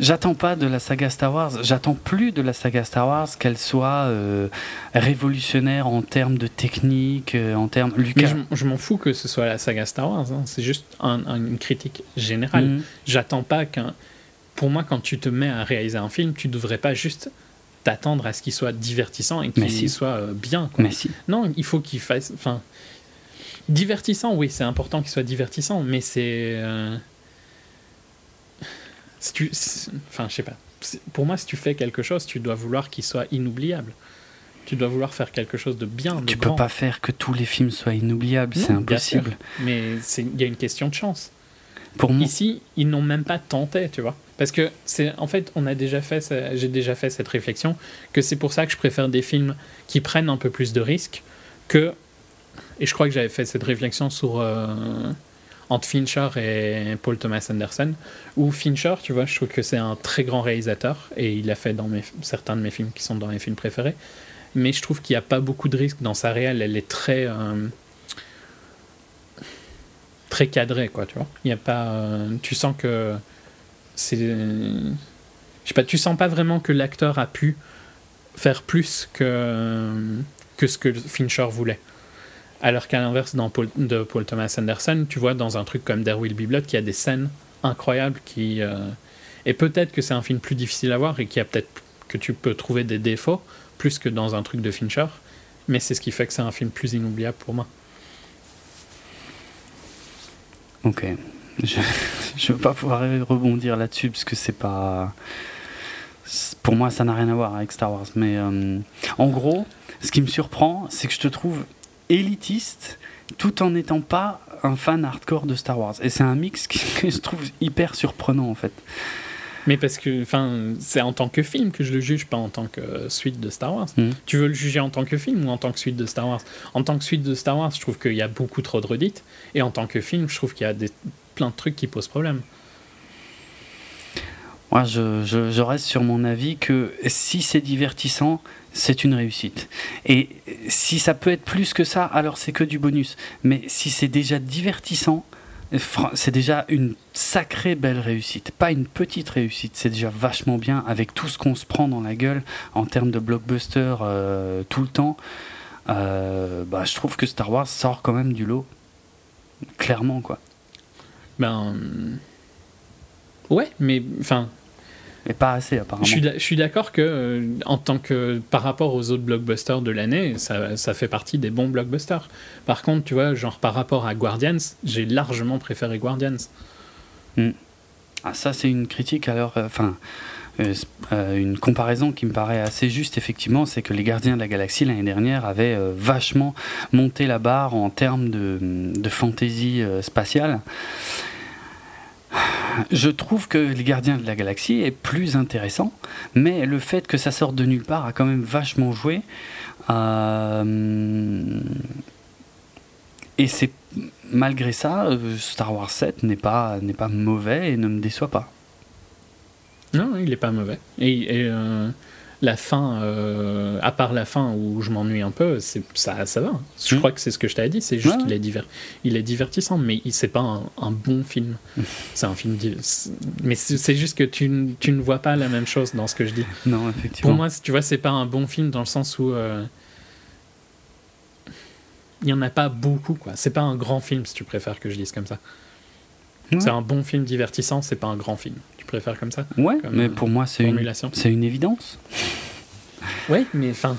J'attends pas de la saga Star Wars, j'attends plus de la saga Star Wars qu'elle soit euh, révolutionnaire en termes de technique, euh, en termes. Lucas. je, m'en fous que ce soit la saga Star Wars, hein. c'est juste une critique générale. Mhm. J'attends pas qu'un. Pour moi, quand tu te mets à réaliser un film, tu devrais pas juste t'attendre à ce qu'il soit divertissant et qu'il soit euh, bien. Mais si. Non, il faut qu'il fasse. Enfin, divertissant, oui, c'est important qu'il soit divertissant, mais c'est si tu, enfin, je sais pas. Pour moi, si tu fais quelque chose, tu dois vouloir qu'il soit inoubliable. Tu dois vouloir faire quelque chose de bien. De tu peux pas faire que tous les films soient inoubliables, c'est impossible. Mais il y a une question de chance. Pour moi... Ici, ils n'ont même pas tenté, tu vois. Parce que c'est en fait, on a déjà fait, j'ai déjà fait cette réflexion que c'est pour ça que je préfère des films qui prennent un peu plus de risques que. Et je crois que j'avais fait cette réflexion sur. Euh, entre Fincher et Paul Thomas Anderson. Ou Fincher, tu vois, je trouve que c'est un très grand réalisateur et il a fait dans certains de mes films qui sont dans mes films préférés. Mais je trouve qu'il n'y a pas beaucoup de risques dans sa réelle. Elle est très. Euh, très cadrée, quoi, tu vois. Il y a pas. Euh, tu sens que. C'est. Je sais pas, tu sens pas vraiment que l'acteur a pu faire plus que, que ce que Fincher voulait. Alors qu'à l'inverse, dans Paul, de Paul Thomas Anderson, tu vois, dans un truc comme There Will Be Blood, qui a des scènes incroyables qui. Euh, et peut-être que c'est un film plus difficile à voir et qui a peut-être que tu peux trouver des défauts plus que dans un truc de Fincher, mais c'est ce qui fait que c'est un film plus inoubliable pour moi. Ok. Je ne veux pas pouvoir rebondir là-dessus parce que c'est pas. Pour moi, ça n'a rien à voir avec Star Wars. Mais euh, en gros, ce qui me surprend, c'est que je te trouve élitiste tout en n'étant pas un fan hardcore de Star Wars. Et c'est un mix qui, que je trouve hyper surprenant en fait. Mais parce que c'est en tant que film que je le juge, pas en tant que suite de Star Wars. Hmm. Tu veux le juger en tant que film ou en tant que suite de Star Wars? En tant que suite de Star Wars, je trouve qu'il y a beaucoup trop de redites. Et en tant que film, je trouve qu'il y a des, plein de trucs qui posent problème. Moi, je, je, reste sur mon avis que si c'est divertissant, c'est une réussite. Et si ça peut être plus que ça, alors c'est que du bonus. Mais si c'est déjà divertissant, c'est déjà une sacrée belle réussite. Pas une petite réussite, c'est déjà vachement bien avec tout ce qu'on se prend dans la gueule en termes de blockbuster euh, tout le temps. Euh, bah, je trouve que Star Wars sort quand même du lot. Clairement, quoi. Ben. Ouais, mais enfin, Et pas assez, apparemment. Je suis d'accord que, euh, en tant que. par rapport aux autres blockbusters de l'année, ça, ça, fait partie des bons blockbusters. Par contre, tu vois, genre par rapport à Guardians, j'ai largement préféré Guardians. Hmm. Ah, ça, c'est une critique, alors. Euh, enfin. Euh, une comparaison qui me paraît assez juste, effectivement, c'est que les Gardiens de la Galaxie l'année dernière avaient vachement monté la barre en termes de, de fantaisie spatiale. Je trouve que Les Gardiens de la Galaxie est plus intéressant, mais le fait que ça sorte de nulle part a quand même vachement joué. Euh, et c'est malgré ça, euh, Star Wars 7 n'est pas, n'est pas mauvais et ne me déçoit pas. Non, il n'est pas mauvais. Et, euh, la fin, euh, à part la fin où je m'ennuie un peu, c'est ça, ça va. Je hmm. crois que c'est ce que je t'avais dit. C'est juste qu'il est, il est divertissant, mais c'est pas un, bon film. c'est un film, mais c'est juste que tu, tu, ne vois pas la même chose dans ce que je dis. Non, effectivement. Pour moi, tu vois, c'est pas un bon film dans le sens où euh, il y en a pas beaucoup, quoi. C'est pas un grand film, si tu préfères que je dise comme ça. C'est un bon film divertissant, c'est pas un grand film. Préfères comme ça Ouais, mais pour moi, c'est une, une évidence. Oui, mais enfin,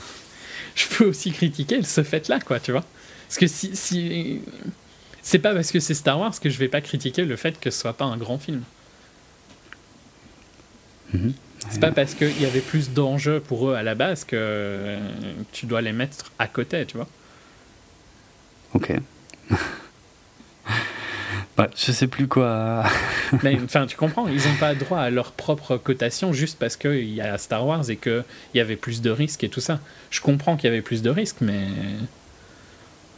je peux aussi critiquer ce fait-là, quoi, tu vois. Parce que si. si c'est pas parce que c'est Star Wars que je vais pas critiquer le fait que ce soit pas un grand film. Mhm. C'est pas parce qu'il y avait plus d'enjeux pour eux à la base que tu dois les mettre à côté, tu vois. Ok. Ouais, je sais plus quoi. Mais enfin, tu comprends, ils n'ont pas droit à leur propre cotation juste parce qu'il y a Star Wars et qu'il y avait plus de risques et tout ça. Je comprends qu'il y avait plus de risques, mais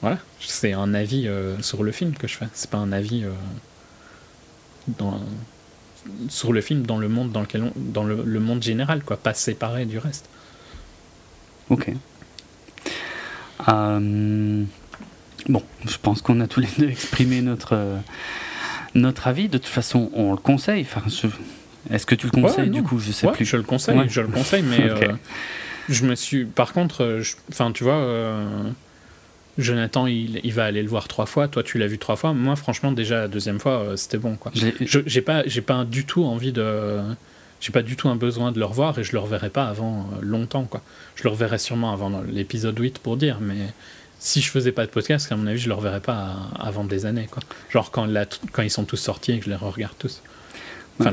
voilà, c'est un avis euh, sur le film que je fais. C'est pas un avis euh, dans... sur le film dans le monde dans lequel dans le, le, monde général, quoi, pas séparé du reste. Ok. Euh... Bon, je pense qu'on a tous les deux exprimé notre, euh, notre avis. De toute façon, on le conseille. Enfin, Est-ce que tu le conseilles du coup? Je sais plus. Je le conseille, je le conseille, mais euh, je me suis. Par contre, euh, enfin, tu vois, Jonathan, il, il, va aller le voir trois fois. Toi, tu l'as vu trois fois. Moi, franchement, déjà la deuxième fois, c'était bon. Quoi. J'ai pas, j'ai pas du tout envie de. J'ai pas du tout un besoin de le revoir et je le reverrai pas avant longtemps. Quoi. Je le reverrai sûrement avant l'épisode 8 pour dire, mais si je faisais pas de podcast, à mon avis, je le reverrais pas avant des années. Quoi. Genre quand, quand ils sont tous sortis et que je les regarde tous. Enfin,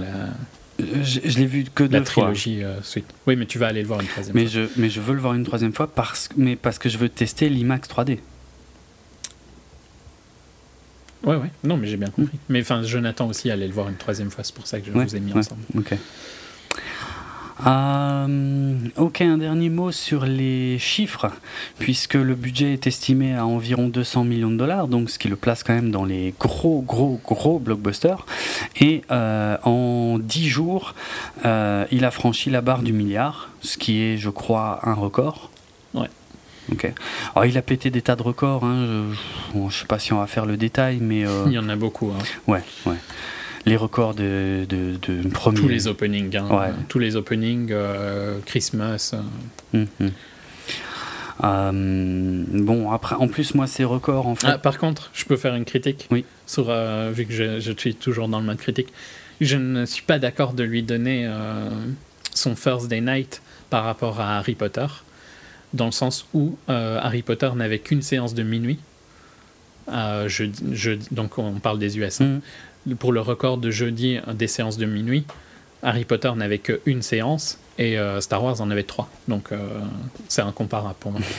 je, l'ai vu que deux la trilogie euh, suite. Oui, mais tu vas aller le voir une troisième mais fois. Je, mais je veux le voir une troisième fois parce, mais parce que je veux tester l'IMAX 3D. Ouais, ouais. Non, mais j'ai bien compris. Mm. Mais enfin, Jonathan aussi allait le voir une troisième fois. C'est pour ça que je vous ai mis ensemble. Ok. Euh, ok, un dernier mot sur les chiffres, puisque le budget est estimé à environ 200 millions de dollars, donc ce qui le place quand même dans les gros, gros, gros blockbusters. Et euh, en 10 jours, euh, il a franchi la barre du milliard, ce qui est, je crois, un record. Ouais. Ok. Alors, il a pété des tas de records. Hein, je, ne sais pas si on va faire le détail, mais. Il y en a beaucoup. Hein. Ouais, ouais les records de, de, de premier. Tous les openings, hein. tous les openings, euh, Christmas. Hum, hum. Euh, bon, après, en plus, moi, ces records, en fait. Ah, par contre, je peux faire une critique. Oui. Sur, euh, vu que je, je, suis toujours dans le mode critique, je ne suis pas d'accord de lui donner son Thursday Night par rapport à Harry Potter, dans le sens où Harry Potter n'avait qu'une séance de minuit. Je, je, donc, on parle des US. Hein. Hum pour le record de jeudi des séances de minuit, Harry Potter n'avait qu'une séance et euh, Star Wars en avait trois. Donc euh, c'est incomparable pour moi.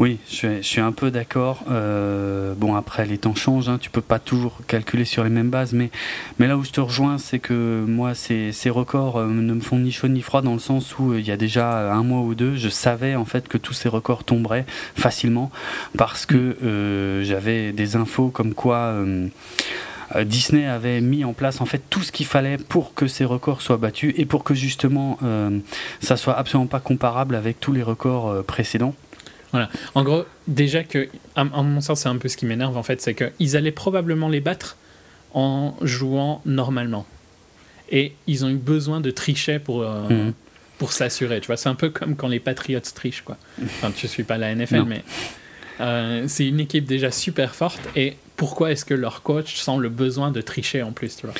Oui, je suis, un peu d'accord. Euh, bon, après, les temps changent, hein, tu peux pas toujours calculer sur les mêmes bases, mais, là où je te rejoins, c'est que moi, ces, records ne me font ni chaud ni froid dans le sens où il y a déjà un mois ou deux, je savais en fait que tous ces records tomberaient facilement parce que j'avais des infos comme quoi. Disney avait mis en place en fait tout ce qu'il fallait pour que ces records soient battus et pour que justement ça soit absolument pas comparable avec tous les records précédents. Voilà. En gros, déjà que, à, mon sens, c'est un peu ce qui m'énerve en fait, c'est qu'ils allaient probablement les battre en jouant normalement. Et ils ont eu besoin de tricher pour, euh, mhm. pour s'assurer. Tu vois, c'est un peu comme quand les Patriots trichent, quoi. Enfin, je suis pas la NFL, mais euh, c'est une équipe déjà super forte. Et pourquoi est-ce que leur coach sent le besoin de tricher en plus, tu vois?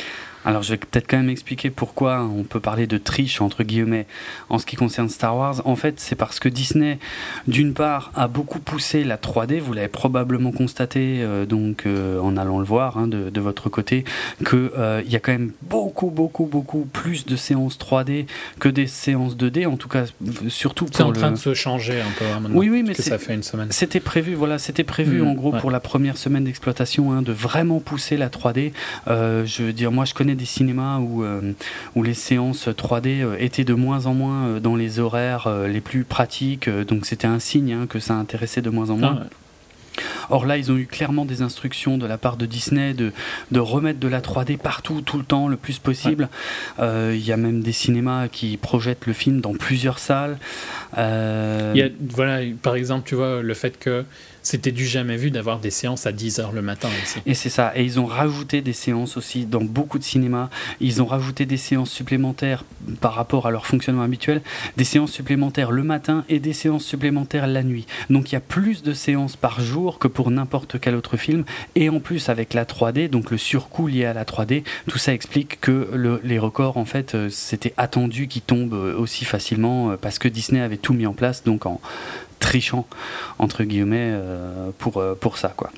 Alors je vais peut-être quand même expliquer pourquoi on peut parler de triche entre guillemets en ce qui concerne Star Wars. En fait, c'est parce que Disney, d'une part, a beaucoup poussé la 3D. Vous l'avez probablement constaté euh, donc euh, en allant le voir hein, de, de, votre côté que euh, y a quand même beaucoup beaucoup beaucoup plus de séances 3D que des séances 2D. En tout cas, surtout pour C'est en train de se changer un peu. Hein, maintenant, oui oui, mais ça fait une semaine. C'était prévu voilà, c'était prévu Mmh, en gros ouais. pour la première semaine d'exploitation hein, de vraiment pousser la 3D. Euh, je veux dire, moi je connais des cinémas où, euh, où les séances 3D euh, étaient de moins en moins euh, dans les horaires les plus pratiques, donc c'était un signe hein, que ça intéressait de moins en moins. Ah, ouais. Or là, ils ont eu clairement des instructions de la part de Disney de, de remettre de la 3D partout, tout le temps, le plus possible. Euh, Il y a même des cinémas qui projettent le film dans plusieurs salles. Euh, Il y a, voilà, par exemple, tu vois, le fait que c'était du jamais vu d'avoir des séances à 10h le matin. Et c'est ça. Et ils ont rajouté des séances aussi dans beaucoup de cinémas. Ils ont rajouté des séances supplémentaires par rapport à leur fonctionnement habituel, des séances supplémentaires le matin et des séances supplémentaires la nuit. Donc il y a plus de séances par jour que pour n'importe quel autre film. Et en plus avec la 3D, donc le surcoût lié à la 3D, tout ça explique que le- les records, en fait, euh, c'était attendu qu'ils tombent euh, aussi facilement euh, parce que Disney avait tout mis en place, donc en trichant entre guillemets euh, pour, euh, pour ça quoi.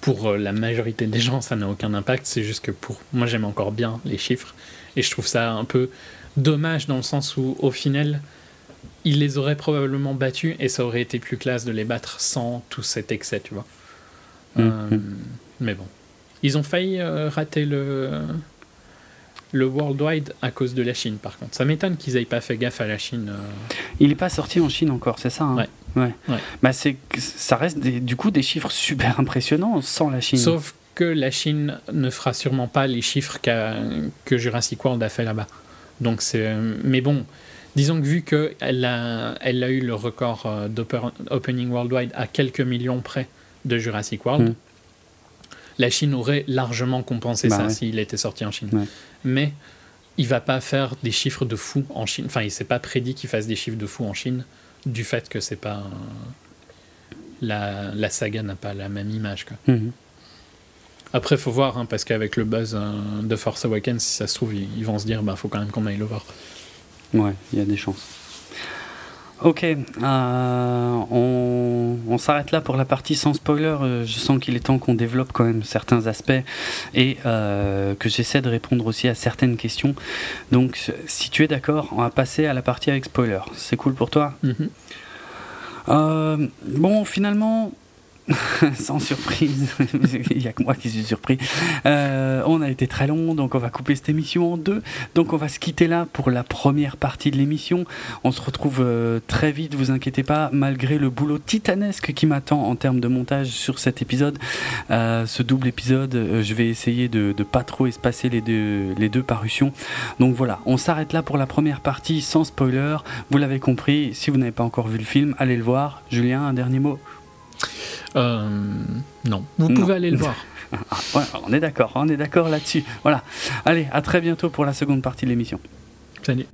Pour euh, la majorité des gens, ça n'a aucun impact. C'est juste que pour moi, j'aime encore bien les chiffres. Et je trouve ça un peu dommage dans le sens où, au final, ils les auraient probablement battus et ça aurait été plus classe de les battre sans tout cet excès, tu vois. Mm, Euh, mm. Mais bon. Ils ont failli rater le, le Worldwide à cause de la Chine, par contre. Ça m'étonne qu'ils aient pas fait gaffe à la Chine. euh. Il n'est pas sorti en Chine encore, c'est ça hein? Ouais. Ouais. Ouais. Bah c'est, ça reste des- du coup des chiffres super impressionnants sans la Chine. Sauf que la Chine ne fera sûrement pas les chiffres que Jurassic World a fait là-bas. Donc c'est, mais bon, disons que vu qu'elle a, elle a eu le record euh, d'opening worldwide à quelques millions près de Jurassic World, Mm. La Chine aurait largement compensé Bah ça ouais. s'il était sorti en Chine. Ouais. Mais il va pas faire des chiffres de fou en Chine. Enfin, il s'est pas prédit qu'il fasse des chiffres de fou en Chine du fait que c'est pas la, la saga n'a pas la même image. Quoi. Mhm. Après, faut voir, hein, parce qu'avec le buzz euh, de Force Awakens, si ça se trouve, ils, ils vont se dire, bah, faut quand même qu'on aille le voir. Ouais, il y a des chances. Ok, euh, on, on s'arrête là pour la partie sans spoiler. Euh, Je sens qu'il est temps qu'on développe quand même certains aspects et euh, que j'essaie de répondre aussi à certaines questions. Donc, si tu es d'accord, on va passer à la partie avec spoiler. C'est cool pour toi? Mhm. Euh, bon, finalement, sans surprise, il n'y a que moi qui suis surpris. Euh, on a été très long, donc on va couper cette émission en deux. Donc on va se quitter là pour la première partie de l'émission. On se retrouve euh, très vite, vous inquiétez pas, malgré le boulot titanesque qui m'attend en termes de montage sur cet épisode. Euh, ce double épisode, je vais essayer de, de pas trop espacer les deux, les deux parutions. Donc voilà, on s'arrête là pour la première partie sans spoiler. Vous l'avez compris, si vous n'avez pas encore vu le film, allez le voir. Julien, un dernier mot non, vous Non. pouvez aller le voir. Ah, ouais, on est d'accord, on est d'accord là-dessus. Voilà. Allez, à très bientôt pour la seconde partie de l'émission. Salut.